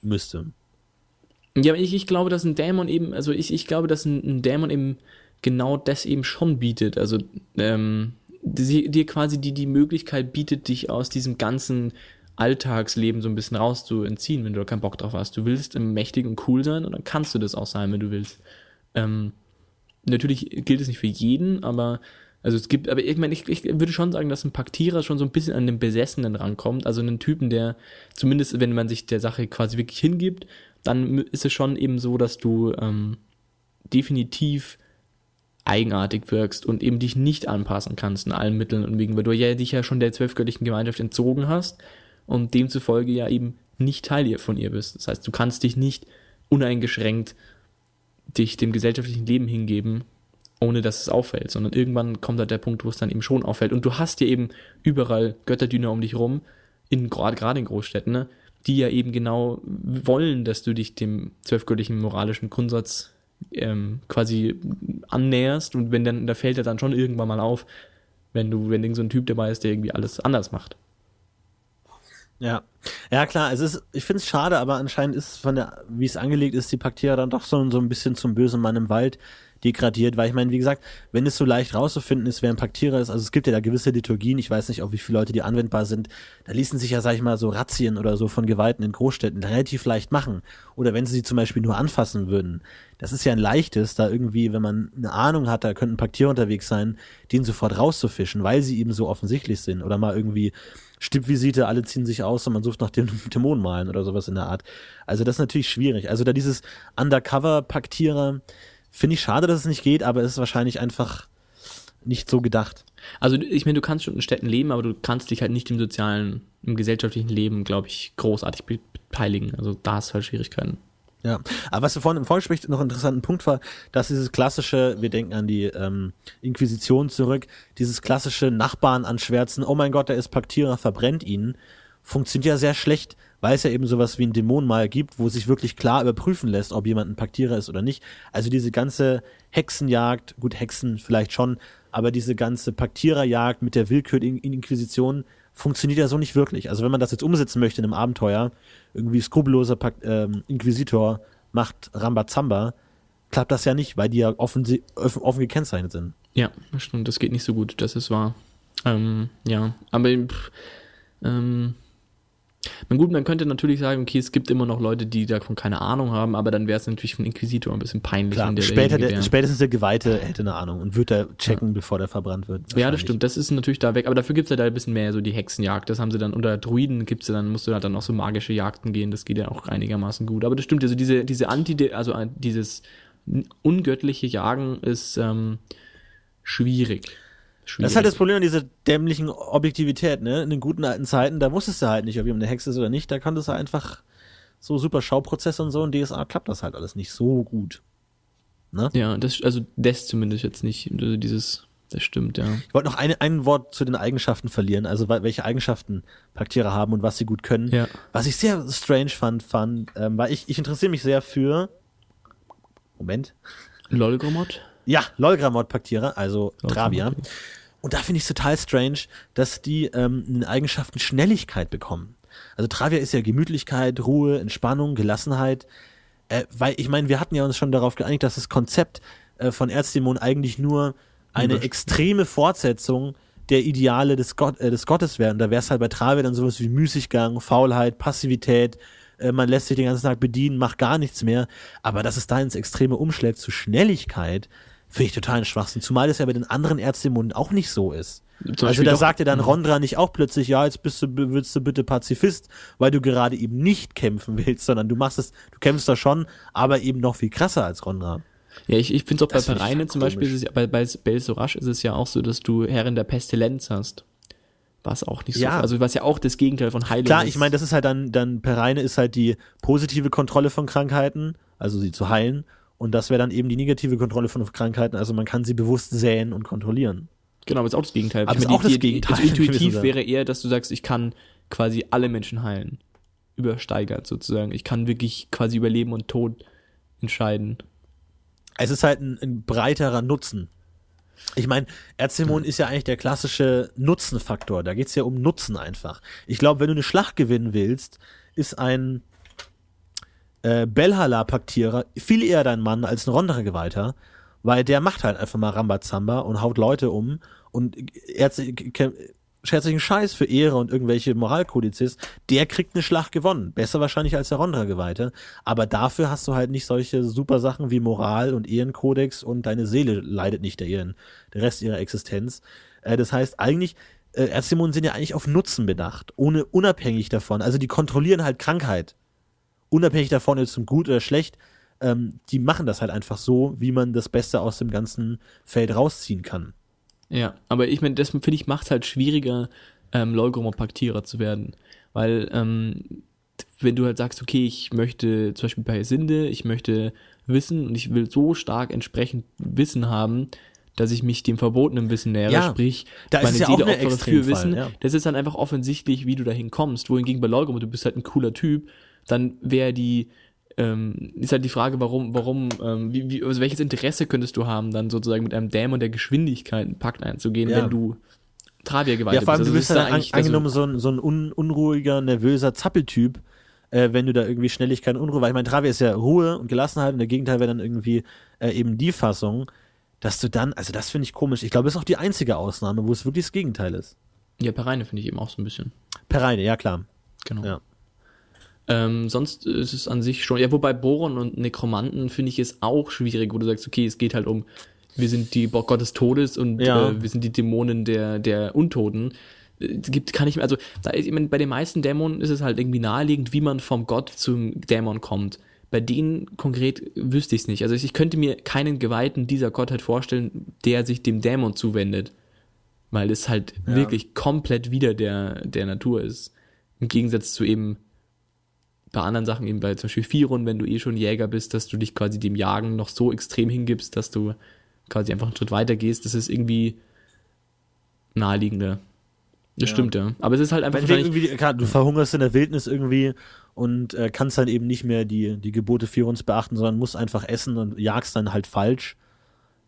müsste. Ja, aber ich, ich glaube, dass ein Dämon eben, also ich, ich glaube, dass ein, ein Dämon eben genau das eben schon bietet. Also ähm, dir quasi die, die Möglichkeit bietet, dich aus diesem ganzen Alltagsleben so ein bisschen rauszuentziehen, wenn du da keinen Bock drauf hast. Du willst mächtig und cool sein und dann kannst du das auch sein, wenn du willst. Ähm, natürlich gilt es nicht für jeden, aber also es gibt, aber ich meine, ich, ich würde schon sagen, dass ein Paktierer schon so ein bisschen an den Besessenen rankommt, also einen Typen, der zumindest, wenn man sich der Sache quasi wirklich hingibt, dann ist es schon eben so, dass du ähm, definitiv eigenartig wirkst und eben dich nicht anpassen kannst in allen Mitteln und wegen, weil du ja dich ja schon der zwölfgöttlichen Gemeinschaft entzogen hast und demzufolge ja eben nicht Teil von ihr bist. Das heißt, du kannst dich nicht uneingeschränkt dich dem gesellschaftlichen Leben hingeben, ohne dass es auffällt, sondern irgendwann kommt halt der Punkt, wo es dann eben schon auffällt. Und du hast ja eben überall Götterdiener um dich rum, in gerade in Großstädten, ne, die ja eben genau wollen, dass du dich dem zwölfgöttlichen moralischen Grundsatz ähm, quasi annäherst und wenn dann, da fällt er dann schon irgendwann mal auf, wenn du, wenn irgend so ein Typ dabei ist, der irgendwie alles anders macht. Ja. Ja, klar, es ist, ich finde es schade, aber anscheinend ist von der, wie es angelegt ist, die Paktierer dann doch so, so ein bisschen zum bösen Mann im Wald degradiert, weil ich meine, wie gesagt, wenn es so leicht rauszufinden ist, wer ein Paktierer ist, also es gibt ja da gewisse Liturgien, ich weiß nicht, auf wie viele Leute die anwendbar sind, da ließen sich ja, sag ich mal, so Razzien oder so von Geweihten in Großstädten relativ leicht machen. Oder wenn sie sie zum Beispiel nur anfassen würden. Das ist ja ein leichtes, da irgendwie, wenn man eine Ahnung hat, da könnte ein Paktierer unterwegs sein, den sofort rauszufischen, weil sie eben so offensichtlich sind. Oder mal irgendwie Stippvisite, alle ziehen sich aus und man sucht nach dem Dämonenmalen oder sowas in der Art. Also das ist natürlich schwierig. Also da dieses Undercover-Paktierer finde ich schade, dass es nicht geht, aber es ist wahrscheinlich einfach nicht so gedacht. Also ich meine, du kannst schon in Städten leben, aber du kannst dich halt nicht im sozialen, im gesellschaftlichen Leben, glaube ich, großartig be- beteiligen. Also da hast du halt Schwierigkeiten. Ja, aber was wir vorhin im Vorgespräch noch einen interessanten Punkt war, dass dieses klassische, wir denken an die ähm, Inquisition zurück, dieses klassische Nachbarn anschwärzen, oh mein Gott, der ist Paktierer, verbrennt ihn, funktioniert ja sehr schlecht, weil es ja eben sowas wie ein Dämon mal gibt, wo sich wirklich klar überprüfen lässt, ob jemand ein Paktierer ist oder nicht. Also diese ganze Hexenjagd, gut, Hexen vielleicht schon, aber diese ganze Paktiererjagd mit der Willkür in Inquisition funktioniert ja so nicht wirklich. Also wenn man das jetzt umsetzen möchte in einem Abenteuer, irgendwie skrupelloser ähm, Inquisitor macht Rambazamba, klappt das ja nicht, weil die ja offen, offen gekennzeichnet sind. Ja, das stimmt, das geht nicht so gut, das ist wahr. Ähm, ja, aber pff, ähm, na gut, man könnte natürlich sagen, okay, es gibt immer noch Leute, die davon keine Ahnung haben, aber dann wäre es natürlich für den Inquisitor ein bisschen peinlich. Klar, der später der, spätestens der Geweihte hätte eine Ahnung und würde da checken, bevor der verbrannt wird. Ja, das stimmt, das ist natürlich da weg, aber dafür gibt's ja da ein bisschen mehr so die Hexenjagd. Das haben sie dann unter Druiden gibt's ja dann, musst du halt dann auch so magische Jagden gehen, das geht ja auch einigermaßen gut. Aber das stimmt, also diese, diese Anti, also äh, dieses ungöttliche Jagen ist ähm, schwierig. Schwierig. Das ist halt das Problem an dieser dämlichen Objektivität, ne? In den guten alten Zeiten, da wusstest du halt nicht, ob jemand eine Hexe ist oder nicht. Da konntest du einfach so super Schauprozesse und so. In DSA klappt das halt alles nicht so gut. Ja, das, also das zumindest jetzt nicht. Also dieses, das stimmt, ja. Ich wollte noch eine, ein Wort zu den Eigenschaften verlieren, also welche Eigenschaften Paktierer haben und was sie gut können. Ja. Was ich sehr strange fand, fand ähm, weil ich, ich interessiere mich sehr für Moment. Lolgromot? Ja, Lolgramot-Paktierer, also Travia. Und da finde ich es total strange, dass die ähm, eine Eigenschaften Schnelligkeit bekommen. Also Travia ist ja Gemütlichkeit, Ruhe, Entspannung, Gelassenheit. Äh, weil ich meine, wir hatten ja uns schon darauf geeinigt, dass das Konzept äh, von Erzdämon eigentlich nur eine Überst- extreme Fortsetzung der Ideale des, Gott, äh, des Gottes wäre. Und da wäre es halt bei Travia dann sowas wie Müßiggang, Faulheit, Passivität, äh, man lässt sich den ganzen Tag bedienen, macht gar nichts mehr. Aber dass es da ins Extreme umschlägt zu Schnelligkeit, finde ich total ein Schwachsinn. Zumal es ja bei den anderen Erzdämonen auch nicht so ist. Zum also Beispiel da sagt ja dann Rondra nicht auch plötzlich, ja, jetzt bist du, willst du bitte Pazifist, weil du gerade eben nicht kämpfen willst, sondern du machst es, du kämpfst da schon, aber eben noch viel krasser als Rondra. Ja, ich, ich finde es auch Das bei Pereine zum komisch. Beispiel, ist es, ja- bei, bei Belsorasch ist es ja auch so, dass du Herrin der Pestilenz hast. Was auch nicht so, Ja. also was ja auch das Gegenteil von Heilung Klar, ist. ich meine, das ist halt dann, dann Pereine ist halt die positive Kontrolle von Krankheiten, also sie zu heilen. Und das wäre dann eben die negative Kontrolle von Krankheiten, also man kann sie bewusst säen und kontrollieren. Genau, aber ist auch das Gegenteil. Aber Ich ist auch das die- die- Gegenteil, Also gewissem intuitiv wäre eher, dass du sagst, ich kann quasi alle Menschen heilen. Übersteigert sozusagen. Ich kann wirklich quasi über Leben und Tod entscheiden. Es ist halt ein, ein breiterer Nutzen. Ich meine, Erzdämon ist ja eigentlich der klassische Nutzenfaktor. Da geht's ja um Nutzen einfach. Ich glaube, wenn du eine Schlacht gewinnen willst, ist ein äh, Belhala-Paktierer viel eher dein Mann als ein Rondra-Geweihter, weil der macht halt einfach mal Rambazamba und haut Leute um und er schert sich einen Scheiß für Ehre und irgendwelche Moralkodizes, der kriegt eine Schlacht gewonnen. Besser wahrscheinlich als der Rondra-Geweihte. Aber dafür hast du halt nicht solche super Sachen wie Moral und Ehrenkodex und deine Seele leidet nicht der ihren, der Rest ihrer Existenz. Äh, das heißt, eigentlich, äh, Erzdämonen sind ja eigentlich auf Nutzen bedacht, ohne unabhängig davon. Also die kontrollieren halt Krankheit. Unabhängig davon, ist es gut oder schlecht, ähm, die machen das halt einfach so, wie man das Beste aus dem ganzen Feld rausziehen kann. Ja, aber ich meine, das finde ich macht halt schwieriger, ähm, Leugromopaktierer zu werden. Weil, ähm, wenn du halt sagst, okay, ich möchte zum Beispiel bei Sinde, ich möchte wissen und ich will so stark entsprechend Wissen haben, dass ich mich dem verbotenen Wissen nähere, Ja, sprich, da ist meine es ja Seele auch opfere für Wissen. ja. Das ist dann einfach offensichtlich, wie du dahin kommst. Wohingegen bei Leugromo, du bist halt ein cooler Typ, dann wäre die, ähm, ist halt die Frage, warum, warum, ähm, wie, wie, also welches Interesse könntest du haben, dann sozusagen mit einem Dämon der Geschwindigkeit einen Pakt einzugehen, Ja. wenn du Travia Ja, geweiht vor allem, bist. du bist Also ja das ist an, eigentlich- also- angenommen so ein, so ein un, unruhiger, nervöser Zappeltyp, äh, wenn du da irgendwie Schnelligkeit und Unruhe, weil ich meine, Travia ist ja Ruhe und Gelassenheit und der Gegenteil wäre dann irgendwie äh, eben die Fassung, dass du dann, also das finde ich komisch. Ich glaube, das ist auch die einzige Ausnahme, wo es wirklich das Gegenteil ist. ja, Pereine finde ich eben auch so ein bisschen. Pereine, ja klar. Genau. Ja. Ähm, sonst ist es an sich schon, ja, wobei Boron und Nekromanten finde ich es auch schwierig, wo du sagst, okay, es geht halt um, wir sind die Bock Gott des Todes und Ja. äh, wir sind die Dämonen der, der Untoten. Äh, Es gibt, kann ich mir, also, da ist, ich meine, bei den meisten Dämonen ist es halt irgendwie naheliegend, wie man vom Gott zum Dämon kommt. Bei denen konkret wüsste ich es nicht. Also ich könnte mir keinen Geweihten dieser Gottheit vorstellen, der sich dem Dämon zuwendet. Weil es halt Ja. wirklich komplett wieder der, der Natur ist. Im Gegensatz zu eben bei anderen Sachen, eben bei zum Beispiel Firon, wenn du eh schon Jäger bist, dass du dich quasi dem Jagen noch so extrem hingibst, dass du quasi einfach einen Schritt weiter gehst, das ist irgendwie naheliegender. Das stimmt, ja. Aber es ist halt einfach irgendwie, klar, du verhungerst in der Wildnis irgendwie und äh, kannst dann eben nicht mehr die, die Gebote für uns beachten, sondern musst einfach essen und jagst dann halt falsch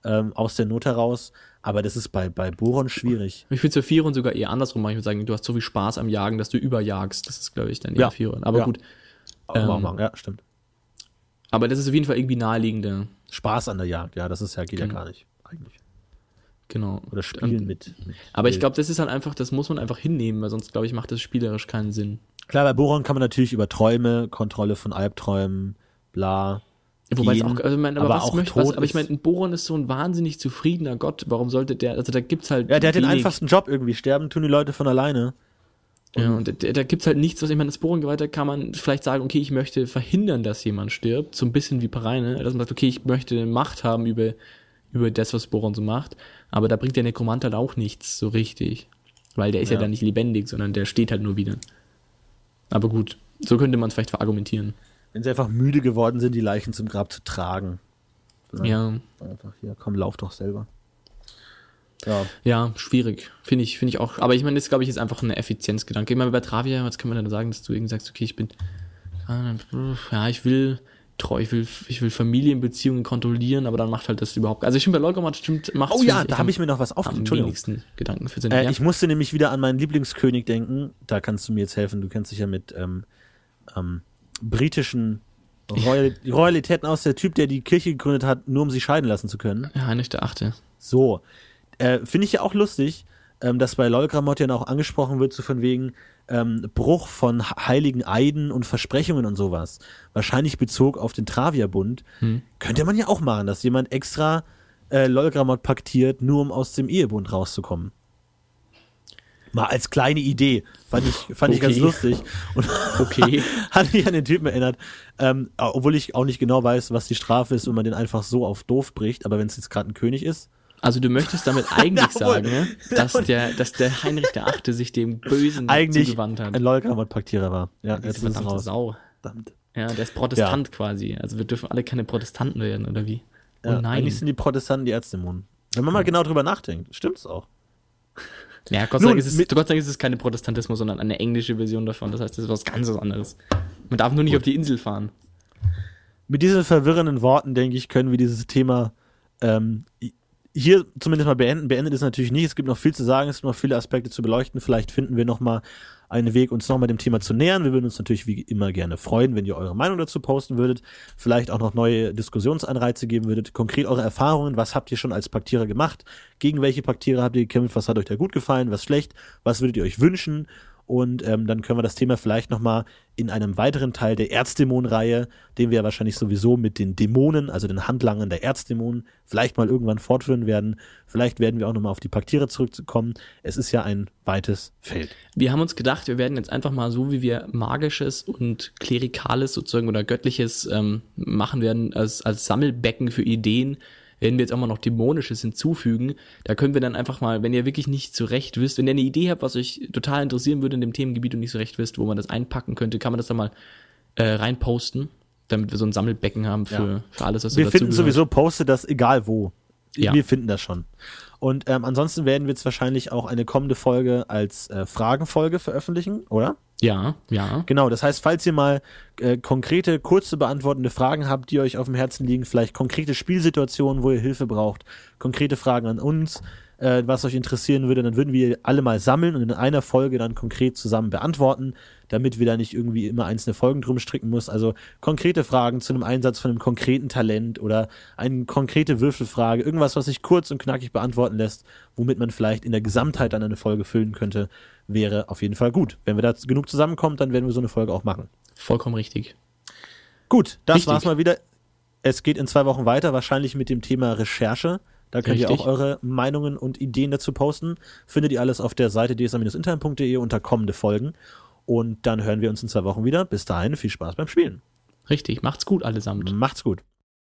ähm, aus der Not heraus. Aber das ist bei, bei Boron schwierig. ich würde Zephyron sogar eher andersrum machen. Ich würde sagen, du hast so viel Spaß am Jagen, dass du überjagst. Das ist, glaube ich, dann eher Ja. Firon. Aber Ja. gut. Aber Ähm. Ja, stimmt. Aber das ist auf jeden Fall irgendwie naheliegender. Spaß an der Jagd, ja, das ist ja, geht ja Genau. gar nicht, eigentlich. Genau. Oder spielen Ähm, mit. mit Aber ich glaube, das ist halt einfach, das muss man einfach hinnehmen, weil sonst, glaube ich, macht das spielerisch keinen Sinn. Klar, bei Boron kann man natürlich über Träume, Kontrolle von Albträumen, bla. Wobei es gehen, auch, also ich meine, aber, aber was möchte, was, aber ich meine, ein Boron ist so ein wahnsinnig zufriedener Gott. Warum sollte der, also da gibt's halt. Ja, der hat den einfachsten Job irgendwie. Sterben tun die Leute von alleine. Ja, und da, da gibt's halt nichts, was ich meine, das Borengeweihte kann man vielleicht sagen, okay, ich möchte verhindern, dass jemand stirbt, so ein bisschen wie Pareine, dass man sagt, okay, ich möchte Macht haben über, über das, was Boron so macht, aber da bringt der Nekromant halt auch nichts so richtig, weil der ist ja, Ja. dann nicht lebendig, sondern der steht halt nur wieder. Aber gut, so könnte man es vielleicht verargumentieren. Wenn sie einfach müde geworden sind, die Leichen zum Grab zu tragen. Ja, Einfach hier, komm, lauf doch selber. Ja, ja, schwierig, finde ich, finde ich auch. Aber ich meine, das glaube ich ist einfach ein Effizienzgedanke. Ich meine, bei Travia, was kann man dann sagen, dass du irgendwie sagst, okay, ich bin, ja, ich will treu, ich will, ich will Familienbeziehungen kontrollieren, aber dann macht halt das überhaupt. Also ich finde bei Leukomat stimmt, macht Oh ja, da habe ich mir noch was aufgeschrieben. Entschuldigung. wenigsten Gedanken für Sinn. Äh, ja. Ich musste nämlich wieder an meinen Lieblingskönig denken. Da kannst du mir jetzt helfen. Du kennst dich ja mit ähm, ähm, britischen Royal Royalitäten aus. Der Typ, der die Kirche gegründet hat, nur um sie scheiden lassen zu können. ja, Heinrich der Achte. So. Äh, Finde ich ja auch lustig, ähm, dass bei Lolgramot ja auch angesprochen wird, so von wegen ähm, Bruch von heiligen Eiden und Versprechungen und sowas. Wahrscheinlich Bezug auf den Travia-Bund. Hm. Könnte man ja auch machen, dass jemand extra äh, Lolgramot paktiert, nur um aus dem Ehebund rauszukommen. Mal als kleine Idee. Fand ich, fand ich ganz Okay. lustig. Und Okay. hat mich an den Typen erinnert. Ähm, obwohl ich auch nicht genau weiß, was die Strafe ist, wenn man den einfach so auf doof bricht. Aber wenn es jetzt gerade ein König ist, Also du möchtest damit eigentlich sagen, ne, dass der, dass der Heinrich der Achte sich dem Bösen eigentlich zugewandt hat. ein Lolgramot-Paktierer war. Ja, jetzt ist raus. Sau. Verdammt. Ja, der ist Protestant quasi. Also wir dürfen alle keine Protestanten werden, oder wie? Oh Ja, nein. Eigentlich sind die Protestanten die Erzdämonen. Wenn man mal genau drüber nachdenkt, stimmt's auch. Ja, Gott sei, Dank ist es, Gott sei Dank ist es keine Protestantismus, sondern eine englische Version davon. Das heißt, das ist was ganz anderes. Man darf nur nicht auf die Insel fahren. Mit diesen verwirrenden Worten, denke ich, können wir dieses Thema ähm, hier zumindest mal beenden. Beendet ist natürlich nicht. Es gibt noch viel zu sagen, es gibt noch viele Aspekte zu beleuchten. Vielleicht finden wir noch mal einen Weg, uns noch mal dem Thema zu nähern. Wir würden uns natürlich wie immer gerne freuen, wenn ihr eure Meinung dazu posten würdet. Vielleicht auch noch neue Diskussionsanreize geben würdet. Konkret eure Erfahrungen. Was habt ihr schon als Paktierer gemacht? Gegen welche Paktiere habt ihr gekämpft? Was hat euch da gut gefallen? Was schlecht? Was würdet ihr euch wünschen? Und ähm, dann können wir das Thema vielleicht nochmal in einem weiteren Teil der Erzdämon-Reihe, den wir wahrscheinlich sowieso mit den Dämonen, also den Handlangern der Erzdämonen, vielleicht mal irgendwann fortführen werden. Vielleicht werden wir auch nochmal auf die Paktiere zurückkommen. Es ist ja ein weites Feld. Wir haben uns gedacht, wir werden jetzt einfach mal so, wie wir magisches und klerikales sozusagen oder göttliches ähm, machen werden, als, als Sammelbecken für Ideen, werden wir jetzt auch mal noch dämonisches hinzufügen. Da können wir dann einfach mal, wenn ihr wirklich nicht so recht wisst, wenn ihr eine Idee habt, was euch total interessieren würde in dem Themengebiet und nicht so recht wisst, wo man das einpacken könnte, kann man das dann mal äh, reinposten, damit wir so ein Sammelbecken haben für, Ja. für alles, was Wir so finden dazugehört. sowieso, poste das egal wo. Ja. Wir finden das schon. Und ähm, ansonsten werden wir jetzt wahrscheinlich auch eine kommende Folge als äh, Fragenfolge veröffentlichen, oder? Ja, ja. Genau, das heißt, falls ihr mal äh, konkrete, kurze beantwortende Fragen habt, die euch auf dem Herzen liegen, vielleicht konkrete Spielsituationen, wo ihr Hilfe braucht, konkrete Fragen an uns, äh, was euch interessieren würde, dann würden wir alle mal sammeln und in einer Folge dann konkret zusammen beantworten, damit wir da nicht irgendwie immer einzelne Folgen drum stricken muss. Also konkrete Fragen zu einem Einsatz von einem konkreten Talent oder eine konkrete Würfelfrage, irgendwas, was sich kurz und knackig beantworten lässt, womit man vielleicht in der Gesamtheit dann eine Folge füllen könnte, wäre auf jeden Fall gut. Wenn wir da genug zusammenkommen, dann werden wir so eine Folge auch machen. Vollkommen richtig. Gut, das Richtig. war's mal wieder. Es geht in zwei Wochen weiter, wahrscheinlich mit dem Thema Recherche. Da könnt ihr Richtig. auch eure Meinungen und Ideen dazu posten. Findet ihr alles auf der Seite dsa-intern.de unter kommende Folgen. Und dann hören wir uns in zwei Wochen wieder. Bis dahin, viel Spaß beim Spielen. Richtig. Macht's gut allesamt. Macht's gut.